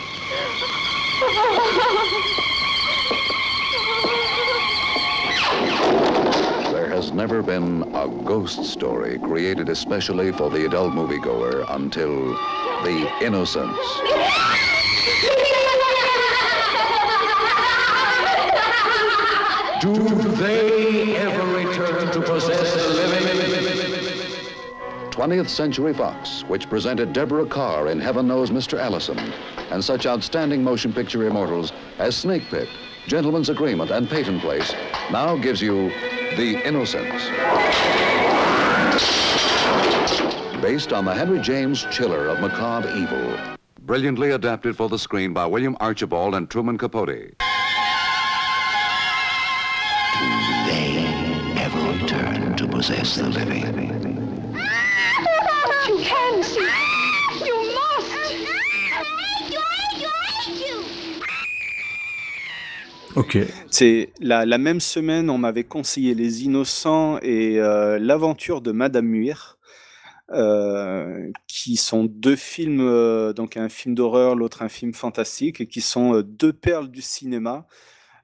Never been a ghost story created especially for the adult moviegoer until The Innocents. Do they ever return to possess the living? 20th Century Fox, which presented Deborah Carr in Heaven Knows Mr. Allison, and such outstanding motion picture immortals as Snake Pit, Gentleman's Agreement, and Peyton Place, now gives you The Innocents. Based on the Henry James Chiller of macabre evil. Brilliantly adapted for the screen by William Archibald and Truman Capote. They ever return to possess the living? C'est la, même semaine, on m'avait conseillé Les Innocents et euh, L'Aventure de Madame Muir, euh, qui sont deux films, euh, donc un film d'horreur, l'autre un film fantastique, et qui sont deux perles du cinéma.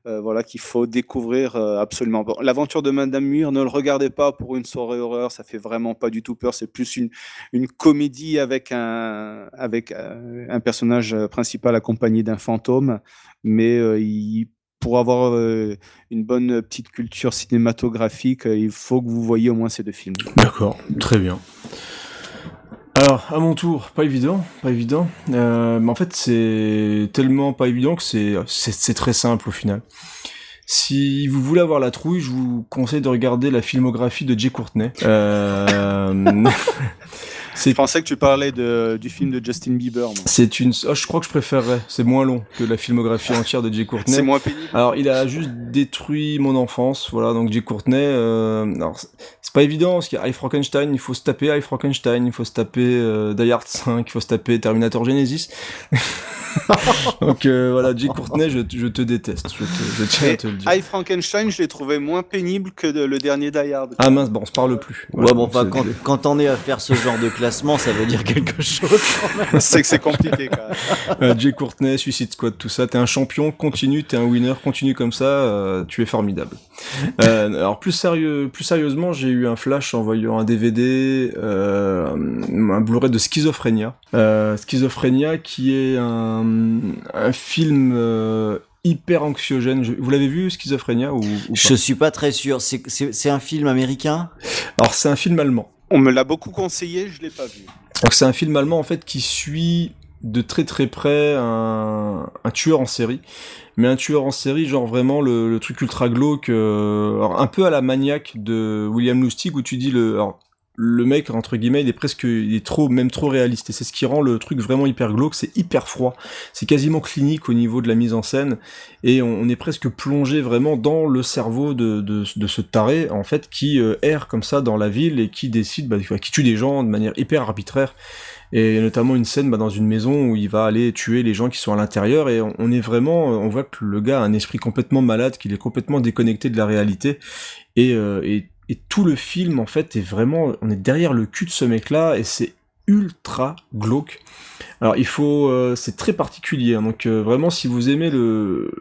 voilà qu'il faut découvrir absolument. L'aventure de Madame Muir, ne le regardez pas pour une soirée horreur, ça fait vraiment pas du tout peur. C'est plus une, une comédie avec un avec un personnage principal accompagné d'un fantôme, mais il pour avoir euh, une bonne petite culture cinématographique, euh, il faut que vous voyez au moins ces deux films. D'accord, très bien. Alors, à mon tour, pas évident, pas évident. Euh, mais en fait, c'est tellement pas évident que c'est très simple au final. Si vous voulez avoir la trouille, je vous conseille de regarder la filmographie de Jay Courtney. Euh... Je pensais que tu parlais de, du film de Justin Bieber. C'est une. Oh, je crois que je préférerais. C'est moins long que la filmographie entière de Jay Courtney. C'est moins pénible. Alors, il a juste détruit mon enfance. Voilà, donc Jay Courtney. Euh... Alors, c'est- pas évident parce qu'il y a I Frankenstein. Il faut se taper I Frankenstein. Il faut se taper euh, Die Hard 5. Il faut se taper Terminator Genesis. donc euh, voilà, Jay Courtney, je, je te déteste. Je, te, je tiens à te le dire. I Frankenstein, je l'ai trouvé moins pénible que de- le dernier Die Hard. Ah mince, bon, on se parle plus. Ouais, bon, enfin, c'est- quand, quand t'en es à faire ce genre de classement, ça veut dire quelque chose. C'est que c'est compliqué quand même. Euh, Jay Courtney, Suicide Squad, tout ça. T'es un champion, continue, t'es un winner, continue comme ça, euh, tu es formidable. Euh, alors plus sérieux, plus sérieusement, j'ai eu un flash en voyant un DVD, euh, un Blu-ray de Schizophrénia. Euh, Schizophrénia, qui est un, un film euh, hyper anxiogène. Je- vous l'avez vu, Schizophrénia ou, ou pas? Je suis pas très sûr. C'est un film américain? Alors c'est un film allemand. On me l'a beaucoup conseillé, je l'ai pas vu. Donc c'est un film allemand en fait qui suit de très très près un, tueur en série, mais un tueur en série genre vraiment le, truc ultra glauque, euh, un peu à la maniaque de William Lustig où tu dis le le mec entre guillemets il est presque est trop même trop réaliste. Et c'est ce qui rend le truc vraiment hyper glauque, c'est hyper froid, c'est quasiment clinique au niveau de la mise en scène. Et on, est presque plongé vraiment dans le cerveau de, de, ce taré en fait qui euh, erre comme ça dans la ville et qui décide bah, qui tue des gens de manière hyper arbitraire. Et notamment une scène bah, dans une maison où il va aller tuer les gens qui sont à l'intérieur. Et on, est vraiment on voit que le gars a un esprit complètement malade qu'il est complètement déconnecté de la réalité. Et, euh, et et tout le film en fait est vraiment on est derrière le cul de ce mec là et c'est ultra glauque alors il faut, euh, c'est très particulier. hein. donc euh, vraiment, si vous aimez le,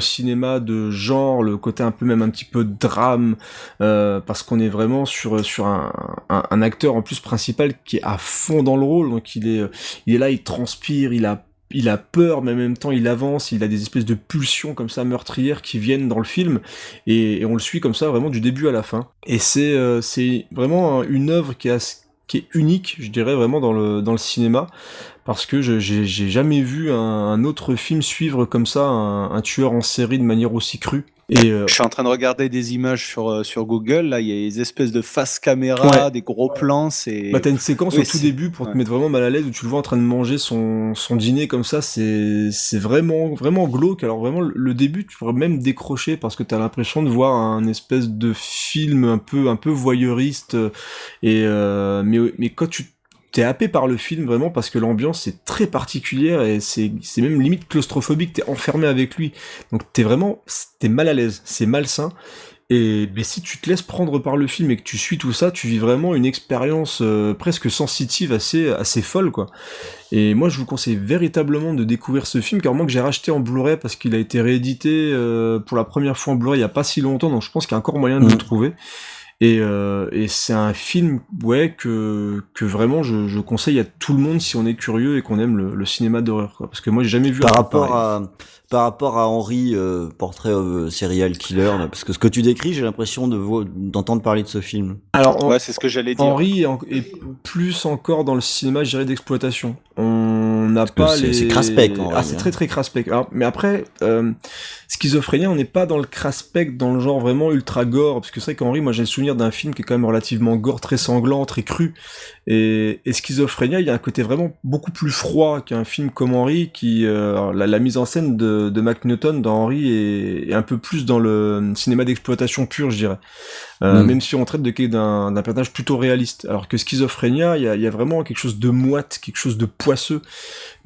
cinéma de genre, le côté un peu même un petit peu drame, euh, parce qu'on est vraiment sur sur un acteur en plus principal qui est à fond dans le rôle. Donc il est il est là, il transpire, il a il a peur, mais en même temps il avance, il a des espèces de pulsions comme ça meurtrières qui viennent dans le film, et, on le suit comme ça vraiment du début à la fin. Et c'est euh, vraiment une œuvre qui est unique, je dirais vraiment dans le cinéma, parce que j'ai jamais vu un, autre film suivre comme ça un tueur en série de manière aussi crue. Et euh, Je suis en train de regarder des images sur, euh, sur Google. Là, il y a des espèces de face caméra, Ouais. des gros plans. C'est. Bah t'as une séquence Oui, au tout début pour te mettre vraiment mal à l'aise où tu le vois en train de manger son, son dîner comme ça, c'est c'est vraiment vraiment glauque. Alors vraiment le- le début tu pourrais même décrocher parce que t'as l'impression de voir un espèce de film un peu un peu voyeuriste euh, et euh, mais mais quand tu t'es happé par le film vraiment parce que l'ambiance est très particulière et c'est même limite claustrophobique. T'es enfermé avec lui donc t'es vraiment t'es mal à l'aise, c'est malsain. Et mais si tu te laisses prendre par le film et que tu suis tout ça, tu vis vraiment une expérience euh, presque sensitive, assez assez folle quoi. Et moi je vous conseille véritablement de découvrir ce film car moi que j'ai racheté en Blu-ray parce qu'il a été réédité euh, pour la première fois en Blu-ray il y a pas si longtemps donc je pense qu'il y a encore moyen de le trouver. Et, euh, et c'est un film, ouais, que, que vraiment je, je conseille à tout le monde si on est curieux et qu'on aime le, le cinéma d'horreur, quoi. Parce que moi, j'ai jamais vu par un rapport pareil. à par rapport à Henry euh, portrait of a serial killer là, parce que ce que tu décris j'ai l'impression de vo- d'entendre parler de ce film Alors, Ouais, c'est ce que j'allais dire. Henry est, en- est plus encore dans le cinéma, je dirais, d'exploitation. On n'a pas c'est- les... c'est craspec, Ah, c'est hein. très très craspec. Mais après, euh, Schizophrénia, on n'est pas dans le craspec, dans le genre vraiment ultra gore, parce que c'est vrai qu'Henry, moi j'ai le souvenir d'un film qui est quand même relativement gore, très sanglant, très cru. Et, et Schizophrénia, il y a un côté vraiment beaucoup plus froid qu'un film comme Henry, qui... euh, la, la mise en scène de, de Mac Newton dans Henry est, est un peu plus dans le cinéma d'exploitation pur, je dirais. Euh, Mm. Même si on traite de d'un personnage plutôt réaliste. Alors que Schizophrénia, il y a, y a vraiment quelque chose de moite, quelque chose de poisseux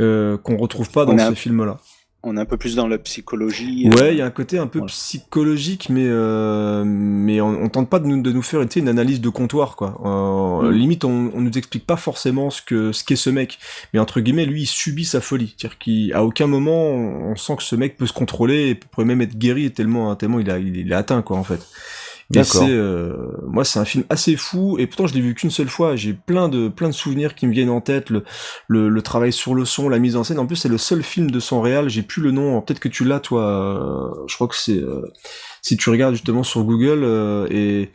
euh, qu'on retrouve pas dans est ce film-là. On est un peu plus dans la psychologie. euh, Ouais, il y a un côté un peu psychologique, mais euh, mais on, on tente pas de nous, de nous faire tu sais, une analyse de comptoir, quoi. Euh, Mm. Limite, on, on nous explique pas forcément ce que ce qu'est ce mec, mais entre guillemets, lui, il subit sa folie. C'est-à-dire qu'à aucun moment, on, on sent que ce mec peut se contrôler et pourrait même être guéri tellement tellement il a il, il est atteint, quoi, en fait. D'accord. c'est, euh, moi, c'est un film assez fou, et pourtant je l'ai vu qu'une seule fois. J'ai plein de plein de souvenirs qui me viennent en tête, le, le, le travail sur le son, la mise en scène. En plus, c'est le seul film de son réal. J'ai plus le nom. Peut-être que tu l'as, toi. euh, je crois que c'est euh, si tu regardes justement sur Google euh, et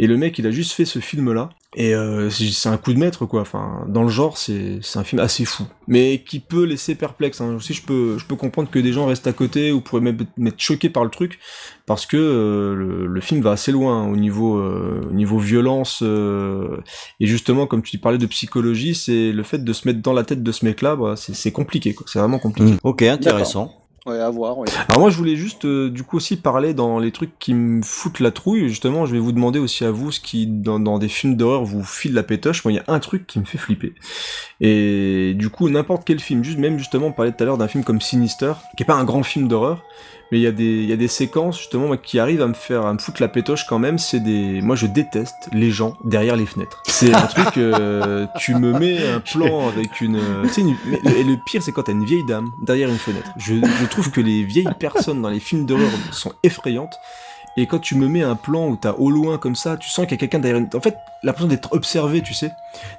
et le mec, il a juste fait ce film-là. Et euh, c'est c'est un coup de maître, quoi. Enfin, dans le genre, c'est c'est un film assez fou, mais qui peut laisser perplexe. Hein. Aussi, je peux je peux comprendre que des gens restent à côté ou pourraient même être choqués par le truc, parce que euh, le, le film va assez loin au niveau euh, au niveau violence euh, et justement, comme tu parlais de psychologie, c'est le fait de se mettre dans la tête de ce mec-là, bah, c'est c'est compliqué, quoi. C'est vraiment compliqué. Mm. ok intéressant Ouais, à voir. Ouais. Alors moi je voulais juste euh, du coup aussi parler dans les trucs qui me foutent la trouille. Justement, je vais vous demander aussi à vous ce qui dans, dans des films d'horreur vous file la pétoche. Moi il y a un truc qui me fait flipper. Et du coup n'importe quel film, juste même justement on parlait tout à l'heure d'un film comme Sinister, qui est pas un grand film d'horreur, mais il y a des séquences justement qui arrivent à me faire à me foutre la pétoche quand même. C'est des moi je déteste les gens derrière les fenêtres. C'est un truc euh, tu me mets un plan avec une le- et le pire c'est quand t'as une vieille dame derrière une fenêtre. Je, je trouve que les vieilles personnes dans les films d'horreur sont effrayantes. Et quand tu me mets un plan où t'as au loin comme ça, tu sens qu'il y a quelqu'un derrière une... En fait, l'impression d'être observé, tu sais.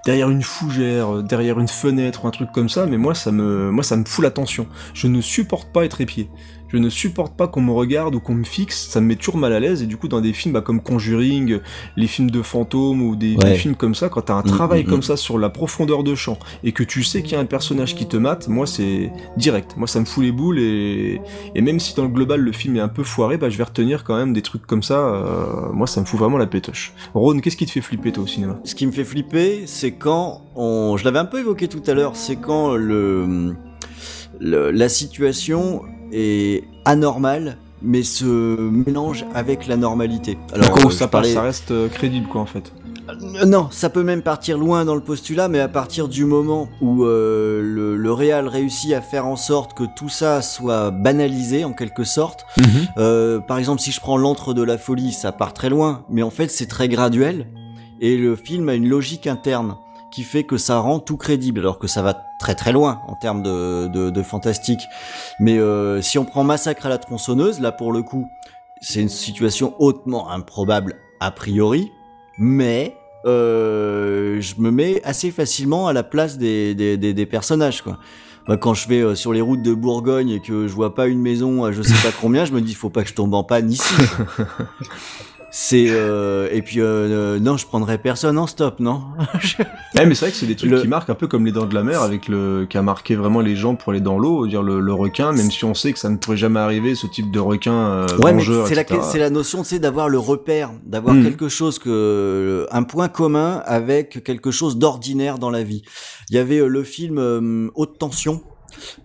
Derrière une fougère, euh, derrière une fenêtre ou un truc comme ça, mais moi ça me, moi, ça me fout la tension. Je ne supporte pas être épié. Je ne supporte pas qu'on me regarde ou qu'on me fixe, ça me met toujours mal à l'aise. Et du coup, dans des films bah, comme Conjuring, les films de fantômes ou des, Ouais. des films comme ça, quand t'as un Mm, travail mm, comme mm. ça sur la profondeur de champ et que tu sais qu'il y a un personnage qui te mate, moi c'est direct. Moi ça me fout les boules et, et même si dans le global le film est un peu foiré, bah je vais retenir quand même des trucs comme ça. euh, moi ça me fout vraiment la pétoche. Ron, qu'est-ce qui te fait flipper toi au cinéma? Ce qui me fait flipper, c'est quand on, je l'avais un peu évoqué tout à l'heure, c'est quand le, le- la situation est anormale, mais se mélange avec la normalité. Alors euh, ça, reste euh, crédible quoi en fait. Euh, Non, ça peut même partir loin dans le postulat, mais à partir du moment où euh, le, le réal réussit à faire en sorte que tout ça soit banalisé en quelque sorte. Euh, par exemple, si je prends l'antre de la folie, ça part très loin, mais en fait c'est très graduel et le film a une logique interne qui fait que ça rend tout crédible, alors que ça va très très loin en termes de, de, de fantastique. Mais euh, si on prend Massacre à la tronçonneuse, là pour le coup, c'est une situation hautement improbable a priori, mais euh, je me mets assez facilement à la place des, des, des, des personnages quoi. Bah, quand je vais euh, sur les routes de Bourgogne et que je vois pas une maison à je sais pas combien, je me dis faut pas que je tombe en panne ici. C'est euh, et puis euh, euh, non, je prendrai personne en stop, non. Ouais, mais c'est vrai que c'est des trucs Le- qui marquent un peu comme les dents de la mer avec le qui a marqué vraiment les gens pour aller dans l'eau, dire le, le requin, même si on sait que ça ne pourrait jamais arriver ce type de requin euh, Ouais, c'est la, c'est la notion, tu sais, d'avoir le repère, d'avoir Mhm. quelque chose que, un point commun avec quelque chose d'ordinaire dans la vie. Il y avait euh, le film euh, Haute Tension,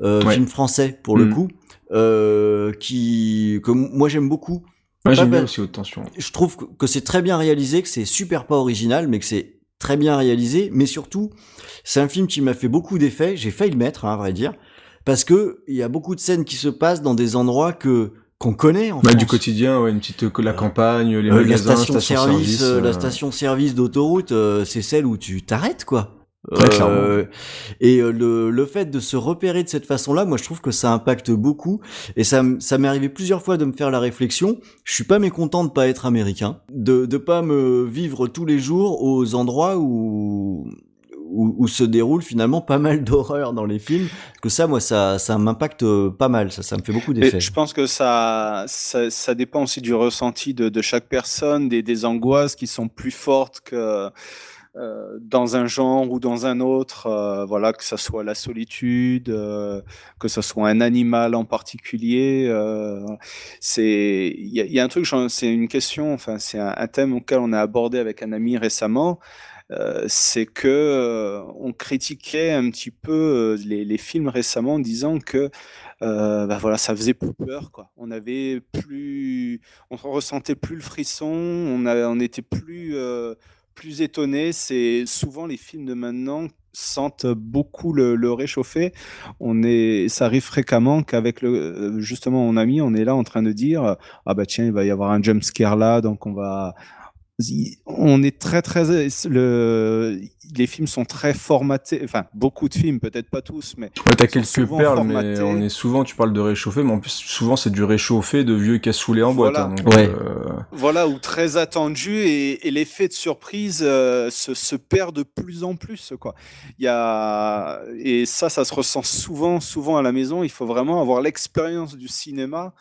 euh, Ouais. film français pour le Mhm. coup, euh, qui, que moi j'aime beaucoup. Ouais, j'aime Pas bien ba- aussi haute tension. Je trouve que- c'est très bien réalisé, que c'est super pas original, mais que c'est très bien réalisé, mais surtout, c'est un film qui m'a fait beaucoup d'effets. J'ai failli le mettre, hein, à vrai dire, parce que il y a beaucoup de scènes qui se passent dans des endroits que qu'on connaît en France. du quotidien, ouais, une petite euh, la campagne, les Euh, la magasins, station service, euh, la euh, station service d'autoroute, euh, c'est celle où tu t'arrêtes quoi. Très clairement. et euh, le, le fait de se repérer de cette façon-là, moi je trouve que ça impacte beaucoup. Et ça, ça m'est arrivé plusieurs fois de me faire la réflexion. Je suis pas mécontent de pas être américain, de de pas me vivre tous les jours aux endroits où où, où se déroule finalement pas mal d'horreur dans les films. Parce que ça, moi, ça, ça m'impacte euh, pas mal. Ça, ça me fait beaucoup Et d'effets. je pense que ça, ça, ça dépend aussi du ressenti de, de chaque personne, des, des angoisses qui sont plus fortes que euh, dans un genre ou dans un autre. euh, voilà, que ça soit la solitude, euh, que ce soit un animal en particulier. euh, c'est, il y, a- un truc, c'est une question, enfin, c'est un, thème auquel on a abordé avec un ami récemment. euh, c'est que euh, on critiquait un petit peu euh, les, films récemment en disant que euh, bah voilà, ça faisait plus peur, quoi. On avait plus, on ressentait plus le frisson, on a, on était plus, euh, plus étonné. C'est souvent les films de maintenant sentent beaucoup le, réchauffer. On est, ça arrive fréquemment qu'avec le, euh, justement mon ami, on est là en train de dire, ah bah tiens, il va y avoir un jump scare là, donc on va, on est très très le les films sont très formatés enfin beaucoup de films peut-être pas tous mais Ouais, t'as quelques perles, mais on est souvent, tu parles de réchauffer, mais en plus, souvent, c'est du réchauffé de vieux cassoulets en boîte. Voilà. hein, donc, Ouais. euh, voilà ou très attendu et, et l'effet de surprise euh, se, se perd de plus en plus quoi il y a et ça ça se ressent souvent souvent à la maison il faut vraiment avoir l'expérience du cinéma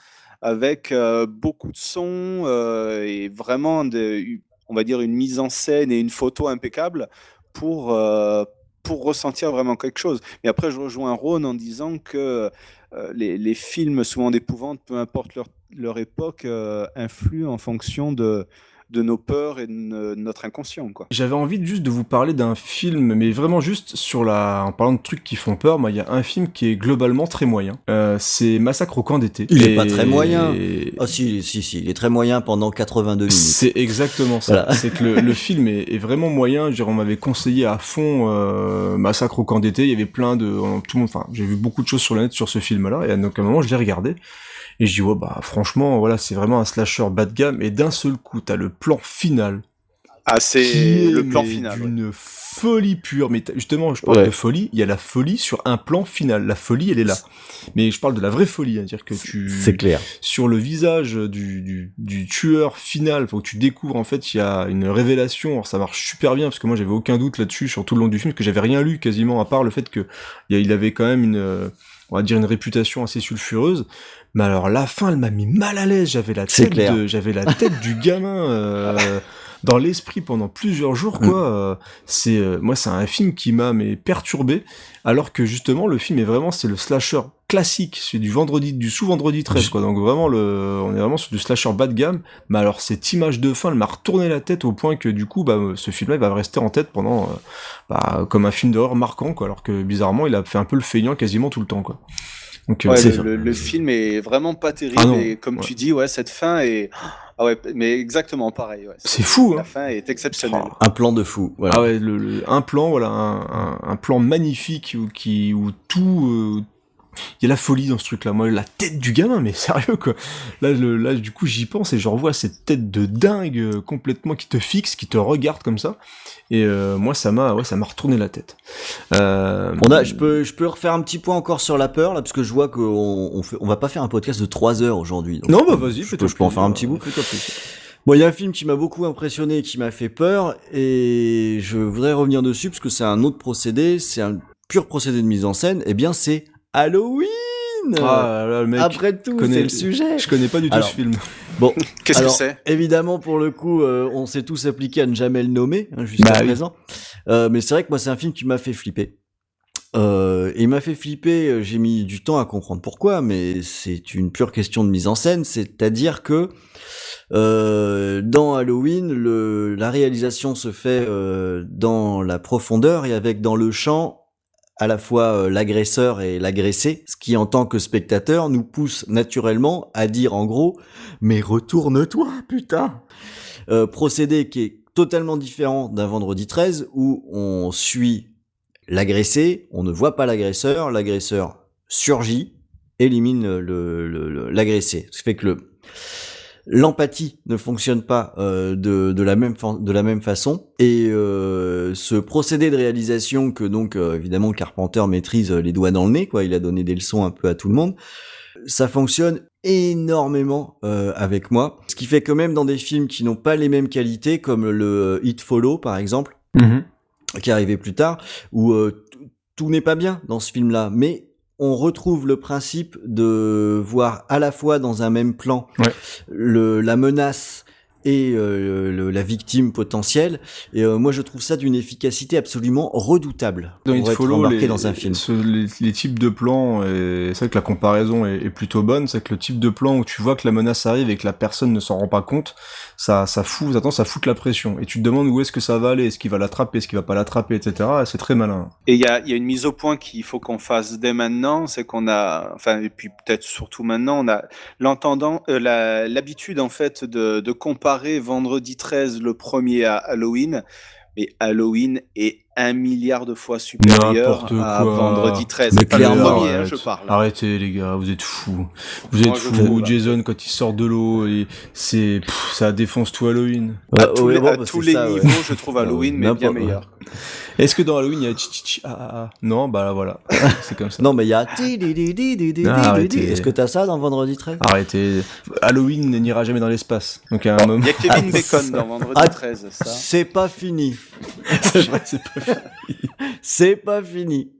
avec euh, beaucoup de sons euh, et vraiment de, on va dire une mise en scène et une photo impeccable pour euh, pour ressentir vraiment quelque chose. Et après, je rejoins Ron en disant que euh, les, films, souvent d'épouvante, peu importe leur, leur époque, euh, influent en fonction de, de nos peurs et de no- notre inconscient. Quoi. J'avais envie juste de vous parler d'un film, mais vraiment juste sur la, en parlant de trucs qui font peur, moi, il y a un film qui est globalement très moyen. Euh, c'est Massacre au camp d'été. Il est Et- pas très moyen. Ah si, si, si, il est très moyen pendant 82 minutes. C'est exactement ça. Voilà. C'est que le, le film est, est vraiment moyen. Je veux dire, on m'avait conseillé à fond euh, Massacre au camp d'été. Il y avait plein de, tout le monde. Enfin, j'ai vu beaucoup de choses sur le net sur ce film-là. Et à un moment, je l'ai regardé. Et je dis ouais bah franchement voilà c'est vraiment un slasher bas de gamme. Et d'un seul coup t'as le plan final. Ah, c'est le plan mais, final, D'une folie pure. Mais justement, je parle Ouais. de folie. Il y a la folie sur un plan final. La folie, elle est là. Mais je parle de la vraie folie, à dire que tu. C'est clair. Sur le visage du, du, du tueur final, faut que tu découvres en fait, il y a une révélation. Alors ça marche super bien parce que moi j'avais aucun doute là-dessus sur tout le long du film, parce que j'avais rien lu quasiment à part le fait que il y a- il avait quand même une, euh, on va dire une réputation assez sulfureuse. Mais alors la fin, elle m'a mis mal à l'aise. J'avais la tête, de- j'avais la tête du gamin. euh, dans l'esprit pendant plusieurs jours Mm. quoi Euh, c'est euh, moi c'est un film qui m'a mais perturbé alors que justement le film est vraiment c'est le slasher classique c'est du vendredi du sous vendredi 13 quoi donc vraiment le on est vraiment sur du slasher bas de gamme mais alors cette image de fin elle m'a retourné la tête au point que du coup bah ce film là il va rester en tête pendant euh, bah, comme un film d'horreur marquant quoi alors que bizarrement il a fait un peu le feignant quasiment tout le temps quoi donc euh, Ouais, le, le- le film est vraiment pas terrible Ah et comme ouais. tu dis, ouais, cette fin est, ah ouais, mais exactement pareil. Ouais. C'est fou, La hein. fin est exceptionnelle. Un plan de fou. Voilà. Ah ouais, le, le- un plan, voilà, un, un, un plan magnifique où, qui, où tout, euh, il y a la folie dans ce truc-là. Moi, la tête du gamin, mais sérieux quoi. Là, le, là, du coup, j'y pense et je revois cette tête de dingue euh, complètement qui te fixe, qui te regarde comme ça. Et euh, moi, ça m'a, ouais, ça m'a retourné la tête. Euh, On a, je peux, je peux refaire un petit point encore sur la peur là, parce que je vois qu'on on fait, on va pas faire un podcast de 3 heures aujourd'hui. Non, bah vas-y, je peux, je peux en faire un petit bout. Bon, il y a un film qui m'a beaucoup impressionné, et qui m'a fait peur, et je voudrais revenir dessus parce que c'est un autre procédé, c'est un pur procédé de mise en scène. Eh bien, c'est Halloween. Ah là là, le mec Après tout, connaît- c'est le sujet. Je connais pas du tout Alors, ce film. Bon, Qu'est-ce que c'est? Évidemment, pour le coup, euh, on s'est tous appliqué à ne jamais le nommer hein, jusqu'à Bah oui. présent. Euh, mais c'est vrai que moi, c'est un film qui m'a fait flipper. Euh, et il m'a fait flipper. euh, J'ai mis du temps à comprendre pourquoi, mais c'est une pure question de mise en scène. C'est-à-dire que euh, dans Halloween, le, la réalisation se fait euh, dans la profondeur et avec dans le champ à la fois euh, l'agresseur et l'agressé, ce qui en tant que spectateur nous pousse naturellement à dire en gros mais retourne-toi putain euh, procédé qui est totalement différent d'un vendredi 13 où on suit l'agressé, on ne voit pas l'agresseur, l'agresseur surgit, élimine l'agressé. Ce qui fait que le l'empathie ne fonctionne pas euh, de, de la même de la même façon. Et euh, ce procédé de réalisation que donc euh, évidemment Carpenter maîtrise euh, les doigts dans le nez quoi. Il a donné des leçons un peu à tout le monde. Ça fonctionne énormément euh, avec moi. Ce qui fait que même dans des films qui n'ont pas les mêmes qualités comme le euh, It Follow par exemple Mhm. qui est arrivé plus tard, où euh, tout n'est pas bien dans ce film-là, mais on retrouve le principe de voir à la fois dans un même plan le, la menace et euh, le- la victime potentielle. Et euh, moi, je trouve ça d'une efficacité absolument redoutable Dans It Follow, les, dans un film. ce- les, les types de plans, c'est vrai que la comparaison est, est plutôt bonne, c'est que le type de plan où tu vois que la menace arrive et que la personne ne s'en rend pas compte, ça, ça fout, ça la pression. Et tu te demandes où est-ce que ça va aller, est-ce qu'il va l'attraper, est-ce qu'il va pas l'attraper, etc. Et C'est très malin. Et il y a, y a une mise au point qu'il faut qu'on fasse dès maintenant, c'est qu'on a, enfin, et puis peut-être surtout maintenant, on a l'entendant, euh, l'habitude en fait de, de comparer vendredi 13 le premier à Halloween, mais Halloween est un milliard de fois supérieur à quoi. vendredi 13. Mais clairement, premier, hein, arrête. je parle. Arrêtez les gars, vous êtes fous. Vous êtes Moi, fous. Jason quand il sort de l'eau et c'est ça défonce tout Halloween. Ouais, à tous ouais, les, bon, à tous les ça, ouais. niveaux, je trouve Halloween, mais bien meilleur. Est-ce que dans Halloween il y a tchi, ah, ah, ah Non, bah là, voilà, c'est comme ça. Non, mais il y a... Ah. Est-ce que t'as ça dans Vendredi 13 Arrêtez. Halloween n'ira jamais dans l'espace. Donc à un moment. Il y a Kevin Bacon dans vendredi Ah, 13, ça. C'est pas fini. c'est vrai, c'est pas C'est pas fini.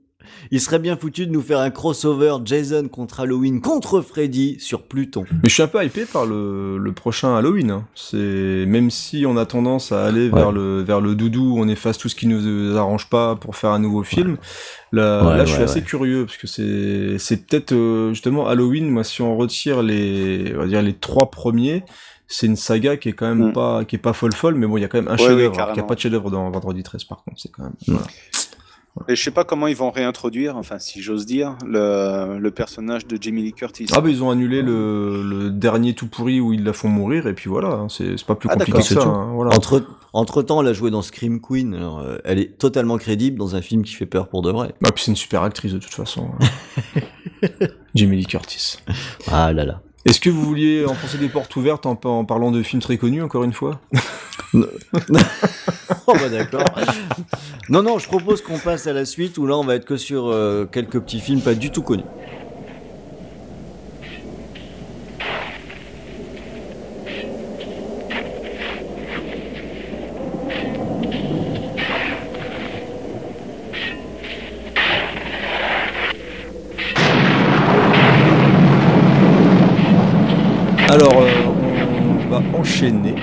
Il serait bien foutu de nous faire un crossover Jason contre Halloween contre Freddy sur Pluton. Mais je suis un peu hypé par le, le prochain Halloween. hein. C'est même si on a tendance à aller vers le vers le doudou, on efface tout ce qui nous arrange pas pour faire un nouveau film. Là, Ouais, là, je suis assez curieux parce que c'est c'est peut-être euh, justement Halloween. Moi, si on retire les on va dire les trois premiers. C'est une saga qui est quand même pas qui est pas folle folle mais bon il y a quand même un Mm. Ouais, chef-d'œuvre alors qu'il n'y a pas de chef-d'œuvre dans Vendredi 13 par contre c'est quand même voilà. Et je sais pas comment ils vont réintroduire, enfin si j'ose dire, le, le personnage de Jamie Lee Curtis. Ah bah ils ont annulé le, le dernier tout pourri où ils la font mourir et puis voilà, hein, c'est pas plus Ah, compliqué que ça. Hein, voilà. Entre, entre temps, elle a joué dans Scream Queen. alors, euh, elle est totalement crédible dans un film qui fait peur pour de vrai. Ah puis c'est une super actrice de toute façon. hein. Jamie Lee Curtis. Ah là là. Est-ce que vous vouliez enfoncer des portes ouvertes en, parlant de films très connus encore une fois? Oh bah non non, je propose qu'on passe à la suite où là on va être que sur euh, quelques petits films pas du tout connus. Alors euh, on va enchaîner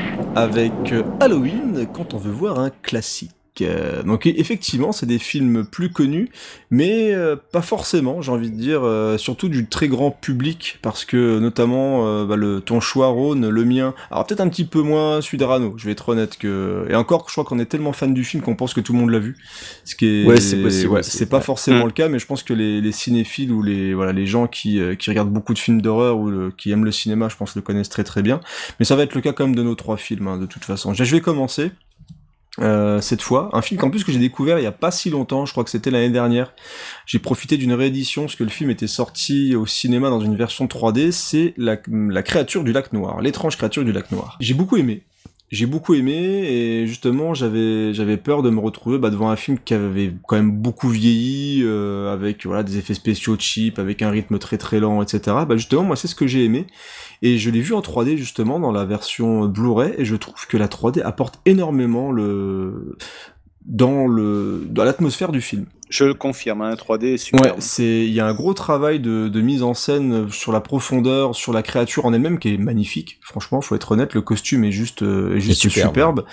avec Halloween quand on veut voir un classique. Euh, donc e- effectivement, c'est des films plus connus, mais euh, pas forcément, j'ai envie de dire, euh, surtout du très grand public, parce que notamment euh, bah, le ton choix Rhône, le mien, alors peut-être un petit peu moins celui d'Arano, je vais être honnête que, et encore, je crois qu'on est tellement fan du film qu'on pense que tout le monde l'a vu, ce qui est, Ouais, c'est possible ouais, aussi. c'est pas forcément Mm. le cas, mais je pense que les, les cinéphiles ou les voilà les gens qui euh, qui regardent beaucoup de films d'horreur ou le- qui aiment le cinéma, je pense le connaissent très très bien. Mais ça va être le cas quand même de nos trois films hein, de toute façon. Je vais commencer. Euh, cette fois, un film qu'en plus que j'ai découvert il y a pas si longtemps, je crois que c'était l'année dernière. J'ai profité d'une réédition parce que le film était sorti au cinéma dans une version 3D. C'est la, la créature du lac noir, l'étrange créature du lac noir. J'ai beaucoup aimé. J'ai beaucoup aimé et justement j'avais j'avais peur de me retrouver bah, devant un film qui avait quand même beaucoup vieilli euh, avec voilà des effets spéciaux cheap avec un rythme très très lent etc. Bah justement moi c'est ce que j'ai aimé et je l'ai vu en 3D justement dans la version Blu-ray et je trouve que la 3D apporte énormément le dans le dans l'atmosphère du film. Je le confirme, un 3D est super. Ouais, c'est il y a un gros travail de, de mise en scène sur la profondeur, sur la créature en elle-même qui est magnifique. Franchement, faut être honnête, le costume est juste euh, est juste superbe. superbe.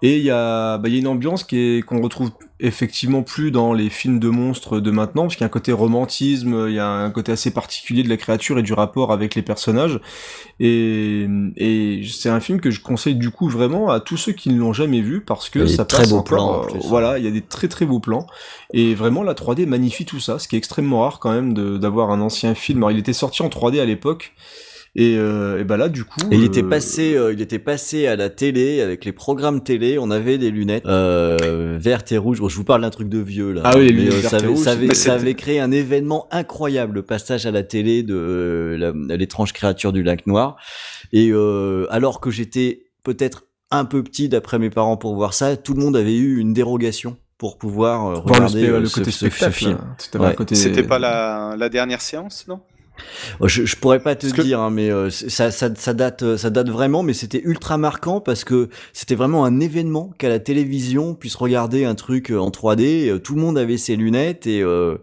Et il y a bah, il y a une ambiance qui est qu'on retrouve effectivement plus dans les films de monstres de maintenant parce qu'il y a un côté romantisme, il y a un côté assez particulier de la créature et du rapport avec les personnages. Et, et c'est un film que je conseille du coup vraiment à tous ceux qui ne l'ont jamais vu parce que ça très passe beaux encore, plans, en voilà, il y a des très très beaux plans et vraiment la 3D magnifie tout ça, ce qui est extrêmement rare quand même d'avoir un ancien film. Alors il était sorti en 3D à l'époque et, euh, et bah là du coup Et il était euh, passé, euh, il était passé à la télé avec les programmes télé. On avait des lunettes euh, vertes et rouges. Bon, je vous parle d'un truc de vieux là. Ah oui, les Mais, lunettes vertes ça, et avait, rouges, ça, avait, ça créé un événement incroyable, le passage à la télé de euh, l'étrange créature du lac noir. Et euh, alors que j'étais peut-être un peu petit d'après mes parents pour voir ça, tout le monde avait eu une dérogation pour pouvoir euh, le regarder spé- euh, le ce, côté ce- ce film. hein. C'était pas le côté- C'était pas la, la dernière séance, non? Je, je pourrais pas te Parce que- dire, hein, mais euh, c'est- ça, ça, ça date, euh, ça date vraiment, mais c'était ultra marquant parce que c'était vraiment un événement qu'à la télévision puisse regarder un truc euh, en 3D. euh, Tout le monde avait ses lunettes et euh,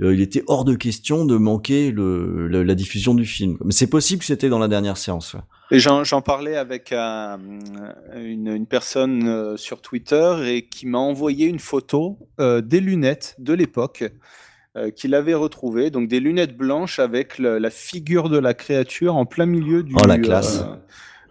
il était hors de question de manquer le, le- la diffusion du film. Mais c'est possible que c'était dans la dernière séance. ouais. J'en parlais avec un- une, une personne sur Twitter et qui m'a envoyé une photo des lunettes de l'époque euh, qu'il avait retrouvées. Donc des lunettes blanches avec le- la figure de la créature en plein milieu du, Oh, la classe. euh,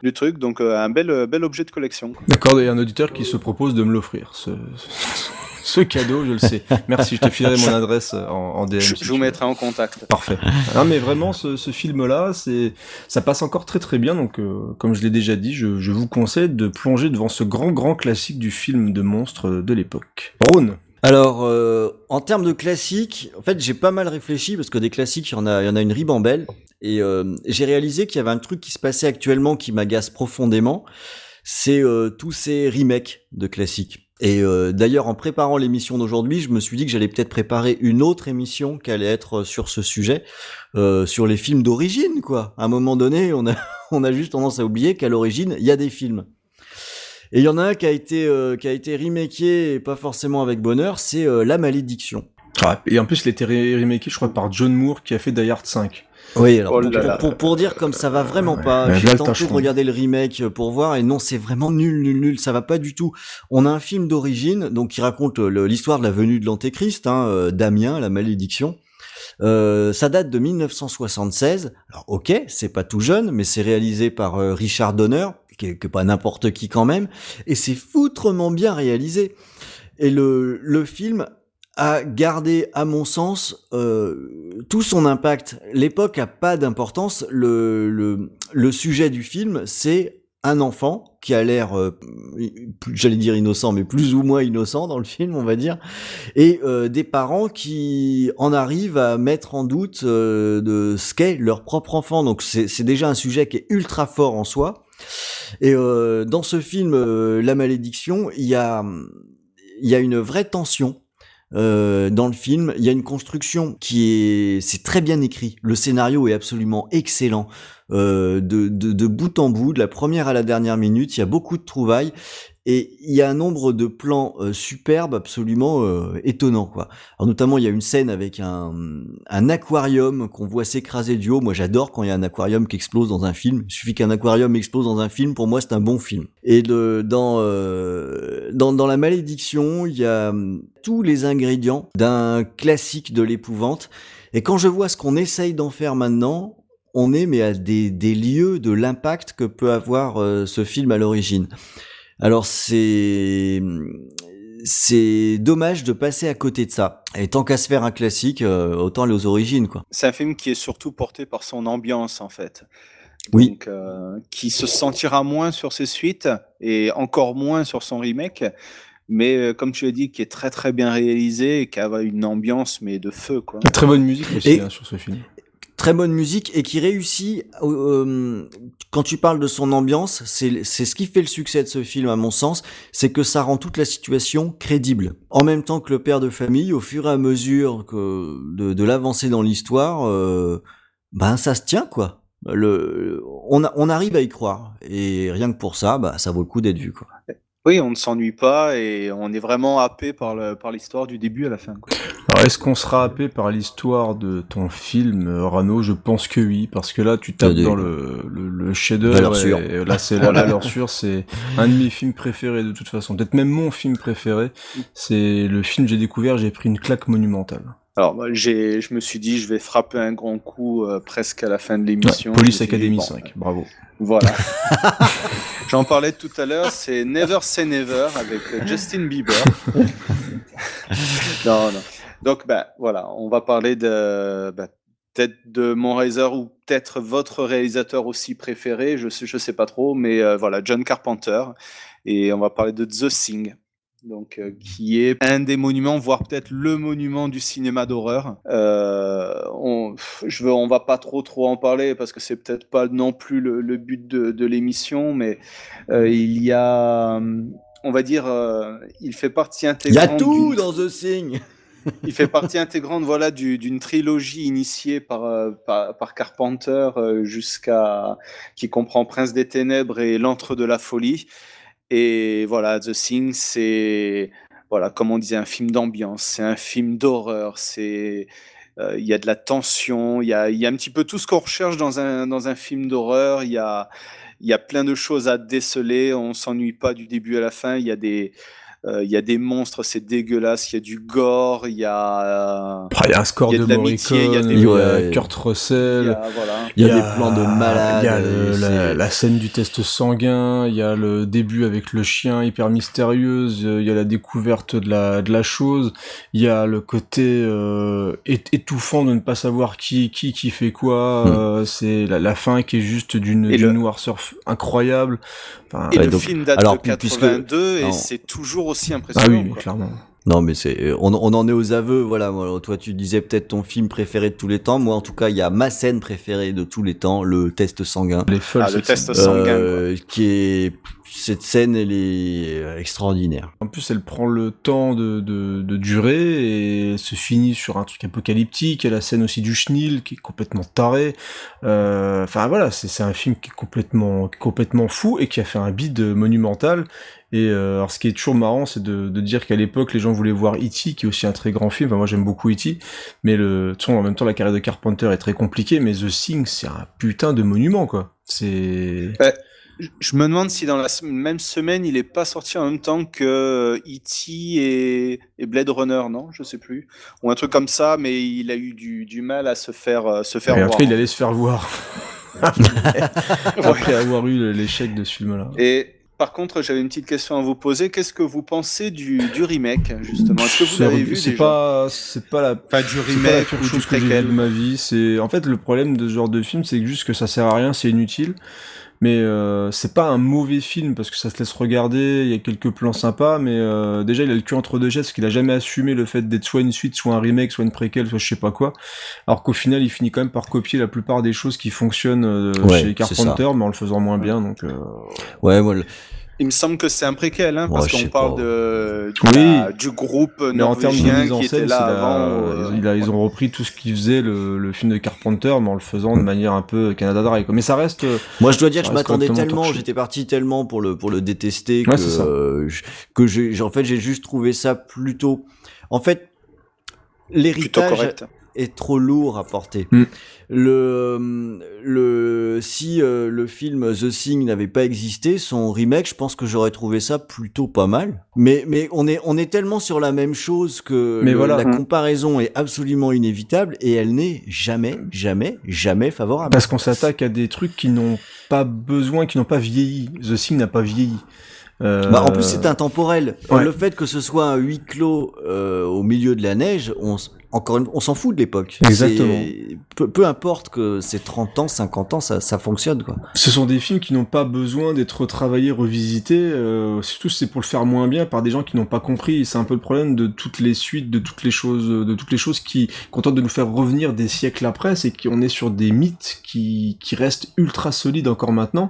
du truc. Donc euh, un bel, bel objet de collection. D'accord, il y a un auditeur qui se propose de me l'offrir. Ce, ce cadeau, je le sais. Merci, je te filerai mon adresse en, en DM. Je, si je tu vous mettrai en contact. Parfait. Non, mais vraiment, ce, ce film-là, c'est, ça passe encore très très bien. Donc, euh, comme je l'ai déjà dit, je, je vous conseille de plonger devant ce grand grand classique du film de monstres de l'époque. Rhône. Alors, euh, en termes de classiques, en fait, j'ai pas mal réfléchi parce que des classiques, il y en a, il y en a une ribambelle. Et euh, j'ai réalisé qu'il y avait un truc qui se passait actuellement qui m'agace profondément. C'est euh, tous ces remakes de classiques. Et euh, d'ailleurs, en préparant l'émission d'aujourd'hui, je me suis dit que j'allais peut-être préparer une autre émission qui allait être sur ce sujet, euh, sur les films d'origine, quoi. À un moment donné, on a, on a juste tendance à oublier qu'à l'origine, il y a des films. Et il y en a un qui a été euh, qui a été remaké et pas forcément avec bonheur, c'est euh, La Malédiction. Ah, et en plus, il a été remaké, je crois, par John Moore qui a fait Die Hard 5. Oui, alors Oh pour, pour, pour dire comme ça va vraiment Ouais, pas, j'ai tenté de regarder le remake pour voir et non, c'est vraiment nul, nul, nul, ça va pas du tout. On a un film d'origine donc qui raconte le- l'histoire de la venue de l'Antéchrist, hein, euh, Damien, la malédiction. Euh, ça date de 1976. Alors ok, c'est pas tout jeune, mais c'est réalisé par euh, Richard Donner, est pas n'importe qui quand même, et c'est foutrement bien réalisé. Et le, le film a gardé, à mon sens, euh, tout son impact. L'époque a pas d'importance. Le, le, le sujet du film, c'est un enfant qui a l'air, euh, j'allais dire innocent, mais plus ou moins innocent dans le film, on va dire, et euh, des parents qui en arrivent à mettre en doute euh, de ce qu'est leur propre enfant. Donc c'est déjà un sujet qui est ultra fort en soi. Et euh, dans ce film, euh, La Malédiction, il y a, y a une vraie tension. euh, dans le film, il y a une construction qui est, c'est très bien écrit. Le scénario est absolument excellent, de, de, de bout en bout, de la première à la dernière minute. Il y a beaucoup de trouvailles et il y a un nombre de plans euh, superbes, absolument euh, étonnants, quoi. Alors notamment, il y a une scène avec un, aquarium qu'on voit s'écraser du haut. Moi, j'adore quand il y a un aquarium qui explose dans un film. Il suffit qu'un aquarium explose dans un film, pour moi, c'est un bon film. Et dans, euh, dans dans la malédiction, il y a hum, tous les ingrédients d'un classique de l'épouvante. Et quand je vois ce qu'on essaye d'en faire maintenant, on est mais à des, des lieux de l'impact que peut avoir euh, ce film à l'origine. Alors c'est c'est dommage de passer à côté de ça. Et tant qu'à se faire un classique, euh, autant aller aux origines quoi. C'est un film qui est surtout porté par son ambiance, en fait. Oui. Donc, euh, qui se sentira moins sur ses suites et encore moins sur son remake. Mais euh, comme tu as dit, qui est très très bien réalisé et qui a une ambiance mais de feu quoi. Très bonne musique aussi Et- hein, sur ce film. Très bonne musique et qui réussit. euh, quand tu parles de son ambiance, c'est ce qui fait le succès de ce film à mon sens, c'est que ça rend toute la situation crédible. En même temps que le père de famille, au fur et à mesure que de, de l'avancée dans l'histoire, euh, ben ça se tient quoi. Le, on, on arrive à y croire et rien que pour ça, bah ça vaut le coup d'être vu quoi. Oui, on ne s'ennuie pas et on est vraiment happé par le- par l'histoire du début à la fin. quoi. Alors, est-ce qu'on sera happé par l'histoire de ton film, euh, Rano? Je pense que oui, parce que là, tu tapes Des- dans le, le, le chef-d'œuvre. Là, c'est la valeur sûre. C'est un de mes films préférés de toute façon. Peut-être même mon film préféré. C'est le film que j'ai découvert. J'ai pris une claque monumentale. Alors, je me suis dit, je vais frapper un grand coup euh, presque à la fin de Ouais, l'émission. Police Academy bon, 5. Bravo. Voilà. J'en parlais tout à l'heure, c'est Never Say Never avec euh, Justin Bieber. non, non. Donc, ben voilà, on va parler de ben, peut-être de mon réalisateur ou peut-être votre réalisateur aussi préféré, je sais, je sais pas trop, mais euh, voilà, John Carpenter. Et on va parler de The Thing. Donc euh, qui est un des monuments, voire peut-être le monument du cinéma d'horreur. Euh, on, je veux, on va pas trop trop en parler parce que c'est peut-être pas non plus le, le but de, de l'émission, mais euh, il y a, hum, on va dire, il fait partie Il y intégrante. a tout dans The Thing. il fait partie intégrante voilà du- d'une trilogie initiée par, par, par Carpenter jusqu'à qui comprend Prince des Ténèbres et L'Antre de la Folie. Et voilà, The Thing, c'est voilà, comme on disait, un film d'ambiance, c'est un film d'horreur, c'est euh, il y a de la tension, il y a, y a un petit peu tout ce qu'on recherche dans un, dans un film d'horreur. Il y a, y a plein de choses à déceler, on s'ennuie pas du début à la fin. Il y a des, il y a des monstres, c'est dégueulasse. Il y a du gore, il y a. Ah, Il y a un score il y a de, de l'amitié, il y a Morricone, des- il y a Ouais. Kurt Russell. Il y a- voilà. Il y a des plans de malade, Il y a la, scène du test sanguin, il y a le début avec le chien hyper mystérieuse, euh, il y a la découverte de la, de la chose, il y a le côté euh, étouffant de ne pas savoir qui qui qui fait quoi. Hmm. euh, c'est la, la fin qui est juste d'une noirceur incroyable. Enfin, Et Ouais, le donc- film date alors, de puisque- 82 et c'est toujours aussi ah impressionnant. oui, mais quoi. clairement. Non, mais c'est, euh, on, on en est aux aveux, voilà. Toi, tu disais peut-être ton film préféré de tous les temps. Moi, en tout cas, il y a ma scène préférée de tous les temps, le test sanguin. Les folles, Ah, le test sanguin. Euh, qui est, cette scène, elle est euh, extraordinaire. En plus, elle prend le temps de, de, de durer et elle se finit sur un truc apocalyptique. Il y a la scène aussi du chenil qui est complètement taré. Euh, Enfin voilà, c'est c'est un film qui est complètement complètement fou et qui a fait un bid monumental. Et euh, alors, ce qui est toujours marrant, c'est de, de dire qu'à l'époque, les gens voulaient voir E.T., qui est aussi un très grand film. Enfin, moi, j'aime beaucoup E.T., mais le, en même temps, la carrière de Carpenter est très compliquée. Mais The Thing, c'est un putain de monument, quoi. C'est je- me demande si dans la même semaine, il est pas sorti en même temps que E.T. et, et Blade Runner, non? Je sais plus. Ou un truc comme ça, mais il a eu du, du mal à se faire, euh, se faire Et voir. cas, il allait se faire voir. Après avoir eu l'échec de ce film-là. Et par contre, j'avais une petite question à vous poser. Qu'est-ce que vous pensez du, du remake, justement? Est-ce que vous l'avez vu C'est déjà? pas, c'est pas la, Enfin, du c'est pas la remake chose que j'ai de ma vie. C'est, en fait, le problème de ce genre de film, c'est juste que ça sert à rien, c'est inutile. Mais euh, c'est pas un mauvais film parce que ça se laisse regarder, il y a quelques plans sympas, mais euh, déjà il a le cul entre deux chaises parce qu'il a jamais assumé le fait d'être soit une suite, soit un remake, soit une préquelle, soit je sais pas quoi. Alors qu'au final il finit quand même par copier la plupart des choses qui fonctionnent euh, Ouais, chez Carpenter, mais en le faisant moins bien. Donc euh, Ouais, moi, le- Il me semble que c'est un préquel, hein, parce Ouais, qu'on parle pas. de, Oui. la- du groupe Mais en termes de norvégien mise en qui scène, était là la- avant. euh, ils, ont repris tout ce qu'ils faisaient le, le film de Carpenter, mais en le faisant de manière un peu Canada Dry. Mais ça reste. euh, Moi, je dois dire que je m'attendais tellement, j'étais parti tellement pour le pour le détester que euh, que j'ai en fait j'ai juste trouvé ça plutôt. En fait, plutôt l'héritage correct. Est trop lourd à porter. Mm. Le le si euh, le film The Thing n'avait pas existé, son remake, je pense que j'aurais trouvé ça plutôt pas mal. Mais mais on est on est tellement sur la même chose que Mais le- voilà. la Mm. comparaison est absolument inévitable et elle n'est jamais jamais jamais favorable. Parce qu'on s'attaque à des trucs qui n'ont pas besoin, qui n'ont pas vieilli. The Thing n'a pas vieilli. Euh, Bah, en plus, c'est intemporel. ouais. Le fait que ce soit un huis clos euh, au milieu de la neige, on, encore une- on s'en fout de l'époque. Exactement. Peu, peu importe que c'est 30 ans, 50 ans, ça, ça fonctionne, quoi. Ce sont des films qui n'ont pas besoin d'être retravaillés, revisités. Euh, surtout, c'est pour le faire moins bien par des gens qui n'ont pas compris. C'est un peu le problème de toutes les suites, de toutes les choses, de toutes les choses qui contentent de nous faire revenir des siècles après. C'est qu'on est sur des mythes qui, qui restent ultra solides encore maintenant.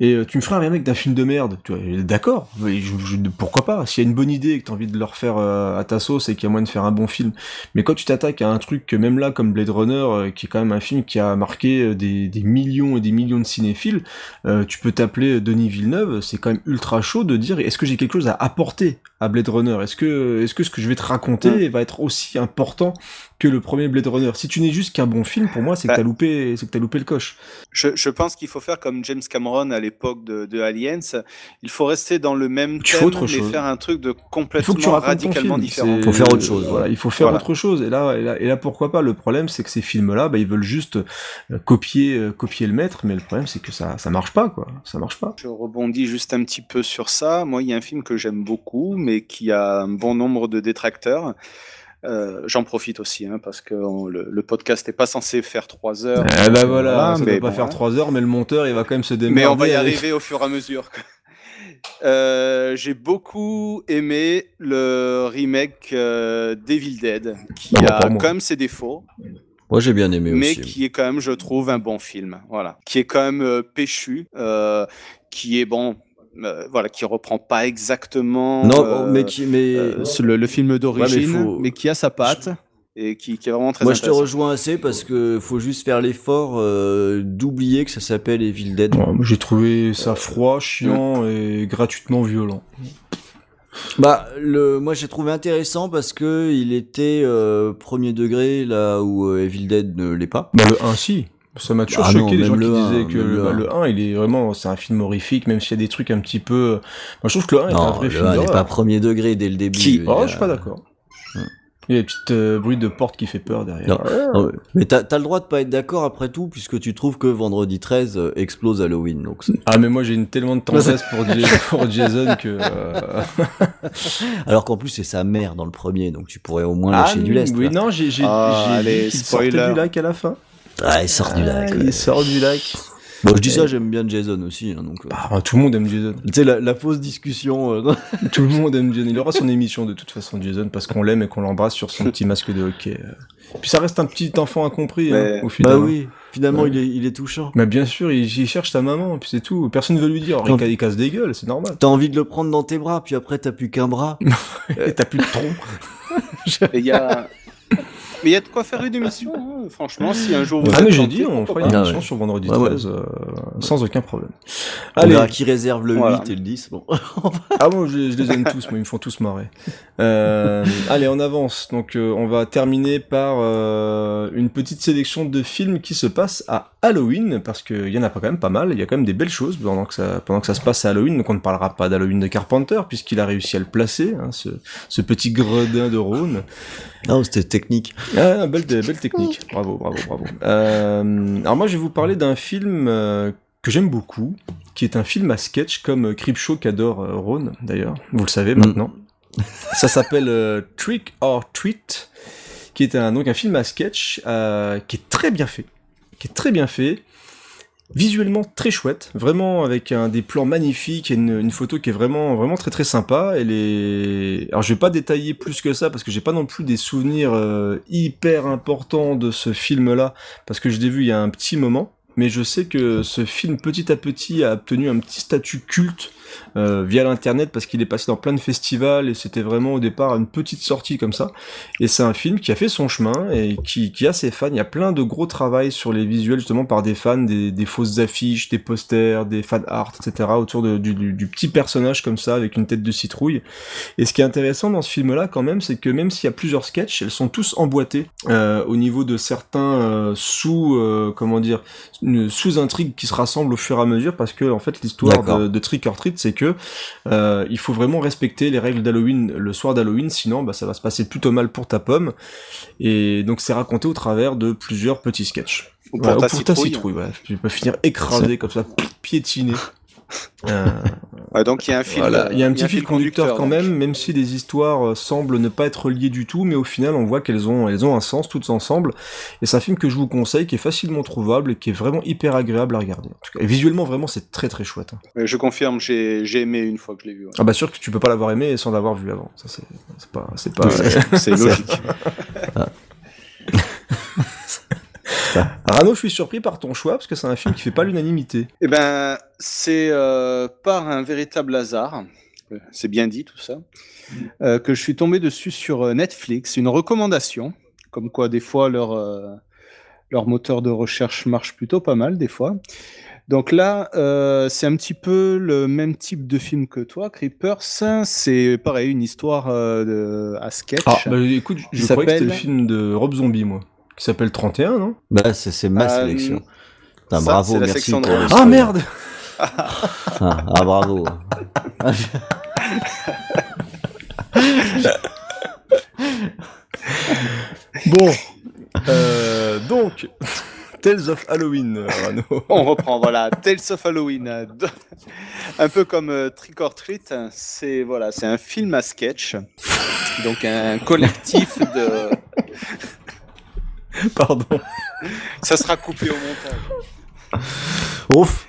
Et euh, tu me feras un remake d'un film de merde. Tu vois, d'accord. pourquoi pas? S'il y a une bonne idée et que t'as envie de le refaire euh, à ta sauce et qu'il y a moyen de faire un bon film. Mais quand tu t'attaques à un truc que même là, comme Blade Runner, euh, qui est quand même un film qui a marqué euh, des, des millions et des millions de cinéphiles, euh, tu peux t'appeler Denis Villeneuve, c'est quand même ultra chaud de dire est-ce que j'ai quelque chose à apporter à Blade Runner? Est-ce que, est-ce que ce que je vais te raconter va être aussi important que le premier Blade Runner Si tu n'es juste qu'un bon film, pour moi, c'est que Bah. t'as loupé, c'est que t'as loupé le coche. Je, je pense qu'il faut faire comme James Cameron à l'époque de, de Aliens. Il faut rester dans le même Il faut thème, autre mais chose. faire un truc de Il faut que tu complètement radicalement film. différent. c'est- Faut faire autre chose, Voilà, il faut faire Voilà. autre chose. Et là, et là, et là, pourquoi pas? Le problème, c'est que ces films-là, bah, ils veulent juste euh, copier, euh, copier le maître, mais le problème, c'est que ça, ça marche pas, quoi. Ça marche pas. Je rebondis juste un petit peu sur ça. Moi, il y a un film que j'aime beaucoup, mais qui a un bon nombre de détracteurs. Euh, J'en profite aussi, hein, parce que on- le, le podcast n'est pas censé faire trois heures. Eh ben voilà, ça mais doit pas bon, faire hein. trois heures, mais le monteur, il va quand même se démerder. Mais on va y arriver au fur et à mesure. Euh, j'ai beaucoup aimé le remake euh, d'Evil Dead, qui a quand même ses défauts, Moi j'ai bien aimé mais aussi. qui est quand même, je trouve, un bon film. Voilà, qui est quand même euh, péchu, qui est bon. Euh, voilà, qui reprend pas exactement Non, euh, mais qui, mais euh, le, le film d'origine, faut- mais qui a sa patte et qui, qui est vraiment très Moi je te rejoins assez parce que faut juste faire l'effort euh, d'oublier que ça s'appelle Evil Dead. Ouais, moi, J'ai trouvé ça froid, chiant et gratuitement violent. Bah, le, moi j'ai trouvé intéressant parce que il était euh, premier degré là où Evil Dead ne l'est pas. Bah, le 1, si. Ça m'a toujours Ah choqué non, les gens qui le disaient 1, que même le, le bah, 1. le 1, il est vraiment, c'est un film horrifique, même s'il y a des trucs un petit peu. Moi, je trouve que le 1 est un vrai le film 1 n'est pas premier degré dès le début. Qui Oh, a- je suis pas d'accord. Il y a des petites euh, bruits de porte qui fait peur derrière. Non, non, mais t'as as le droit de pas être d'accord après tout, puisque tu trouves que vendredi 13 euh, explose Halloween. Donc Ah, mais moi j'ai une tellement de tendresse pour, Ja- pour Jason que. euh, Alors qu'en plus c'est sa mère dans le premier, donc tu pourrais au moins Ah, lâcher du lest. Oui, là. non, j'ai Ah, spoiler. du lac à la fin. Ah, il sort du lac. Ah, ouais. Il sort du lac. Bon, je dis ça, j'aime bien Jason aussi. hein, donc, euh, Ah, tout le monde aime Jason. Tu sais, la, la fausse discussion. euh, Tout le monde aime Jason. Il aura son émission de toute façon, Jason, parce qu'on l'aime et qu'on l'embrasse sur son petit masque de hockey. Puis ça reste un petit enfant incompris, hein, au final. bah oui, finalement Ouais. il, est, il est touchant. Mais bien sûr, il, il cherche sa maman, puis c'est tout. Personne ne veut lui dire. Non. Il, il casse des gueules, c'est normal. T'as envie de le prendre dans tes bras, puis après t'as plus qu'un bras. Et t'as plus de tronc. Et il y a... Mais il y a de quoi faire une émission, hein, franchement, si un jour vous Ah, mais j'ai dit, on fera une. Ah émission ouais. sur vendredi Ouais, ouais. 13, euh, sans aucun problème. On Allez. verra qui réserve le Voilà. 8 et le 10. Bon. Ah moi je, je les aime tous, moi ils me font tous marrer. Euh, allez on avance, donc euh, on va terminer par euh, une petite sélection de films qui se passent à Halloween, parce qu'il y en a pas quand même pas mal, il y a quand même des belles choses pendant que ça, pendant que ça se passe à Halloween, donc on ne parlera pas d'Halloween de Carpenter, puisqu'il a réussi à le placer, hein, ce, ce petit gredin de Rhône. Non, c'était technique. Ah, belle, belle technique. Bravo, bravo, bravo. Euh, alors moi, je vais vous parler d'un film euh, que j'aime beaucoup, qui est un film à sketch comme euh, Creepshow qu'adore Ron, d'ailleurs. Vous le savez Mm. maintenant. Ça s'appelle Trick or Treat, qui est un, donc un film à sketch qui est très bien fait, qui est très bien fait. Visuellement très chouette, vraiment avec un des plans magnifiques et une, une photo qui est vraiment vraiment très très sympa. Elle est, alors je vais pas détailler plus que ça parce que j'ai pas non plus des souvenirs euh, hyper importants de ce film-là parce que je l'ai vu il y a un petit moment. Mais je sais que ce film petit à petit a obtenu un petit statut culte euh, via l'internet parce qu'il est passé dans plein de festivals et c'était vraiment au départ une petite sortie comme ça. Et c'est un film qui a fait son chemin et qui, qui a ses fans. Il y a plein de gros travail sur les visuels justement par des fans, des, des fausses affiches, des posters, des fan art, etc. autour de- du, du- du petit personnage comme ça avec une tête de citrouille. Et ce qui est intéressant dans ce film-là quand même, c'est que même s'il y a plusieurs sketchs, elles sont tous emboîtées euh, au niveau de certains euh, sous, euh, comment dire, une sous-intrigue qui se rassemblent au fur et à mesure parce que en fait l'histoire de, de Trick or Treat, c'est que euh, il faut vraiment respecter les règles d'Halloween le soir d'Halloween, sinon bah, ça va se passer plutôt mal pour ta pomme. Et donc c'est raconté au travers de plusieurs petits sketchs. Ou pour Voilà, ta ou pour ta citrouille. citrouille, peux finir écrasé comme ça, piétiné. Euh, Ouais, donc il y a un fil. voilà. Il y a un petit fil fil conducteur quand donc. même, même si les histoires euh, semblent ne pas être liées du tout, mais au final on voit qu'elles ont, elles ont un sens toutes ensemble. Et c'est un film que je vous conseille, qui est facilement trouvable et qui est vraiment hyper agréable à regarder. En tout cas, et visuellement vraiment c'est très très chouette. hein. Euh, Je confirme, j'ai aimé une fois que je l'ai vu. ouais. Ah bah sûr que tu peux pas l'avoir aimé sans l'avoir vu avant. Ça c'est c'est pas c'est pas C'est logique. Arnaud, je suis surpris par ton choix parce que c'est un film qui fait pas l'unanimité. Eh ben, c'est euh, par un véritable hasard, c'est bien dit tout ça, euh, que je suis tombé dessus sur euh, Netflix, une recommandation, comme quoi des fois leur, euh, leur moteur de recherche marche plutôt pas mal des fois. Donc là, euh, c'est un petit peu le même type de film que toi, Creepers. C'est pareil, une histoire euh, de, à sketch. Ah bah écoute, je, je croyais que c'était le film de Rob Zombie moi, qui s'appelle 31 non? Bah, c'est c'est ma Euh, sélection. Ça, bravo, merci. pour. Ah merde Ah, ah, bravo. Bon, euh, donc Tales of Halloween, euh. On reprend, voilà, Tales of Halloween. Un peu comme euh, Trick or Treat, c'est voilà, c'est un film à sketch. Donc un collectif de. Pardon. Ça sera coupé au montage. Ouf.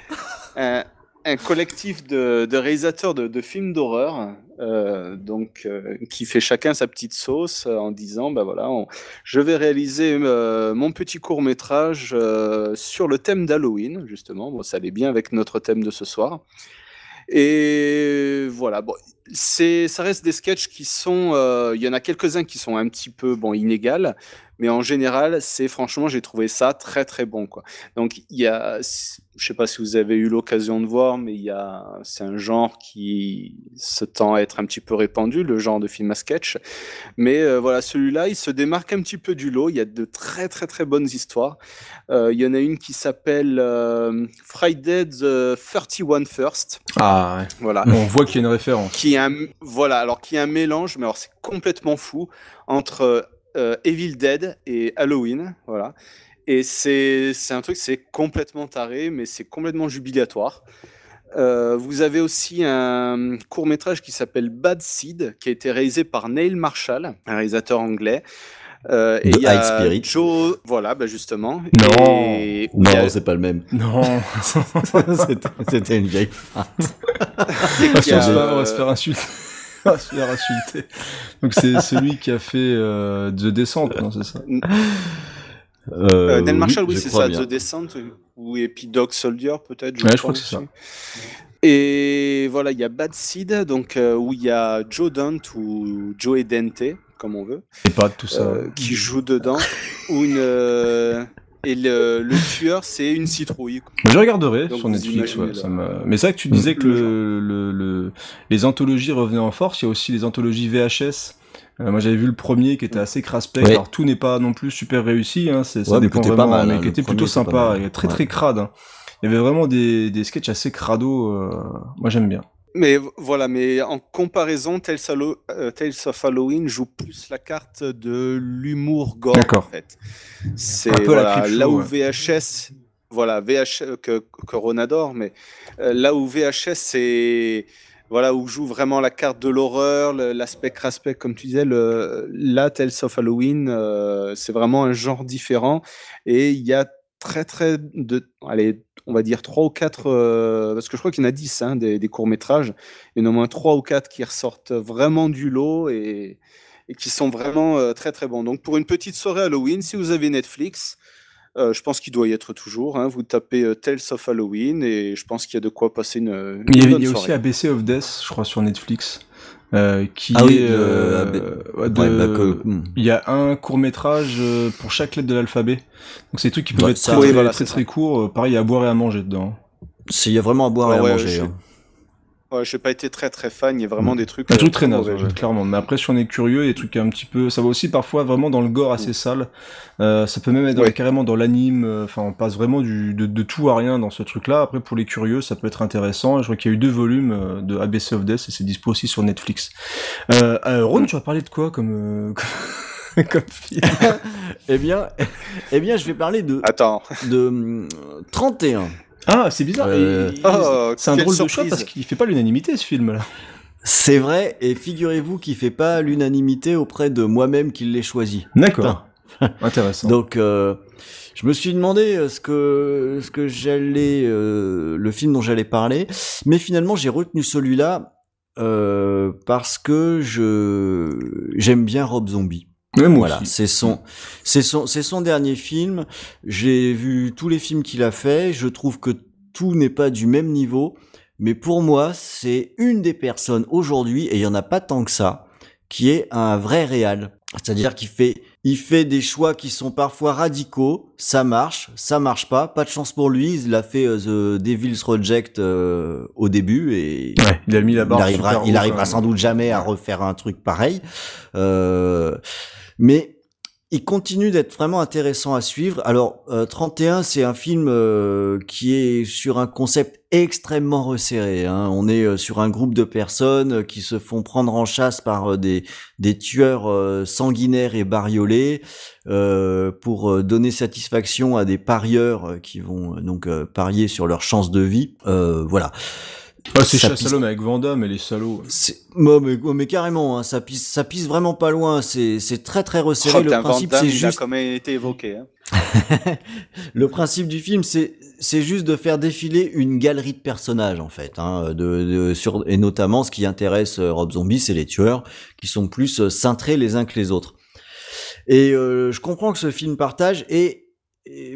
Un, un collectif de, de réalisateurs de, de films d'horreur, euh, donc euh, qui fait chacun sa petite sauce euh, en disant, bah voilà, on- je vais réaliser euh, mon petit court métrage sur le thème d'Halloween, justement. Bon, ça allait bien avec notre thème de ce soir. Et voilà, bon, c'est, ça reste des sketchs qui sont, euh, il y en a quelques-uns qui sont un petit peu bon inégales, mais en général, c'est franchement, j'ai trouvé ça très très bon quoi. Donc il y a, je sais pas si vous avez eu l'occasion de voir, mais il y a, c'est un genre qui se tend à être un petit peu répandu, le genre de film à sketch. Mais euh, voilà, celui-là, il se démarque un petit peu du lot. Il y a de très très très bonnes histoires. Euh, il y en a une qui s'appelle Friday the 31 First. Ah ouais. Voilà. On voit qu'il y a une référence. Qui voilà, alors qui est un mélange, mais alors c'est complètement fou entre euh, Evil Dead et Halloween, voilà. Et c'est c'est un truc, c'est complètement taré, mais c'est complètement jubilatoire. Euh, vous avez aussi un court métrage qui s'appelle Bad Seed, qui a été réalisé par Neil Marshall, un réalisateur anglais. Euh, et De il y a High Spirit. Joe, voilà, bah justement. Non. Et Non, a- c'est pas le même. Non. C'était- une vieille feinte. Parce Il y a, qu'on se va- on va euh, se faire insulter. On va se faire insulter. Donc c'est celui qui a fait euh, The Descent, non, c'est ça? Euh, Neil Marshall, oui, je c'est ça, bien. The Descent, ou et puis Dog Soldier, peut-être. Ouais, je crois que c'est aussi. Et voilà, il y a Bad Seed, donc euh, où il y a Joe Dante ou Joe Dente, comme on veut, Et pas de tout ça. euh, qui joue dedans. ou une, euh, et le, le tueur, c'est une citrouille. Mais je regarderai Donc, sur Netflix. Ouais, ça Mais c'est vrai que tu disais que le, le, le- les anthologies revenaient en force. Il y a aussi les anthologies VHS. Euh, moi, j'avais vu le premier qui était assez crasse-pec. Ouais. Alors, tout n'est pas non plus super réussi. Hein. c'est- Ça Ouais, dépend était pas vraiment, mal, mais hein, qui était plutôt sympa. mal. et très Ouais. très crade. hein. Il y avait vraiment des, des sketchs assez crado. euh, Moi, j'aime bien. Mais voilà, mais en comparaison, Tales, euh, Tales of Halloween joue plus la carte de l'humour gore, en D'accord. fait. C'est Un peu la voilà, là où ouais. VHS, voilà, VH, euh, que, que Ron adore, mais euh, là où VHS, c'est voilà, où joue vraiment la carte de l'horreur, l'aspect craspec, comme tu disais, le, là, Tales of Halloween, euh, c'est vraiment un genre différent. Et il y a très, très, de, allez, on va dire trois ou quatre, euh, parce que je crois qu'il y en a dix, hein, des, des courts-métrages. Il y en a au moins trois ou quatre qui ressortent vraiment du lot et, et qui sont vraiment euh, très, très bons. Donc, pour une petite soirée Halloween, si vous avez Netflix, euh, je pense qu'il doit y être toujours. hein, vous tapez Tales of Halloween et je pense qu'il y a de quoi passer une, une Il y a, bonne il y a soirée. aussi ABC of Death, je crois, sur Netflix. Euh, qui Ah oui, est euh, AB ouais, de- Ouais, bah, que- il y a un court métrage euh, pour chaque lettre de l'alphabet donc c'est des trucs qui peuvent Ouais, être ça- très oui, très, voilà, très, c'est très courts Euh, pareil il y a à boire et à manger dedans Il y a vraiment à boire Ah et à ouais, manger. hein. Ouais, j'ai pas été très très fan. Il y a vraiment des trucs. un euh, truc très ouais, clairement mais après si on est curieux il y a des trucs un petit peu ça va aussi parfois vraiment dans le gore assez sale Euh, ça peut même être Ouais. carrément dans l'anime euh, enfin on passe vraiment du, de, de tout à rien dans ce truc là après pour les curieux ça peut être intéressant je vois qu'il y a eu deux volumes euh, de ABC of Death et c'est dispo aussi sur Netflix euh, euh, Ron tu vas parler de quoi comme euh, comme film? Eh bien, eh bien, je vais parler de. Attends. De hum, 31. Ah, c'est bizarre. Euh, Et- Oh, c'est un drôle de choix surprise. parce qu'il fait pas l'unanimité ce film là. C'est vrai, et figurez-vous qu'il fait pas l'unanimité auprès de moi-même qui l'ai choisi. D'accord. Intéressant. Donc, euh, je me suis demandé euh, ce que ce que j'allais, euh, le film dont j'allais parler, mais finalement j'ai retenu celui-là euh, parce que je j'aime bien Rob Zombie. Voilà, c'est son, c'est son, c'est son dernier film. J'ai vu tous les films qu'il a fait. Je trouve que tout n'est pas du même niveau, mais pour moi, c'est une des personnes aujourd'hui, et il y en a pas tant que ça, qui est un vrai réal. C'est-à-dire qu'il fait, il fait des choix qui sont parfois radicaux. Ça marche, ça marche pas. Pas de chance pour lui. Il a fait euh, The Devil's Reject euh, au début et Ouais, il a mis la barre il arrivera, il arrivera sans doute jamais à refaire un truc pareil. Euh, mais il continue d'être vraiment intéressant à suivre. Alors, euh, 31, c'est un film euh, qui est sur un concept extrêmement resserré. hein. On est euh, sur un groupe de personnes euh, qui se font prendre en chasse par euh, des, des tueurs euh, sanguinaires et bariolés euh, pour euh, donner satisfaction à des parieurs euh, qui vont euh, donc euh, parier sur leur chance de vie. Euh, voilà. Ah, c'est l'homme avec Vanda, mais les salauds. c'est oh, mais, oh, mais carrément, hein, ça pisse, ça pisse vraiment pas loin. C'est, c'est très très resserré. Oh, le principe, c'est juste. même été évoqué. hein. le principe du film, c'est c'est juste de faire défiler une galerie de personnages en fait, hein, de, de- sur et notamment ce qui intéresse euh, Rob Zombie, c'est les tueurs qui sont plus euh, cintrés les uns que les autres. Et euh, je comprends que ce film partage et,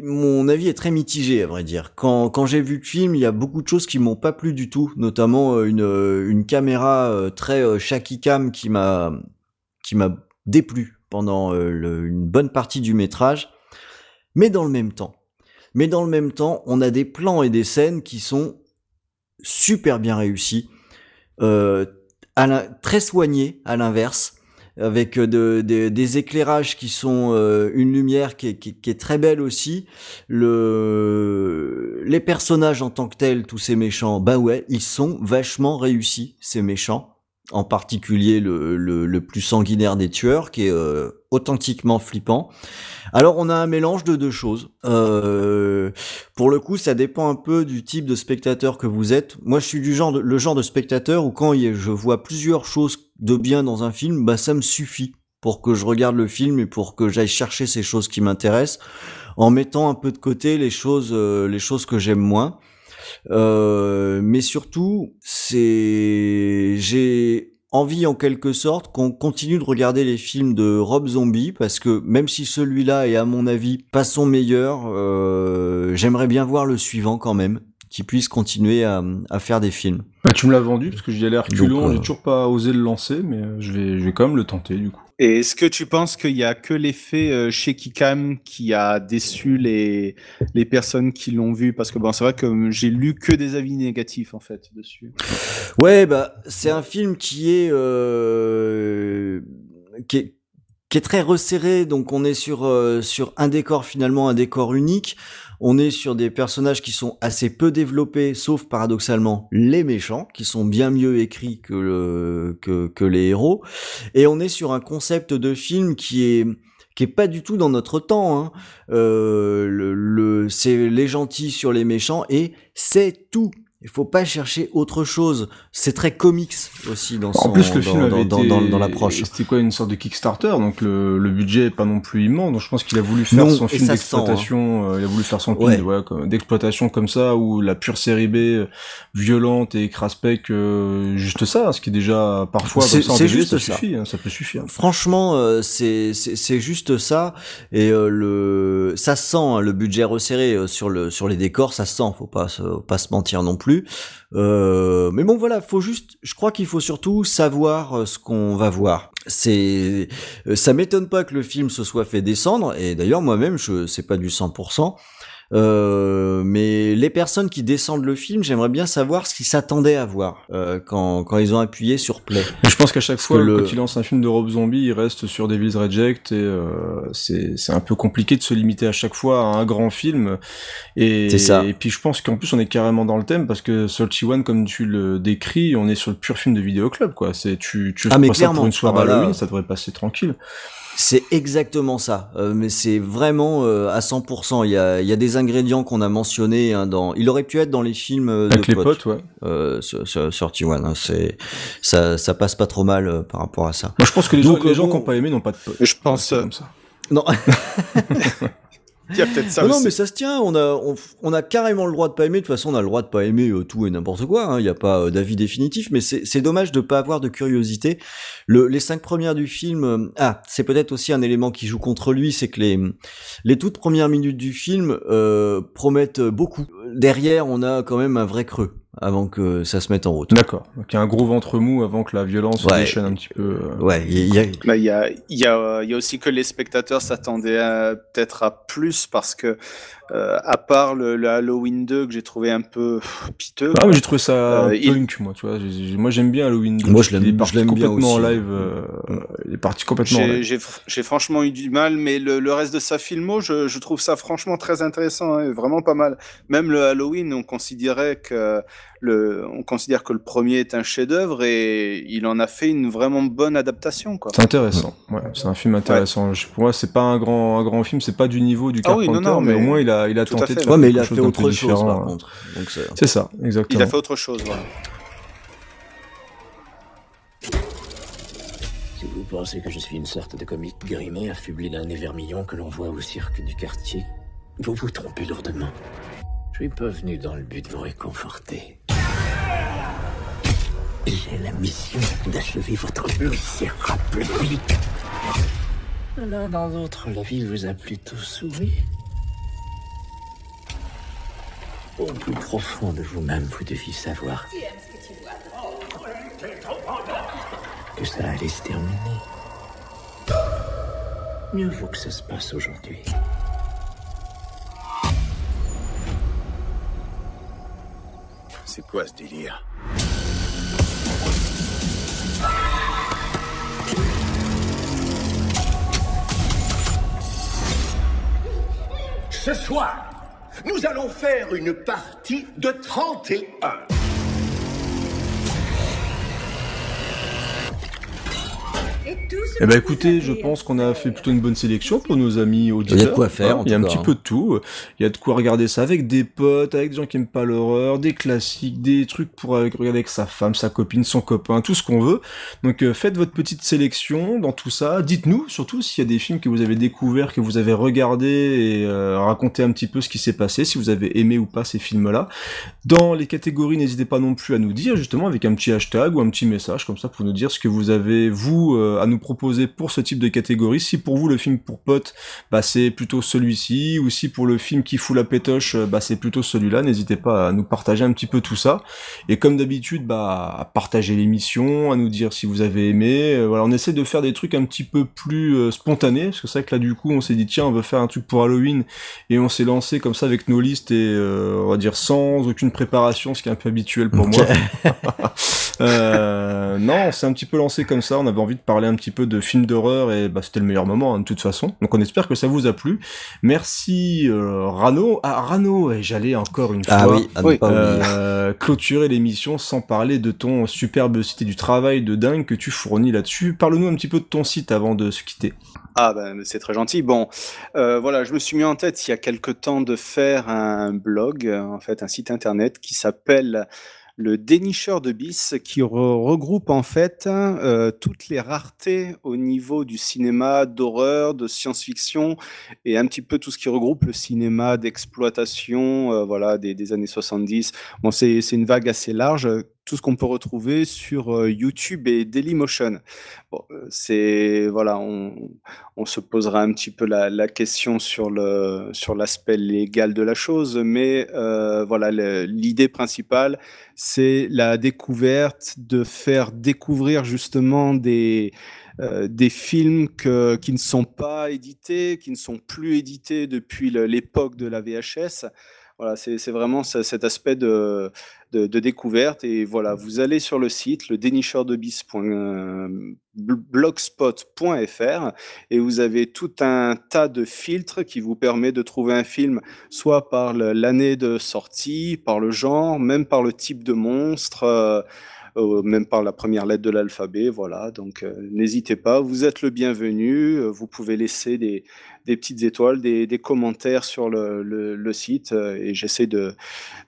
mon avis est très mitigé à vrai dire. Quand quand j'ai vu le film, il y a beaucoup de choses qui m'ont pas plu du tout, notamment euh, une euh, une caméra euh, très shaky cam qui m'a déplu pendant une bonne partie du métrage. Mais dans le même temps, mais dans le même temps, on a des plans et des scènes qui sont super bien réussis, très soignés à l'inverse, avec euh, de- de- des éclairages qui sont euh, une lumière qui est, qui- qui est très belle aussi. Le, les personnages en tant que tels, tous ces méchants, bah ouais, ils sont vachement réussis ces méchants. En particulier le, le, le plus sanguinaire des tueurs, qui est euh, authentiquement flippant. Alors on a un mélange de deux choses. Euh, pour le coup, ça dépend un peu du type de spectateur que vous êtes. Moi, je suis du genre le genre de spectateur où quand je vois plusieurs choses de bien dans un film, bah ça me suffit pour que je regarde le film et pour que j'aille chercher ces choses qui m'intéressent, en mettant un peu de côté les choses, euh, que j'aime moins. Euh, mais surtout, c'est j'ai envie en quelque sorte qu'on continue de regarder les films de Rob Zombie parce que même si celui-là est à mon avis pas son meilleur, euh, j'aimerais bien voir le suivant quand même, qui puisse continuer à, à faire des films. Bah, tu me l'as vendu parce que j'y allais reculons, euh, j'ai toujours pas osé le lancer, mais euh, je vais, je vais quand même le tenter du coup. Est-ce que tu penses qu'il y a que l'effet euh, shaky cam qui a déçu les, personnes qui l'ont vu? Parce que bon, c'est vrai que j'ai lu que des avis négatifs en fait dessus. Ouais, bah c'est un film qui est euh, qui est très resserré. Donc on est sur euh, sur un décor finalement un décor unique. On est sur des personnages qui sont assez peu développés, sauf paradoxalement les méchants, qui sont bien mieux écrits que que les héros. Et on est sur un concept de film qui est qui est pas du tout dans notre temps. Hein. Euh, c'est les gentils sur les méchants et c'est tout. Il faut pas chercher autre chose. C'est très comics aussi dans son En plus, le dans, film dans, avait dans, été... dans- dans l'approche. C'était quoi une sorte de Kickstarter, donc le, le budget est pas non plus immense. Donc je pense qu'il a voulu faire Non, son film hein. d'exploitation. euh, il a voulu faire son film Ouais. voilà, comme- d'exploitation comme ça, où la pure série B euh, violente et craspec, euh, juste ça, ce qui est déjà parfois comme ça en DVD, juste ça, ça. suffit, hein, ça peut suffire. Franchement, euh, c'est c'est c'est juste ça et euh, le ça se sent hein, le budget resserré euh, sur le sur les décors, ça se sent. Faut pas se, faut pas se mentir non plus. Euh, mais bon voilà, faut juste. Je crois qu'il faut surtout savoir euh, ce qu'on va voir. C'est euh, ça m'étonne pas que le film se soit fait descendre et d'ailleurs moi-même je c'est pas du 100%. Euh, mais les personnes qui descendent le film, j'aimerais bien savoir ce qu'ils s'attendaient à voir euh, quand, quand ils ont appuyé sur play. Mais je pense qu'à chaque Parce fois, que le- quand il lance un film de Rob Zombie, il reste sur Devil's Reject et euh, c'est c'est un peu compliqué de se limiter à chaque fois à un grand film. Et, C'est ça. et puis je pense qu'en plus on est carrément dans le thème parce que Salty One, comme tu le décris, on est sur le pur film de vidéoclub quoi. C'est tu tu Ah, mais ça pour une soirée Ah bah là- Halloween, ça devrait passer tranquille. C'est exactement ça, euh, mais c'est vraiment euh, à 100%. Il y a, il y a des ingrédients qu'on a mentionnés hein, dans. Il aurait pu être dans les films euh, Avec de les potes, potes, ouais. euh, sur, sur, sur T1, hein, c'est ça, ça passe pas trop mal euh, par rapport à ça. Moi je pense que les Donc, gens, les euh, gens qui n'ont pas aimé n'ont pas de potes. Je pense. Comme ça. Non. Il y a peut-être ça non, non, aussi. mais ça se tient. On a, on, on a carrément le droit de pas aimer. De toute façon, on a le droit de pas aimer euh, tout et n'importe quoi. hein. Il n'y a pas euh, d'avis définitif, mais c'est dommage de pas avoir de curiosité. Le, les cinq premières du film, euh, ah, c'est peut-être aussi un élément qui joue contre lui, c'est que les les toutes premières minutes du film euh, promettent beaucoup. Derrière, on a quand même un vrai creux avant que ça se mette en route. D'accord. Donc il y a un gros ventre mou avant que la violence Ouais. déchaîne un petit peu. euh. Ouais, il y a, Bah, Il y, a, il y, a, il y a aussi que les spectateurs s'attendaient à- peut-être à plus parce que, euh, à part le, le Halloween 2 que j'ai trouvé un peu piteux. Ah, mais j'ai trouvé ça Euh, il- punk, moi, tu vois. Moi, j'aime bien Halloween. Moi, je Il est l'aime- parti je l'aime bien complètement en live. euh, il est parti complètement j'ai franchement eu du mal, mais le, le reste de sa filmo, je, je trouve ça franchement très intéressant, hein, vraiment pas mal. Même le Halloween, on considérait que le, on considère que le premier est un chef-d'œuvre et il en a fait une vraiment bonne adaptation. C'est intéressant. Ouais, c'est un film intéressant. Pour moi, c'est pas un grand, un grand film. C'est pas du niveau du Ah oui, Carpenter, non, non, mais, au moins il a, il tenté fait. de faire Ouais, mais quelque il a chose fait autre chose, différent. par contre. Donc, c'est- ça, Il exactement. a fait autre chose, voilà. Si vous pensez que je suis une sorte de comique grimé, affublé d'un nez vermillon que l'on voit au cirque du quartier Vous vous trompez lourdement. Je suis pas venu dans le but de vous réconforter. J'ai la mission d'achever votre misérable. L'un dans l'autre, la vie vous a plutôt souri. Au plus profond de vous-même, vous deviez savoir que ça allait se terminer. Mieux vaut que ça se passe aujourd'hui. C'est quoi ce délire Ce soir, nous allons faire une partie de 31. Eh ben écoutez, je pense qu'on a fait plutôt une bonne sélection pour nos amis auditeurs. Il y a de quoi faire, Hein, en Il y a un petit peu de tout. Il y a de quoi regarder ça avec des potes, avec des gens qui aiment pas l'horreur, des classiques, des trucs pour regarder avec sa femme, sa copine, son copain, tout ce qu'on veut. Donc euh, faites votre petite sélection dans tout ça. Dites-nous surtout s'il y a des films que vous avez découverts, que vous avez regardés et euh, racontez un petit peu ce qui s'est passé, si vous avez aimé ou pas ces films-là. Dans les catégories, n'hésitez pas non plus à nous dire justement avec un petit hashtag ou un petit message comme ça pour nous dire ce que vous avez vous euh, à nous proposer pour ce type de catégorie. Si pour vous le film pour potes, bah c'est plutôt celui-ci, ou si pour le film qui fout la pétoche, euh, bah c'est plutôt celui-là. N'hésitez pas à nous partager un petit peu tout ça. Et comme d'habitude, bah à partager l'émission, à nous dire si vous avez aimé. Euh, voilà, on essaie de faire des trucs un petit peu plus euh, spontanés, parce que c'est vrai que là du coup on s'est dit tiens on veut faire un truc pour Halloween et on s'est lancé comme ça avec nos listes et euh, on va dire sans aucune préparation, ce qui est un peu habituel pour moi. Euh, non, on s'est un petit peu lancé comme ça. On avait envie de parler un petit peu de films d'horreur et bah, c'était le meilleur moment hein, de toute façon. Donc on espère que ça vous a plu. Merci euh, Rano. Ah Rano, et j'allais encore une Ah fois oui, euh, clôturer l'émission sans parler de ton superbe site et du travail de dingue que tu fournis là-dessus. Parle-nous un petit peu de ton site avant de se quitter. Ah ben c'est très gentil. Bon, euh, voilà, je me suis mis en tête il y a quelque temps de faire un blog, en fait un site internet qui s'appelle le dénicheur de bis, qui re- regroupe en fait euh, toutes les raretés au niveau du cinéma d'horreur, de science-fiction et un petit peu tout ce qui regroupe le cinéma d'exploitation, euh, voilà, des, des années 70. Bon, c'est une vague assez large. Tout ce qu'on peut retrouver sur euh, YouTube et Dailymotion. Bon, euh, c'est voilà, on, on se posera un petit peu la, question sur le sur l'aspect légal de la chose, mais euh, voilà, l'idée principale, c'est la découverte de faire découvrir justement des des films que, qui ne sont pas édités, qui ne sont plus édités depuis l'époque de la VHS. Voilà, c'est vraiment ce- cet aspect de, de, de découverte. Et voilà, vous allez sur le site, le dénicheurdebis.blogspot.fr et vous avez tout un tas de filtres qui vous permet de trouver un film soit par l'année de sortie, par le genre, même par le type de monstre. Euh, même par la première lettre de l'alphabet, voilà. Donc, euh, n'hésitez pas, vous êtes le bienvenu. euh, vous pouvez laisser des, des petites étoiles, des, des commentaires sur le, le- le site, et j'essaie de,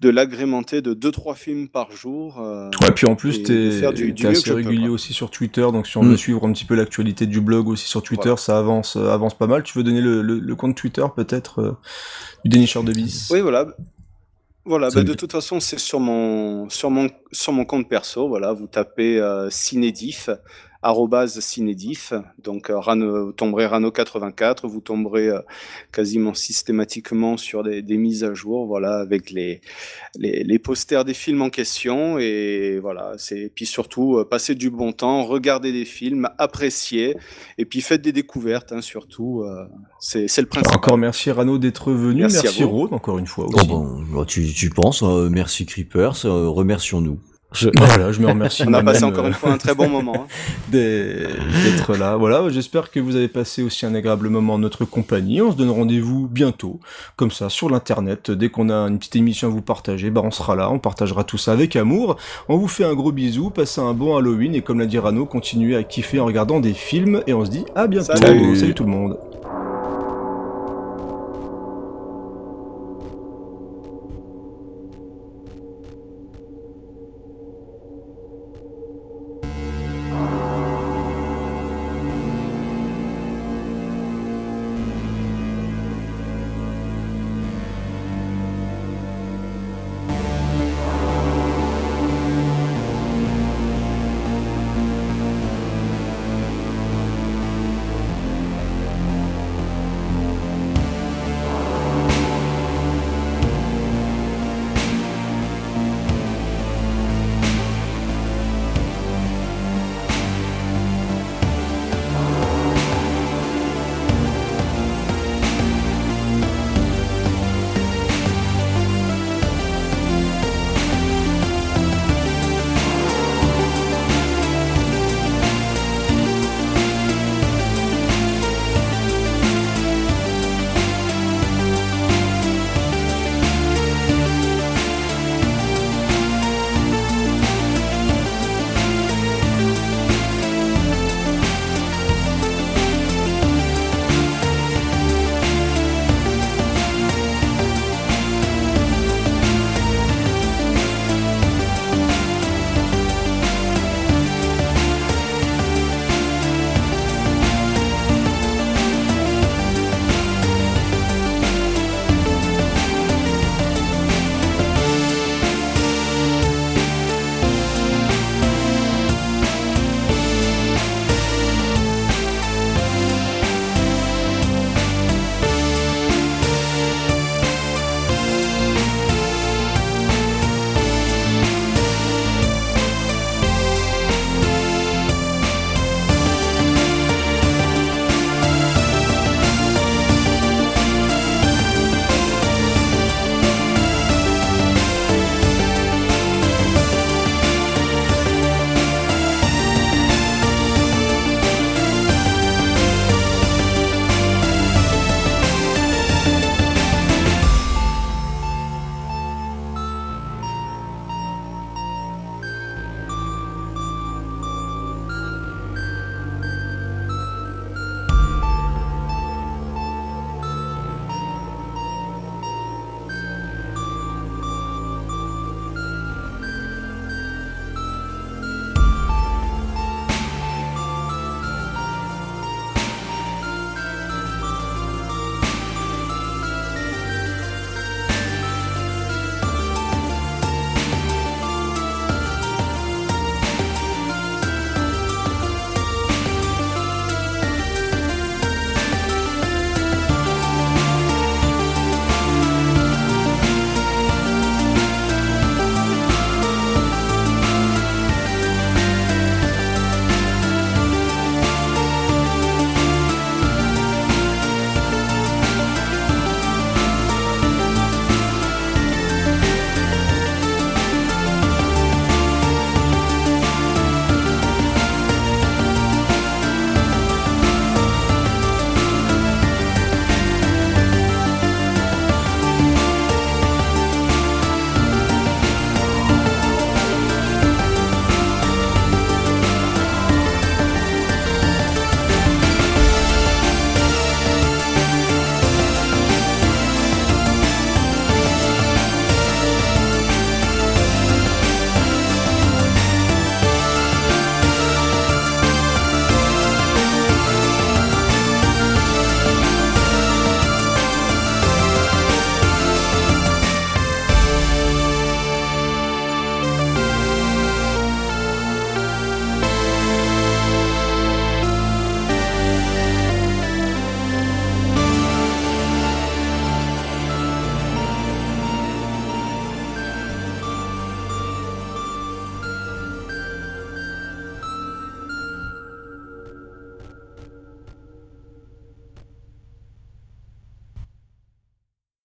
de l'agrémenter de 2-3 films par jour. Ouais, puis en plus, t'es faire du, du assez peux, régulier aussi sur Twitter, donc si on Mm. veut suivre un petit peu l'actualité du blog aussi sur Twitter, ça avance, avance pas mal. Tu veux donner le compte Twitter peut-être euh, du dénicheur de bis Oui, voilà. Voilà, bah, de toute façon, c'est sur mon, sur, mon, sur mon compte perso. Voilà, vous tapez euh, Cinédif, arrobase Cinédif. Donc, euh, Rano, vous tomberez Rano84. Vous tomberez euh, quasiment systématiquement sur des, des mises à jour, voilà, avec les, les, les posters des films en question. Et voilà, c'est, puis surtout, euh, passez du bon temps, regardez des films, appréciez. Et puis, faites des découvertes, hein, surtout. euh, c'est, c'est le principal. Encore merci Rano d'être venu, Merci merci. Rode encore une fois Oh aussi. bon, bah, tu, tu penses, euh, merci Creepers, euh, remercions-nous. Je- Voilà, je me remercie. On a passé encore euh, une fois un très bon moment. hein. d'être là. Voilà, j'espère que vous avez passé aussi un agréable moment en notre compagnie. On se donne rendez-vous bientôt, comme ça, sur l'internet. Dès qu'on a une petite émission à vous partager, bah on sera là, on partagera tout ça avec amour. On vous fait un gros bisou, passez un bon Halloween et comme l'a dit Rano, continuez à kiffer en regardant des films et on se dit à bientôt. Salut. Salut tout le monde.